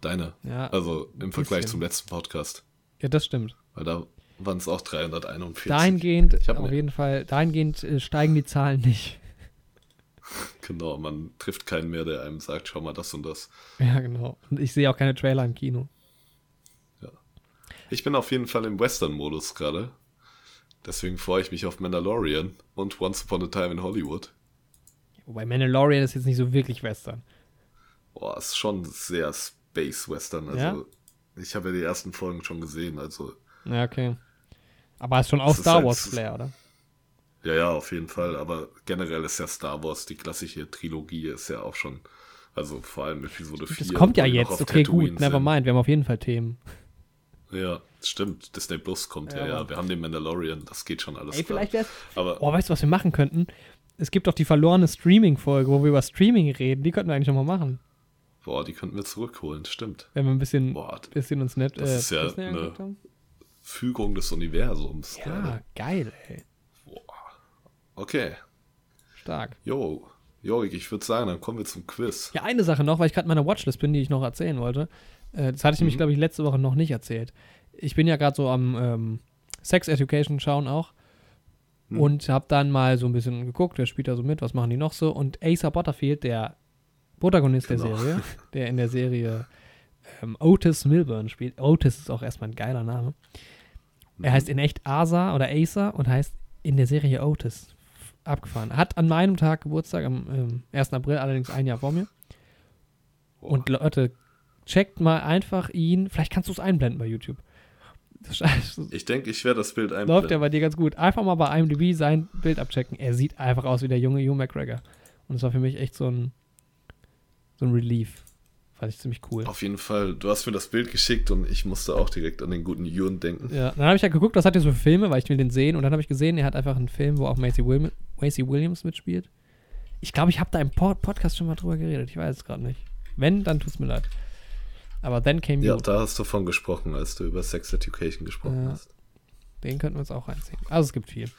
[SPEAKER 1] Deine.
[SPEAKER 2] Ja,
[SPEAKER 1] Also im Vergleich zum letzten Podcast.
[SPEAKER 2] ja das stimmt.
[SPEAKER 1] Weil da waren es auch 341.
[SPEAKER 2] Dahingehend, auf jeden Fall, dahingehend äh, steigen die Zahlen nicht.
[SPEAKER 1] Genau, man trifft keinen mehr, der einem sagt, schau mal das und das.
[SPEAKER 2] Ja, genau. Und ich sehe auch keine Trailer im Kino.
[SPEAKER 1] Ich bin auf jeden Fall im Western-Modus gerade. Deswegen freue ich mich auf Mandalorian und Once Upon a Time in Hollywood.
[SPEAKER 2] Wobei Mandalorian ist jetzt nicht so wirklich Western.
[SPEAKER 1] Boah, ist schon sehr Space-Western. Also,
[SPEAKER 2] Ja?
[SPEAKER 1] ich habe ja die ersten Folgen schon gesehen. Also,
[SPEAKER 2] Ja, okay. Aber ist schon auch Star
[SPEAKER 1] halt-
[SPEAKER 2] Wars Flair, oder?
[SPEAKER 1] Ja, ja, auf jeden Fall. Aber generell ist ja Star Wars, die klassische Trilogie, ist ja auch schon. Also, vor allem Episode 4.
[SPEAKER 2] Das kommt ja jetzt. Okay,
[SPEAKER 1] Tatooine
[SPEAKER 2] gut. Never mind. Wir haben auf jeden Fall Themen.
[SPEAKER 1] Ja, stimmt. Disney Plus kommt ja,
[SPEAKER 2] Ja,
[SPEAKER 1] ja. Wir haben den Mandalorian, das geht schon alles.
[SPEAKER 2] Ey,
[SPEAKER 1] klar.
[SPEAKER 2] vielleicht wär's.
[SPEAKER 1] Aber
[SPEAKER 2] Oh, weißt du, was wir machen könnten? Es gibt doch die verlorene Streaming-Folge, wo wir über Streaming reden. Die könnten wir eigentlich nochmal machen.
[SPEAKER 1] boah, die könnten wir zurückholen, stimmt.
[SPEAKER 2] Wenn wir ein bisschen,
[SPEAKER 1] Boah,
[SPEAKER 2] bisschen uns nett
[SPEAKER 1] Das
[SPEAKER 2] äh,
[SPEAKER 1] ist ja eine-. Fügung des Universums.
[SPEAKER 2] Ja,
[SPEAKER 1] gerade.
[SPEAKER 2] geil, ey.
[SPEAKER 1] Okay.
[SPEAKER 2] Stark.
[SPEAKER 1] Jo, Jorik, ich würde sagen, dann kommen wir zum Quiz.
[SPEAKER 2] Ja, eine Sache noch, weil ich gerade meine Watchlist bin, die ich noch erzählen wollte. Äh, das hatte ich nämlich,
[SPEAKER 1] Mhm.
[SPEAKER 2] glaube ich, letzte Woche noch nicht erzählt. Ich bin ja gerade so am ähm, Sex Education schauen auch.
[SPEAKER 1] Mhm.
[SPEAKER 2] Und habe dann mal so ein bisschen geguckt, wer spielt da so mit, was machen die noch so. Und Asa Butterfield, der Protagonist
[SPEAKER 1] Genau.
[SPEAKER 2] der Serie, der in der Serie ähm, Otis Milburn spielt. Otis ist auch erstmal ein geiler Name. Er
[SPEAKER 1] Mhm.
[SPEAKER 2] heißt in echt Asa oder Asa und heißt in der Serie Otis. Abgefahren. Hat an meinem Tag Geburtstag, am ähm, 1. April, allerdings ein Jahr vor mir. Und Leute, checkt mal einfach ihn. Vielleicht kannst du es einblenden bei YouTube.
[SPEAKER 1] Ich denke, ich werde das Bild
[SPEAKER 2] läuft ja
[SPEAKER 1] einblenden.
[SPEAKER 2] bei dir ganz gut. Einfach mal bei IMDb sein Bild abchecken. Er sieht einfach aus wie der junge Hugh McGregor. Und das war für mich echt so ein, so ein Relief. Fand ich ziemlich cool.
[SPEAKER 1] Auf jeden Fall, du hast mir das Bild geschickt und ich musste auch direkt an den guten Ewan denken.
[SPEAKER 2] Ja, dann habe ich ja geguckt, was hat er so für Filme, weil ich will den sehen. Und dann habe ich gesehen, er hat einfach einen Film, wo auch Macy, Wilm Macy Williams mitspielt. Ich glaube, ich habe da im Pod Podcast schon mal drüber geredet. Ich weiß es gerade nicht. Wenn, dann tut's mir leid. Aber Then Came
[SPEAKER 1] Ja,
[SPEAKER 2] You.
[SPEAKER 1] da hast du von gesprochen, als du über Sex Education gesprochen
[SPEAKER 2] Ja.
[SPEAKER 1] hast.
[SPEAKER 2] Den könnten wir uns auch reinziehen. Also es gibt viel.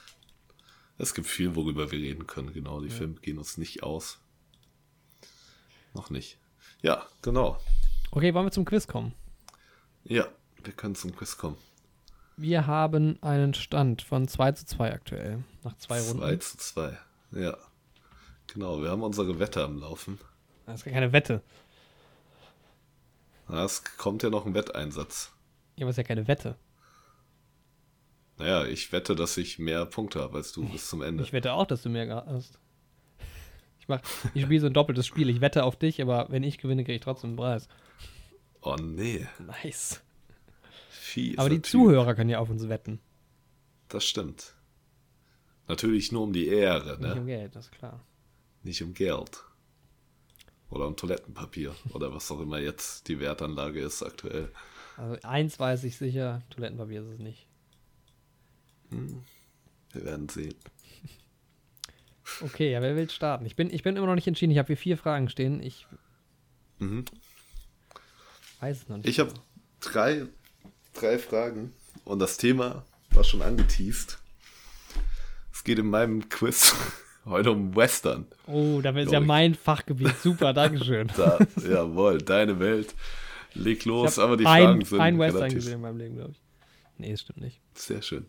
[SPEAKER 1] Es gibt viel, worüber wir reden können. Genau, die Filme gehen uns nicht aus. Noch nicht. Ja, genau.
[SPEAKER 2] Okay, wollen wir zum Quiz kommen?
[SPEAKER 1] Ja, wir können zum Quiz kommen.
[SPEAKER 2] Wir haben einen Stand von 2 zu 2 aktuell. Nach zwei
[SPEAKER 1] 2
[SPEAKER 2] Runden.
[SPEAKER 1] zu 2. Ja. Genau, wir haben unsere Wette am Laufen.
[SPEAKER 2] Das ist keine Wette.
[SPEAKER 1] Na, Es kommt ja noch ein Wetteinsatz.
[SPEAKER 2] Ja, aber es ist ja keine Wette.
[SPEAKER 1] Naja, ich wette, dass ich mehr Punkte habe als du bis zum Ende.
[SPEAKER 2] Ich wette auch, dass du mehr hast. Ich, mach, ich spiele so ein doppeltes Spiel. Ich wette auf dich, aber wenn ich gewinne, kriege ich trotzdem einen Preis.
[SPEAKER 1] Oh nee,
[SPEAKER 2] Nice.
[SPEAKER 1] fies.
[SPEAKER 2] Aber die Zuhörer können ja auf uns wetten.
[SPEAKER 1] Das stimmt. Natürlich nur um die Ehre,
[SPEAKER 2] Nicht um
[SPEAKER 1] ne?
[SPEAKER 2] Geld, das ist klar.
[SPEAKER 1] Nicht um Geld. Oder um Toilettenpapier. Oder was auch immer jetzt die Wertanlage ist aktuell.
[SPEAKER 2] Also eins weiß ich sicher, Toilettenpapier ist es nicht.
[SPEAKER 1] Wir werden sehen.
[SPEAKER 2] Okay, ja, wer will starten? Ich bin, ich bin immer noch nicht entschieden. Ich habe hier vier Fragen stehen. Ich
[SPEAKER 1] Mhm.
[SPEAKER 2] weiß es noch nicht.
[SPEAKER 1] Ich habe drei, drei Fragen und das Thema war schon angeteased. Es geht in meinem Quiz heute um Western.
[SPEAKER 2] oh, da ist ja mein Fachgebiet. Super, Dankeschön.
[SPEAKER 1] Da, jawohl, deine Welt. Leg
[SPEAKER 2] Ich
[SPEAKER 1] los,
[SPEAKER 2] habe
[SPEAKER 1] aber die
[SPEAKER 2] ein,
[SPEAKER 1] Fragen sind
[SPEAKER 2] ein Western
[SPEAKER 1] relativ
[SPEAKER 2] gesehen in meinem Leben, glaube ich. Nee, das stimmt nicht.
[SPEAKER 1] sehr schön.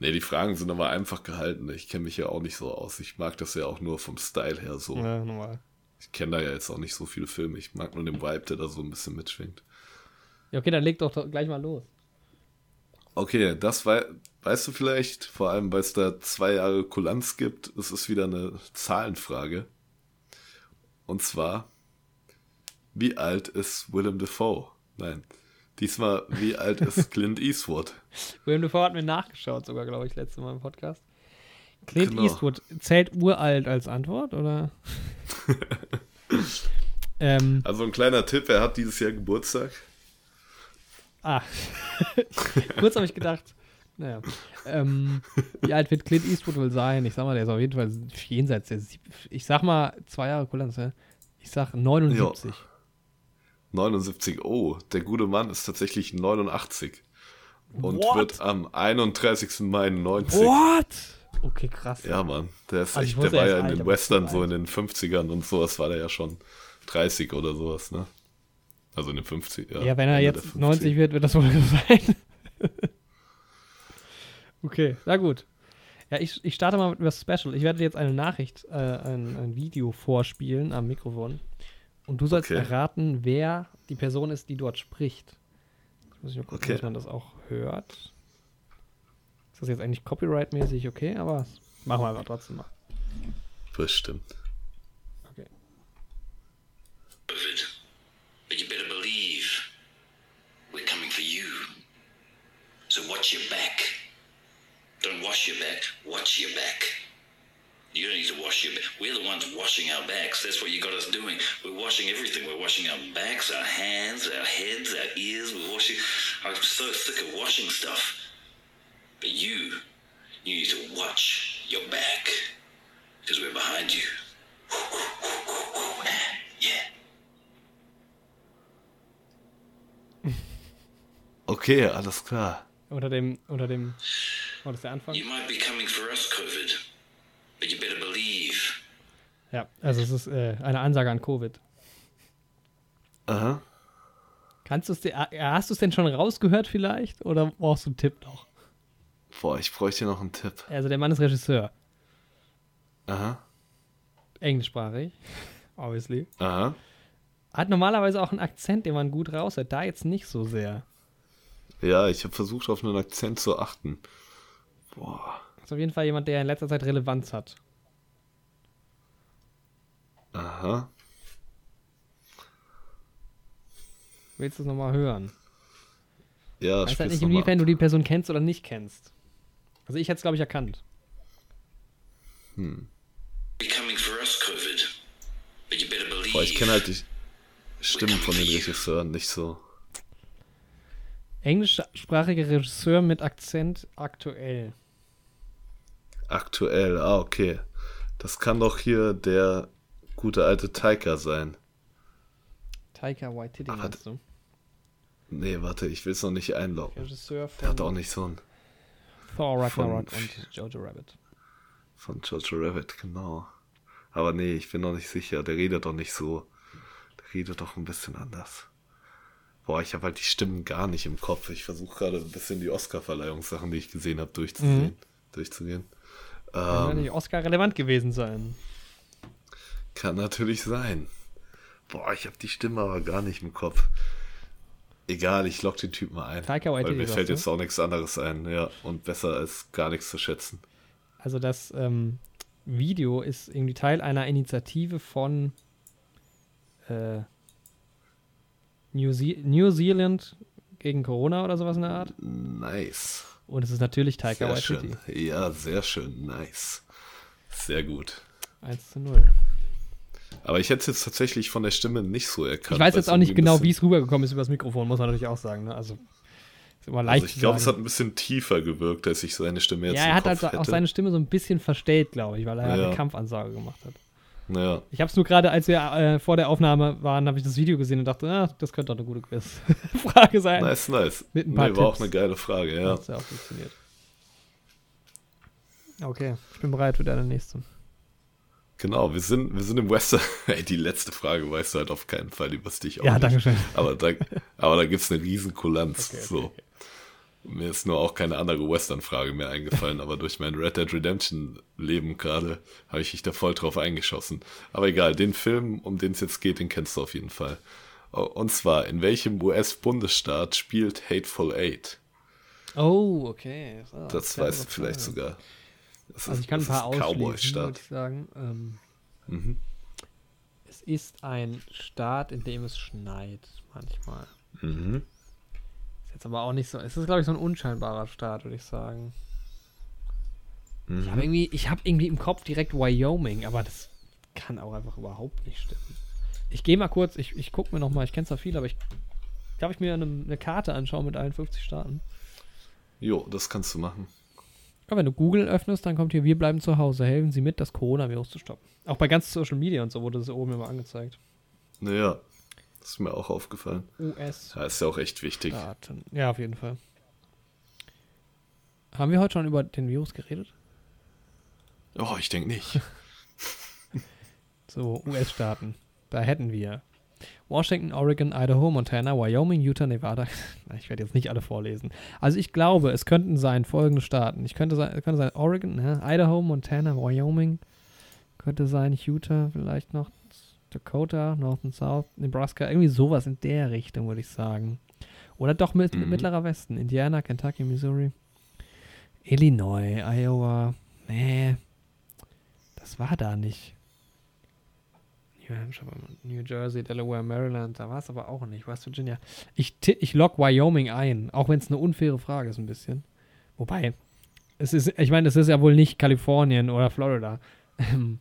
[SPEAKER 1] Nee, die Fragen sind aber einfach gehalten. Ich kenne mich ja auch nicht so aus. Ich mag das ja auch nur vom Style her so.
[SPEAKER 2] Ja, normal.
[SPEAKER 1] Ich kenne da ja jetzt auch nicht so viele Filme. Ich mag nur den Vibe, der da so ein bisschen mitschwingt.
[SPEAKER 2] Ja, okay, dann leg doch doch gleich mal los.
[SPEAKER 1] Okay, das wei weißt du vielleicht, vor allem weil es da zwei Jahre Kulanz gibt, es ist wieder eine Zahlenfrage. Und zwar, wie alt ist Willem Dafoe? Nein, diesmal, wie alt ist Clint Eastwood?
[SPEAKER 2] William Dafoe hat mir nachgeschaut, sogar, glaube ich, letzte Mal im Podcast. Clint
[SPEAKER 1] Genau.
[SPEAKER 2] Eastwood zählt uralt als Antwort, oder? ähm,
[SPEAKER 1] Also ein kleiner Tipp, er hat dieses Jahr Geburtstag.
[SPEAKER 2] ah. Kurz habe ich gedacht, naja. Ähm, wie alt wird Clint Eastwood wohl sein? Ich sag mal, der ist auf jeden Fall jenseits der sieb Ich sag mal, zwei Jahre Kulanz? Ich sag 79.
[SPEAKER 1] 79, oh, der gute Mann ist tatsächlich 89. und
[SPEAKER 2] What?
[SPEAKER 1] wird am 31. Mai 90.
[SPEAKER 2] What? Okay, krass.
[SPEAKER 1] Ja, Mann, der ist
[SPEAKER 2] Also
[SPEAKER 1] echt, der war ja in den Western so in den 50ern und sowas war der ja schon 30 oder sowas, ne? Also in den 50
[SPEAKER 2] Ja, wenn er jetzt
[SPEAKER 1] der 50.
[SPEAKER 2] 90 wird, wird das wohl sein. okay, na gut. Ja, ich, ich starte mal mit etwas Special. Ich werde jetzt eine Nachricht, äh, ein, ein Video vorspielen am Mikrofon. Und du sollst
[SPEAKER 1] Okay.
[SPEAKER 2] erraten, wer die Person ist, die dort spricht. Jetzt muss ich nur gucken,
[SPEAKER 1] Okay.
[SPEAKER 2] dass man das auch hört. Ist das jetzt eigentlich copyright-mäßig okay? Aber machen wir einfach trotzdem mal.
[SPEAKER 1] Bestimmt.
[SPEAKER 2] Okay.
[SPEAKER 3] But you better believe we're coming for you. So watch your back. Don't wash your back, watch your back. You don't need to wash your back. We're the ones washing our backs. That's what you got us doing. We're washing everything. We're washing our backs, our hands, our heads, our ears. We're washing. I'm so sick of washing stuff. But you, you need to watch your back. Because we're behind you. Yeah.
[SPEAKER 1] Okay, alles klar.
[SPEAKER 2] Unter dem, unter dem, war das der Anfang?
[SPEAKER 3] You might be coming for us, COVID.
[SPEAKER 2] Ja, also es ist äh, eine Ansage an Covid.
[SPEAKER 1] Aha.
[SPEAKER 2] Kannst du es dir, hast du es denn schon rausgehört vielleicht? Oder brauchst du einen Tipp noch?
[SPEAKER 1] Boah, ich bräuchte noch einen Tipp.
[SPEAKER 2] Also der Mann ist Regisseur.
[SPEAKER 1] Aha.
[SPEAKER 2] Englischsprachig. Obviously.
[SPEAKER 1] Aha.
[SPEAKER 2] Hat normalerweise auch einen Akzent, den man gut raushört. Da jetzt nicht so sehr.
[SPEAKER 1] Ja, ich habe versucht, auf einen Akzent zu achten. Boah.
[SPEAKER 2] Ist auf jeden Fall jemand, der in letzter Zeit Relevanz hat.
[SPEAKER 1] Aha.
[SPEAKER 2] Willst du es nochmal hören?
[SPEAKER 1] Ja,
[SPEAKER 2] Ich weiß halt nicht, inwiefern
[SPEAKER 1] ab.
[SPEAKER 2] du die Person kennst oder nicht kennst. Also ich hätte es, glaube ich, erkannt.
[SPEAKER 3] be coming for us, COVID. But you better believe
[SPEAKER 1] Boah, ich kenne halt die Stimmen von den Regisseuren nicht so.
[SPEAKER 2] Englischsprachiger Regisseur mit Akzent aktuell.
[SPEAKER 1] Aktuell, ah, okay. Das kann doch hier der gute alte Taika sein.
[SPEAKER 2] Taika Waititi
[SPEAKER 1] Aber
[SPEAKER 2] meinst du?
[SPEAKER 1] Nee, warte, ich will es noch nicht einloggen.
[SPEAKER 2] Regisseur
[SPEAKER 1] Der hat auch
[SPEAKER 2] von
[SPEAKER 1] nicht so ein
[SPEAKER 2] Thor Ragnarok
[SPEAKER 1] von-
[SPEAKER 2] und Jojo Rabbit.
[SPEAKER 1] von Jojo Rabbit, genau. Aber nee, ich bin noch nicht sicher. Der redet doch nicht so. Der redet doch ein bisschen anders. Boah, ich habe halt die Stimmen gar nicht im Kopf. Ich versuche gerade ein bisschen die Oscar-Verleihungssachen, die ich gesehen habe, durchzusehen, durchzugehen.
[SPEAKER 2] Kann
[SPEAKER 1] Ähm,
[SPEAKER 2] nicht Oscar relevant gewesen sein.
[SPEAKER 1] Kann natürlich sein. Boah, ich habe die Stimme aber gar nicht im Kopf. Egal, ich lock den Typ mal ein.
[SPEAKER 2] Taika Waititi,
[SPEAKER 1] weil mir fällt jetzt auch nichts anderes ein, ja. Und besser als gar nichts zu schätzen.
[SPEAKER 2] Also das ähm, Video ist irgendwie Teil einer Initiative von äh, New, Ze New Zealand gegen Corona oder sowas in der Art.
[SPEAKER 1] Nice.
[SPEAKER 2] Und es ist natürlich Taika
[SPEAKER 1] Sehr
[SPEAKER 2] Waititi.
[SPEAKER 1] schön. Ja, sehr schön. Nice. Sehr gut.
[SPEAKER 2] 1 zu 0.
[SPEAKER 1] Aber ich hätte es jetzt tatsächlich von der Stimme nicht so erkannt.
[SPEAKER 2] Ich weiß jetzt auch nicht genau, wie es rübergekommen ist übers Mikrofon, muss man natürlich auch sagen. Ne? Also ist immer leicht
[SPEAKER 1] Also ich glaube, es hat ein bisschen tiefer gewirkt, als ich seine Stimme jetzt
[SPEAKER 2] Ja, er hat
[SPEAKER 1] Kopf
[SPEAKER 2] also auch
[SPEAKER 1] hätte.
[SPEAKER 2] seine Stimme so ein bisschen verstellt, glaube ich, weil er
[SPEAKER 1] Ja.
[SPEAKER 2] eine Kampfansage gemacht hat.
[SPEAKER 1] Naja,
[SPEAKER 2] Ich habe es nur gerade, als wir äh, vor der Aufnahme waren, habe ich das Video gesehen und dachte, ah, das könnte doch eine gute Quiz-Frage sein.
[SPEAKER 1] nice, nice.
[SPEAKER 2] Mit ein paar
[SPEAKER 1] nee, war auch
[SPEAKER 2] Tipps.
[SPEAKER 1] eine geile Frage, ja.
[SPEAKER 2] Hat's ja auch funktioniert. Okay, ich bin bereit für deine nächste.
[SPEAKER 1] Genau, wir sind, wir sind im Western. Ey, die letzte Frage weißt du halt auf keinen Fall, die wusste ich auch
[SPEAKER 2] Ja,
[SPEAKER 1] nicht.
[SPEAKER 2] danke schön.
[SPEAKER 1] Aber da, aber da gibt es eine riesen Kulanz.
[SPEAKER 2] Okay,
[SPEAKER 1] so.
[SPEAKER 2] okay.
[SPEAKER 1] Mir ist nur auch keine andere Western-Frage mehr eingefallen, aber durch mein Red Dead Redemption-Leben gerade habe ich mich da voll drauf eingeschossen. Aber egal, den Film, um den es jetzt geht, den kennst du auf jeden Fall. Und zwar, in welchem US-Bundesstaat spielt Hateful Eight?
[SPEAKER 2] Oh, okay. So,
[SPEAKER 1] Das
[SPEAKER 2] clevere
[SPEAKER 1] weißt du vielleicht sogar. Das
[SPEAKER 2] Also ich kann ein paar
[SPEAKER 1] ist
[SPEAKER 2] ausschließen, würde ich sagen. Ähm,
[SPEAKER 1] Mhm.
[SPEAKER 2] Es ist ein Staat, in dem es schneit, manchmal.
[SPEAKER 1] Mhm.
[SPEAKER 2] Ist jetzt aber auch nicht so. Es ist, glaube ich, so ein unscheinbarer Staat, würde ich sagen.
[SPEAKER 1] Mhm.
[SPEAKER 2] Ich habe irgendwie, ich habe irgendwie im Kopf direkt Wyoming, aber das kann auch einfach überhaupt nicht stimmen. Ich gehe mal kurz, ich, ich gucke mir noch mal, ich kenne zwar viel, aber ich darf ich mir eine, eine Karte anschauen mit allen 50 Staaten.
[SPEAKER 1] Jo, das kannst du machen.
[SPEAKER 2] Ja, wenn du Google öffnest, dann kommt hier, wir bleiben zu Hause, helfen Sie mit, das Coronavirus zu stoppen. Auch bei ganz Social Media und so wurde das oben immer angezeigt.
[SPEAKER 1] Naja, das ist mir auch aufgefallen.
[SPEAKER 2] US-Staaten.
[SPEAKER 1] Ja, ist ja auch echt wichtig.
[SPEAKER 2] Ja, auf jeden Fall. Haben wir heute schon über den Virus geredet?
[SPEAKER 1] Oh, ich denke nicht.
[SPEAKER 2] So, US-Staaten. Da hätten wir Washington, Oregon, Idaho, Montana, Wyoming, Utah, Nevada. Ich werde jetzt nicht alle vorlesen. Also ich glaube, es könnten sein folgende Staaten. Ich könnte sein, könnte sein Oregon, ne? Idaho, Montana, Wyoming, könnte sein Utah, vielleicht noch Dakota, North and South, Nebraska, irgendwie sowas in der Richtung, würde ich sagen. Oder doch mit,
[SPEAKER 1] Mhm.
[SPEAKER 2] mittlerer Westen, Indiana, Kentucky, Missouri, Illinois, Iowa. Nee, das war da nicht. New Hampshire, New Jersey, Delaware, Maryland, da war es aber auch nicht. West Virginia. Ich, ich log Wyoming ein, auch wenn es eine unfaire Frage ist ein bisschen. Wobei, es ist, ich meine, es ist ja wohl nicht Kalifornien oder Florida. Ähm,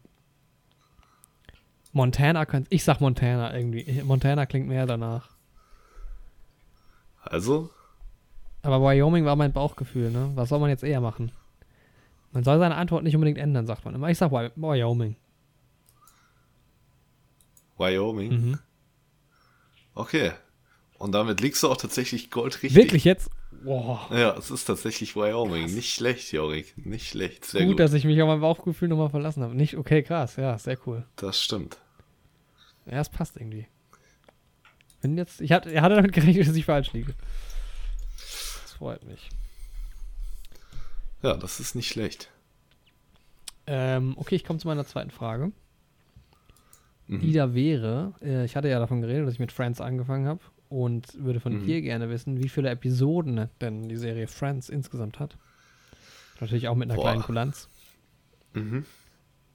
[SPEAKER 2] Montana könnte, ich sag Montana irgendwie. Montana klingt mehr danach.
[SPEAKER 1] Also,
[SPEAKER 2] Aber Wyoming war mein Bauchgefühl, ne? Was soll man jetzt eher machen? Man soll seine Antwort nicht unbedingt ändern, sagt man immer. Ich sag Wy Wyoming.
[SPEAKER 1] Wyoming.
[SPEAKER 2] Mhm.
[SPEAKER 1] Okay. Und damit liegst du auch tatsächlich goldrichtig.
[SPEAKER 2] Wirklich jetzt? Boah.
[SPEAKER 1] Ja, es ist tatsächlich Wyoming. Nicht schlecht, Jorik. Nicht schlecht. Sehr
[SPEAKER 2] gut,
[SPEAKER 1] gut.
[SPEAKER 2] dass ich mich auf mein Bauchgefühl nochmal verlassen habe. Nicht, okay, krass, ja, sehr cool.
[SPEAKER 1] das stimmt.
[SPEAKER 2] Ja, es passt irgendwie. Bin jetzt, ich hatte, er hatte damit gerechnet, dass ich falsch liege. Das freut mich.
[SPEAKER 1] Ja, das ist nicht schlecht.
[SPEAKER 2] Ähm, okay, ich komme zu meiner zweiten Frage.
[SPEAKER 1] Mhm.
[SPEAKER 2] Die da wäre, äh, ich hatte ja davon geredet, dass ich mit Friends angefangen habe und würde von
[SPEAKER 1] Mhm.
[SPEAKER 2] dir gerne wissen, wie viele Episoden denn die Serie Friends insgesamt hat. Natürlich auch mit einer
[SPEAKER 1] Boah.
[SPEAKER 2] kleinen Kulanz,
[SPEAKER 1] Mhm.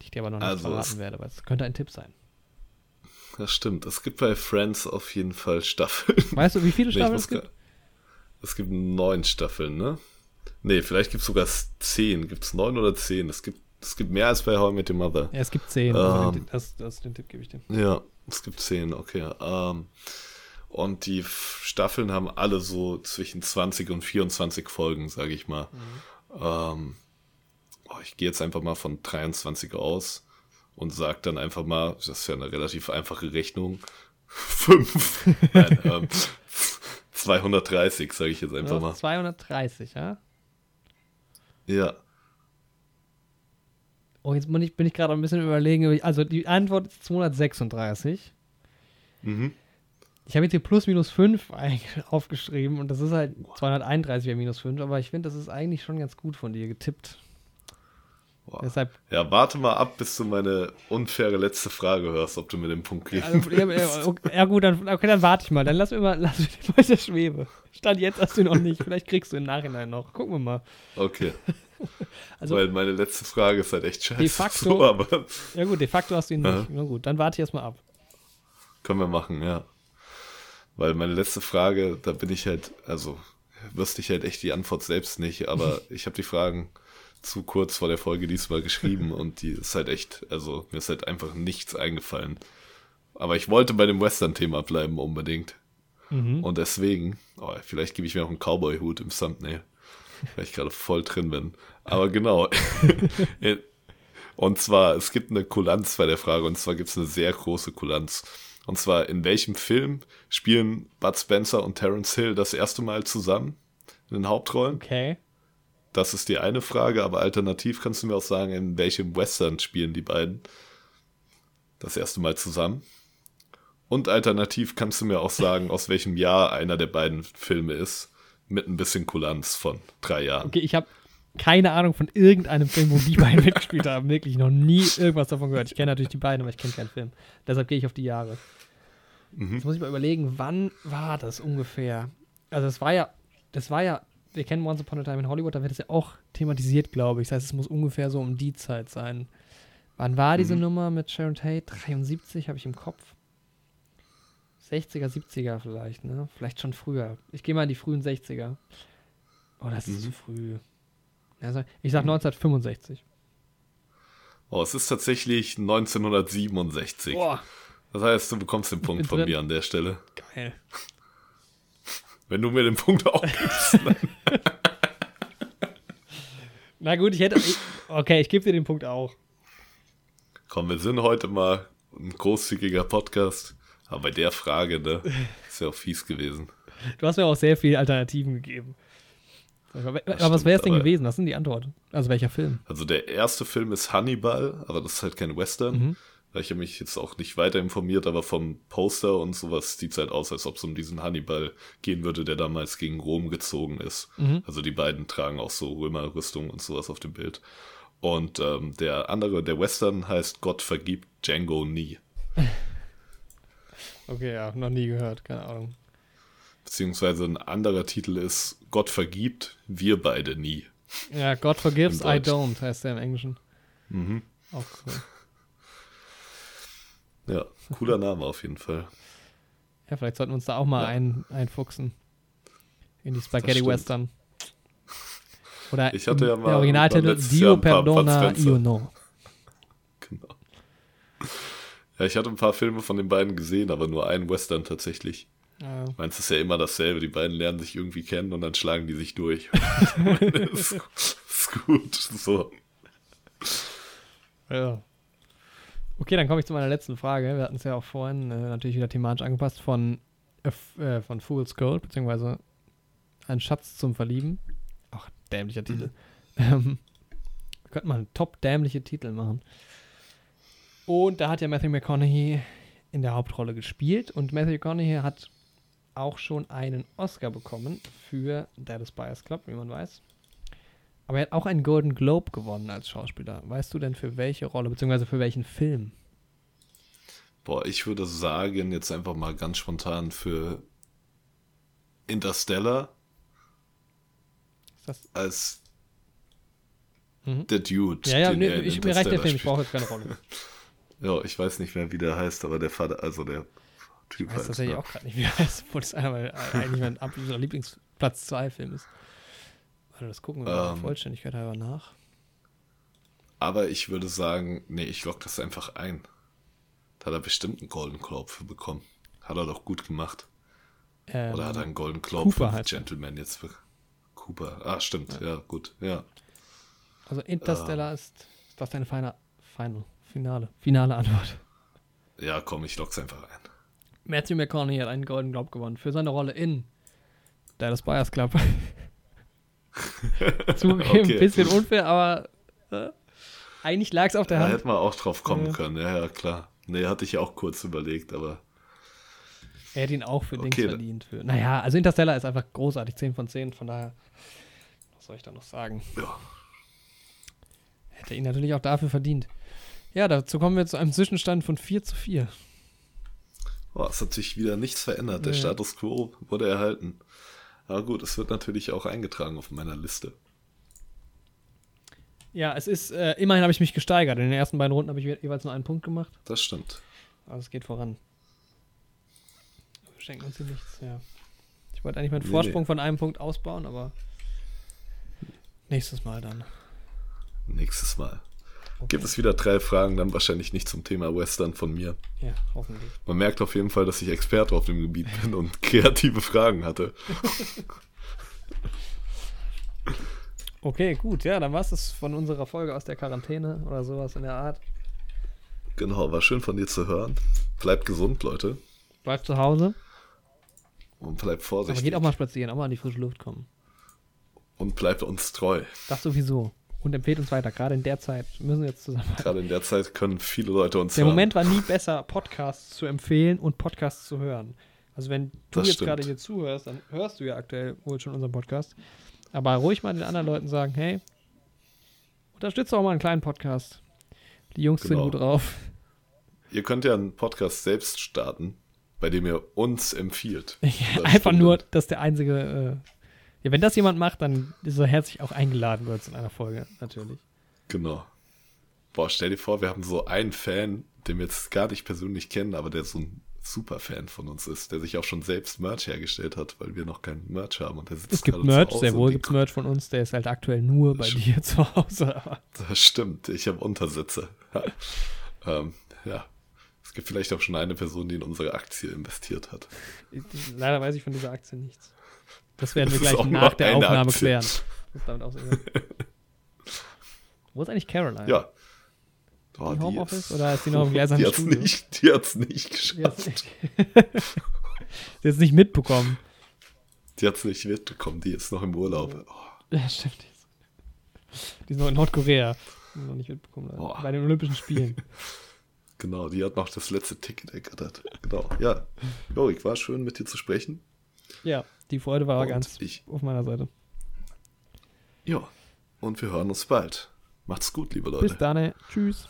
[SPEAKER 2] die ich dir aber noch nicht
[SPEAKER 1] Also
[SPEAKER 2] verraten werde, weil es könnte ein Tipp sein.
[SPEAKER 1] Das stimmt. Es gibt bei Friends auf jeden Fall Staffeln.
[SPEAKER 2] Weißt du, wie viele
[SPEAKER 1] Nee,
[SPEAKER 2] Staffeln
[SPEAKER 1] muss
[SPEAKER 2] es gibt?
[SPEAKER 1] Es gibt neun Staffeln, ne? Nee, vielleicht gibt es sogar zehn. Gibt es neun oder zehn? Es gibt, es gibt mehr als bei How I Met Your Mother.
[SPEAKER 2] Ja, es gibt zehn. also
[SPEAKER 1] Ähm.
[SPEAKER 2] den, das, das, den Tipp gebe ich dir.
[SPEAKER 1] Ja, es gibt zehn, okay. Ähm, und die Staffeln haben alle so zwischen 20 und 24 Folgen, sage ich mal. Ähm, oh, ich gehe jetzt einfach mal von 23 aus und sage dann einfach mal, das ist ja eine relativ einfache Rechnung, 5. Nein, ähm, 230, sage ich jetzt einfach mal.
[SPEAKER 2] 230, ja?
[SPEAKER 1] Ja,
[SPEAKER 2] Oh, jetzt bin ich, bin ich gerade ein bisschen überlegen. Also die Antwort ist 236.
[SPEAKER 1] mhm.
[SPEAKER 2] Ich habe jetzt hier plus minus 5 aufgeschrieben und das ist halt 231 wäre minus 5, aber ich finde, das ist eigentlich schon ganz gut von dir getippt.
[SPEAKER 1] Boah.
[SPEAKER 2] Deshalb,
[SPEAKER 1] Ja, warte mal ab, bis du meine unfaire letzte Frage hörst, ob du mir den Punkt gibst.
[SPEAKER 2] also, ja, okay, ja gut, dann, okay, dann warte ich mal. Dann lass mir mal, lass mir mal der Schwebe. Stand jetzt hast du ihn noch nicht. Vielleicht kriegst du im Nachhinein noch. Gucken wir mal.
[SPEAKER 1] Okay.
[SPEAKER 2] Also,
[SPEAKER 1] Weil meine letzte Frage ist halt echt scheiße.
[SPEAKER 2] De facto-
[SPEAKER 1] So, aber
[SPEAKER 2] ja gut, de facto hast du ihn nicht. Na gut, dann warte ich erstmal ab.
[SPEAKER 1] können wir machen, ja. Weil meine letzte Frage, da bin ich halt, also wüsste ich halt echt die Antwort selbst nicht, aber ich habe die Fragen zu kurz vor der Folge diesmal geschrieben und die ist halt echt, also mir ist halt einfach nichts eingefallen. Aber ich wollte bei dem Western-Thema bleiben unbedingt.
[SPEAKER 2] Mhm.
[SPEAKER 1] Und deswegen, oh, vielleicht gebe ich mir auch einen Cowboy-Hut im Thumbnail, weil ich gerade voll drin bin. Aber genau. und zwar, es gibt eine Kulanz bei der Frage, und zwar gibt es eine sehr große Kulanz. Und zwar, in welchem Film spielen Bud Spencer und Terence Hill das erste Mal zusammen in den Hauptrollen?
[SPEAKER 2] Okay.
[SPEAKER 1] Das ist die eine Frage, aber alternativ kannst du mir auch sagen, in welchem Western spielen die beiden das erste Mal zusammen? Und alternativ kannst du mir auch sagen, aus welchem Jahr einer der beiden Filme ist, mit ein bisschen Kulanz von drei Jahren.
[SPEAKER 2] Okay, ich habe keine Ahnung von irgendeinem Film, wo die beiden mitgespielt haben. Wirklich noch nie irgendwas davon gehört. Ich kenne natürlich die beiden, aber ich kenne keinen Film. Deshalb gehe ich auf die Jahre.
[SPEAKER 1] Mhm.
[SPEAKER 2] Jetzt muss ich mal überlegen, wann war das ungefähr? Also es war ja, das war ja, wir kennen Once Upon a Time in Hollywood, da wird es ja auch thematisiert, glaube ich. Das heißt, es muss ungefähr so um die Zeit sein. Wann war diese
[SPEAKER 1] Mhm.
[SPEAKER 2] Nummer mit Sharon Tate? 73 habe ich im Kopf. 60er, 70er vielleicht, ne? Vielleicht schon früher. Ich gehe mal in die frühen 60er. Oh, das ist
[SPEAKER 1] Mhm.
[SPEAKER 2] zu früh. Also, ich sag 1965.
[SPEAKER 1] Oh, es ist tatsächlich 1967.
[SPEAKER 2] Boah,
[SPEAKER 1] Das heißt, du bekommst den Punkt von
[SPEAKER 2] drin.
[SPEAKER 1] mir an der Stelle.
[SPEAKER 2] geil.
[SPEAKER 1] Wenn du mir den Punkt auch gibst.
[SPEAKER 2] Na gut, ich hätte. Ich, okay, ich gebe dir den Punkt auch.
[SPEAKER 1] Komm, wir sind heute mal ein großzügiger Podcast. Aber bei der Frage, ne, ist ja auch fies gewesen.
[SPEAKER 2] Du hast mir auch sehr viele Alternativen gegeben. Aber,
[SPEAKER 1] Das
[SPEAKER 2] was wäre es denn
[SPEAKER 1] stimmt,
[SPEAKER 2] gewesen? Was sind die Antwort? Also welcher Film?
[SPEAKER 1] Also der erste Film ist Hannibal, aber das ist halt kein Western.
[SPEAKER 2] Mhm.
[SPEAKER 1] Ich habe mich jetzt auch nicht weiter informiert, aber vom Poster und sowas sieht es halt aus, als ob es um diesen Hannibal gehen würde, der damals gegen Rom gezogen ist.
[SPEAKER 2] Mhm.
[SPEAKER 1] Also die beiden tragen auch so Römerrüstung und sowas auf dem Bild. Und ähm, der andere, der Western, heißt Gott vergibt Django nie.
[SPEAKER 2] Okay, ja, noch nie gehört, keine Ahnung.
[SPEAKER 1] Beziehungsweise ein anderer Titel ist Gott vergibt, wir beide nie.
[SPEAKER 2] Ja, God forgives,
[SPEAKER 1] Im
[SPEAKER 2] I don't, heißt der im Englischen.
[SPEAKER 1] Mhm.
[SPEAKER 2] Auch cool.
[SPEAKER 1] Ja, cooler Name auf jeden Fall.
[SPEAKER 2] Ja, vielleicht sollten wir uns da auch mal
[SPEAKER 1] Ja.
[SPEAKER 2] ein, einfuchsen. In die Spaghetti. Western. Oder
[SPEAKER 1] Ich hatte ja mal
[SPEAKER 2] der Originaltitel Dio Perdona. Io No.
[SPEAKER 1] Ja, ich hatte ein paar Filme von den beiden gesehen, aber nur einen Western tatsächlich.
[SPEAKER 2] Ja.
[SPEAKER 1] Meins ist ja immer dasselbe. Die beiden lernen sich irgendwie kennen und dann schlagen die sich durch. ist, ist gut. So.
[SPEAKER 2] Ja. Okay, dann komme ich zu meiner letzten Frage. Wir hatten es ja auch vorhin äh, natürlich wieder thematisch angepasst von, äh, äh, von Fool's Gold, beziehungsweise Ein Schatz zum Verlieben. Ach, dämlicher Titel. Ähm, wir könnten mal einen top dämliche Titel machen. Und da hat ja Matthew McConaughey in der Hauptrolle gespielt und Matthew McConaughey hat auch schon einen Oscar bekommen für Dallas Buyers Club, wie man weiß. Aber er hat auch einen Golden Globe gewonnen als Schauspieler. Weißt du denn für welche Rolle, beziehungsweise für welchen Film?
[SPEAKER 1] Boah, ich würde sagen, jetzt einfach mal ganz spontan für Interstellar
[SPEAKER 2] Ist das?
[SPEAKER 1] als
[SPEAKER 2] Mhm.
[SPEAKER 1] der Dude.
[SPEAKER 2] Ja, ja, nee, ich, mir reicht der Film, ich brauche jetzt keine Rolle.
[SPEAKER 1] Ja, ich weiß nicht mehr, wie der heißt, aber der Vater, also der Typ
[SPEAKER 2] Ich weiß
[SPEAKER 1] halt,
[SPEAKER 2] tatsächlich
[SPEAKER 1] ja.
[SPEAKER 2] auch gerade nicht, wie er heißt, obwohl das einer meiner- eigentlich mein absoluter Lieblingsplatz 2 Film ist. Warte, das gucken wir mal
[SPEAKER 1] Ähm.
[SPEAKER 2] Vollständigkeit halber nach.
[SPEAKER 1] Aber ich würde sagen, nee, ich lock das einfach ein. Da hat er bestimmt einen Golden Globe für bekommen. Hat er doch gut gemacht.
[SPEAKER 2] Ähm,
[SPEAKER 1] Oder hat er einen Golden Globe
[SPEAKER 2] Cooper
[SPEAKER 1] für
[SPEAKER 2] er.
[SPEAKER 1] Gentleman jetzt be Cooper. Ah, stimmt. Ja, gut. Ja.
[SPEAKER 2] also
[SPEAKER 1] Ähm.
[SPEAKER 2] Interstellar ist, ist das deine feine, final, finale, finale Antwort.
[SPEAKER 1] Ja, komm, ich lock's einfach ein.
[SPEAKER 2] Matthew McConaughey hat einen Golden Globe gewonnen für seine Rolle in Dallas Buyers Club. Zugegeben, ein
[SPEAKER 1] Okay.
[SPEAKER 2] bisschen unfair, aber äh, eigentlich lag es auf der
[SPEAKER 1] Da
[SPEAKER 2] Hand.
[SPEAKER 1] hätte man auch drauf kommen
[SPEAKER 2] Ja.
[SPEAKER 1] können. Ja, ja, klar. Nee, hatte ich auch kurz überlegt, aber
[SPEAKER 2] Er hätte ihn auch für Dings
[SPEAKER 1] Okay, dann-
[SPEAKER 2] verdient. Für, naja, also Interstellar ist einfach großartig, 10 von 10, von daher, was soll ich da noch sagen?
[SPEAKER 1] ja.
[SPEAKER 2] Hätte ihn natürlich auch dafür verdient. Ja, dazu kommen wir zu einem Zwischenstand von 4 zu 4.
[SPEAKER 1] Oh, es hat sich wieder nichts verändert. Der
[SPEAKER 2] Nee.
[SPEAKER 1] Status quo wurde erhalten. Aber gut, es wird natürlich auch eingetragen auf meiner Liste.
[SPEAKER 2] Ja, es ist, äh, immerhin habe ich mich gesteigert. In den ersten beiden Runden habe ich je- jeweils nur einen Punkt gemacht.
[SPEAKER 1] Das stimmt.
[SPEAKER 2] Aber es geht voran. Wir schenken uns hier nichts, ja. Ich wollte eigentlich meinen
[SPEAKER 1] Nee,
[SPEAKER 2] Vorsprung
[SPEAKER 1] nee.
[SPEAKER 2] von einem Punkt ausbauen, aber nächstes Mal dann.
[SPEAKER 1] Nächstes Mal. Gibt es wieder drei Fragen, dann wahrscheinlich nicht zum Thema Western von mir.
[SPEAKER 2] Ja, hoffentlich.
[SPEAKER 1] Man merkt auf jeden Fall, dass ich Experte auf dem Gebiet bin und kreative Fragen hatte.
[SPEAKER 2] Okay, gut, ja, dann war es von unserer Folge aus der Quarantäne oder sowas in der Art.
[SPEAKER 1] Genau, war schön von dir zu hören. Bleibt gesund, Leute.
[SPEAKER 2] Bleibt zu Hause,
[SPEAKER 1] Und bleibt
[SPEAKER 2] aber
[SPEAKER 1] vorsichtig.
[SPEAKER 2] geht auch mal spazieren, auch mal in die frische Luft kommen.
[SPEAKER 1] Und bleibt uns treu.
[SPEAKER 2] Das sowieso. Und empfehlt uns weiter, gerade in der Zeit. Wir müssen jetzt zusammen.
[SPEAKER 1] Gerade in der Zeit können viele Leute uns
[SPEAKER 2] Der
[SPEAKER 1] hören.
[SPEAKER 2] Moment war nie besser, Podcasts zu empfehlen und Podcasts zu hören. Also wenn du
[SPEAKER 1] Das
[SPEAKER 2] jetzt
[SPEAKER 1] stimmt.
[SPEAKER 2] gerade hier zuhörst, dann hörst du ja aktuell wohl schon unseren Podcast. Aber ruhig mal den anderen Leuten sagen, hey, unterstütze auch mal einen kleinen Podcast. Die Jungs
[SPEAKER 1] Genau.
[SPEAKER 2] sind gut drauf.
[SPEAKER 1] Ihr könnt ja einen Podcast selbst starten, bei dem ihr uns empfiehlt.
[SPEAKER 2] Ja, einfach
[SPEAKER 1] Stunde.
[SPEAKER 2] nur, dass der einzige. Äh, ja, wenn das jemand macht, dann ist er herzlich auch eingeladen wird in einer Folge, natürlich.
[SPEAKER 1] Genau. Boah, stell dir vor, wir haben so einen Fan, den wir jetzt gar nicht persönlich kennen, aber der so ein Super-Fan von uns ist, der sich auch schon selbst Merch hergestellt hat, weil wir noch keinen Merch haben. Und der sitzt
[SPEAKER 2] Es gibt
[SPEAKER 1] gerade
[SPEAKER 2] Merch,
[SPEAKER 1] zu Hause
[SPEAKER 2] sehr wohl gibt es Merch von uns, der ist halt aktuell nur bei
[SPEAKER 1] Stimmt.
[SPEAKER 2] dir zu Hause.
[SPEAKER 1] Das stimmt, ich habe Untersitze. Ähm, ja. Es gibt vielleicht auch schon eine Person, die in unsere Aktie investiert hat.
[SPEAKER 2] leider weiß ich von dieser Aktie nichts. Das werden wir
[SPEAKER 1] Das
[SPEAKER 2] gleich nach der Aufnahme
[SPEAKER 1] Aktie.
[SPEAKER 2] klären. Wo ist eigentlich Caroline?
[SPEAKER 1] Ja. Oh,
[SPEAKER 2] Die Homeoffice
[SPEAKER 1] ist-
[SPEAKER 2] oder ist die noch im
[SPEAKER 1] Die
[SPEAKER 2] gleisamen
[SPEAKER 1] hat's
[SPEAKER 2] Studio?
[SPEAKER 1] nicht, die nicht
[SPEAKER 2] Die hat's
[SPEAKER 1] geschafft.
[SPEAKER 2] nicht, die mitbekommen.
[SPEAKER 1] Die hat's nicht mitbekommen, die ist noch im Urlaub. Oh,
[SPEAKER 2] Ja, stimmt. Die ist, die noch in Nordkorea. Noch nicht mitbekommen.
[SPEAKER 1] Boah.
[SPEAKER 2] Bei den Olympischen Spielen.
[SPEAKER 1] Genau, die hat noch das letzte Ticket ergattert. Genau, ja. Jorik, war schön mit dir zu sprechen.
[SPEAKER 2] Ja, die Freude war
[SPEAKER 1] Und
[SPEAKER 2] ganz
[SPEAKER 1] ich-
[SPEAKER 2] auf meiner Seite.
[SPEAKER 1] Ja, und wir hören uns bald. Macht's gut, liebe Leute.
[SPEAKER 2] Bis dann. Tschüss.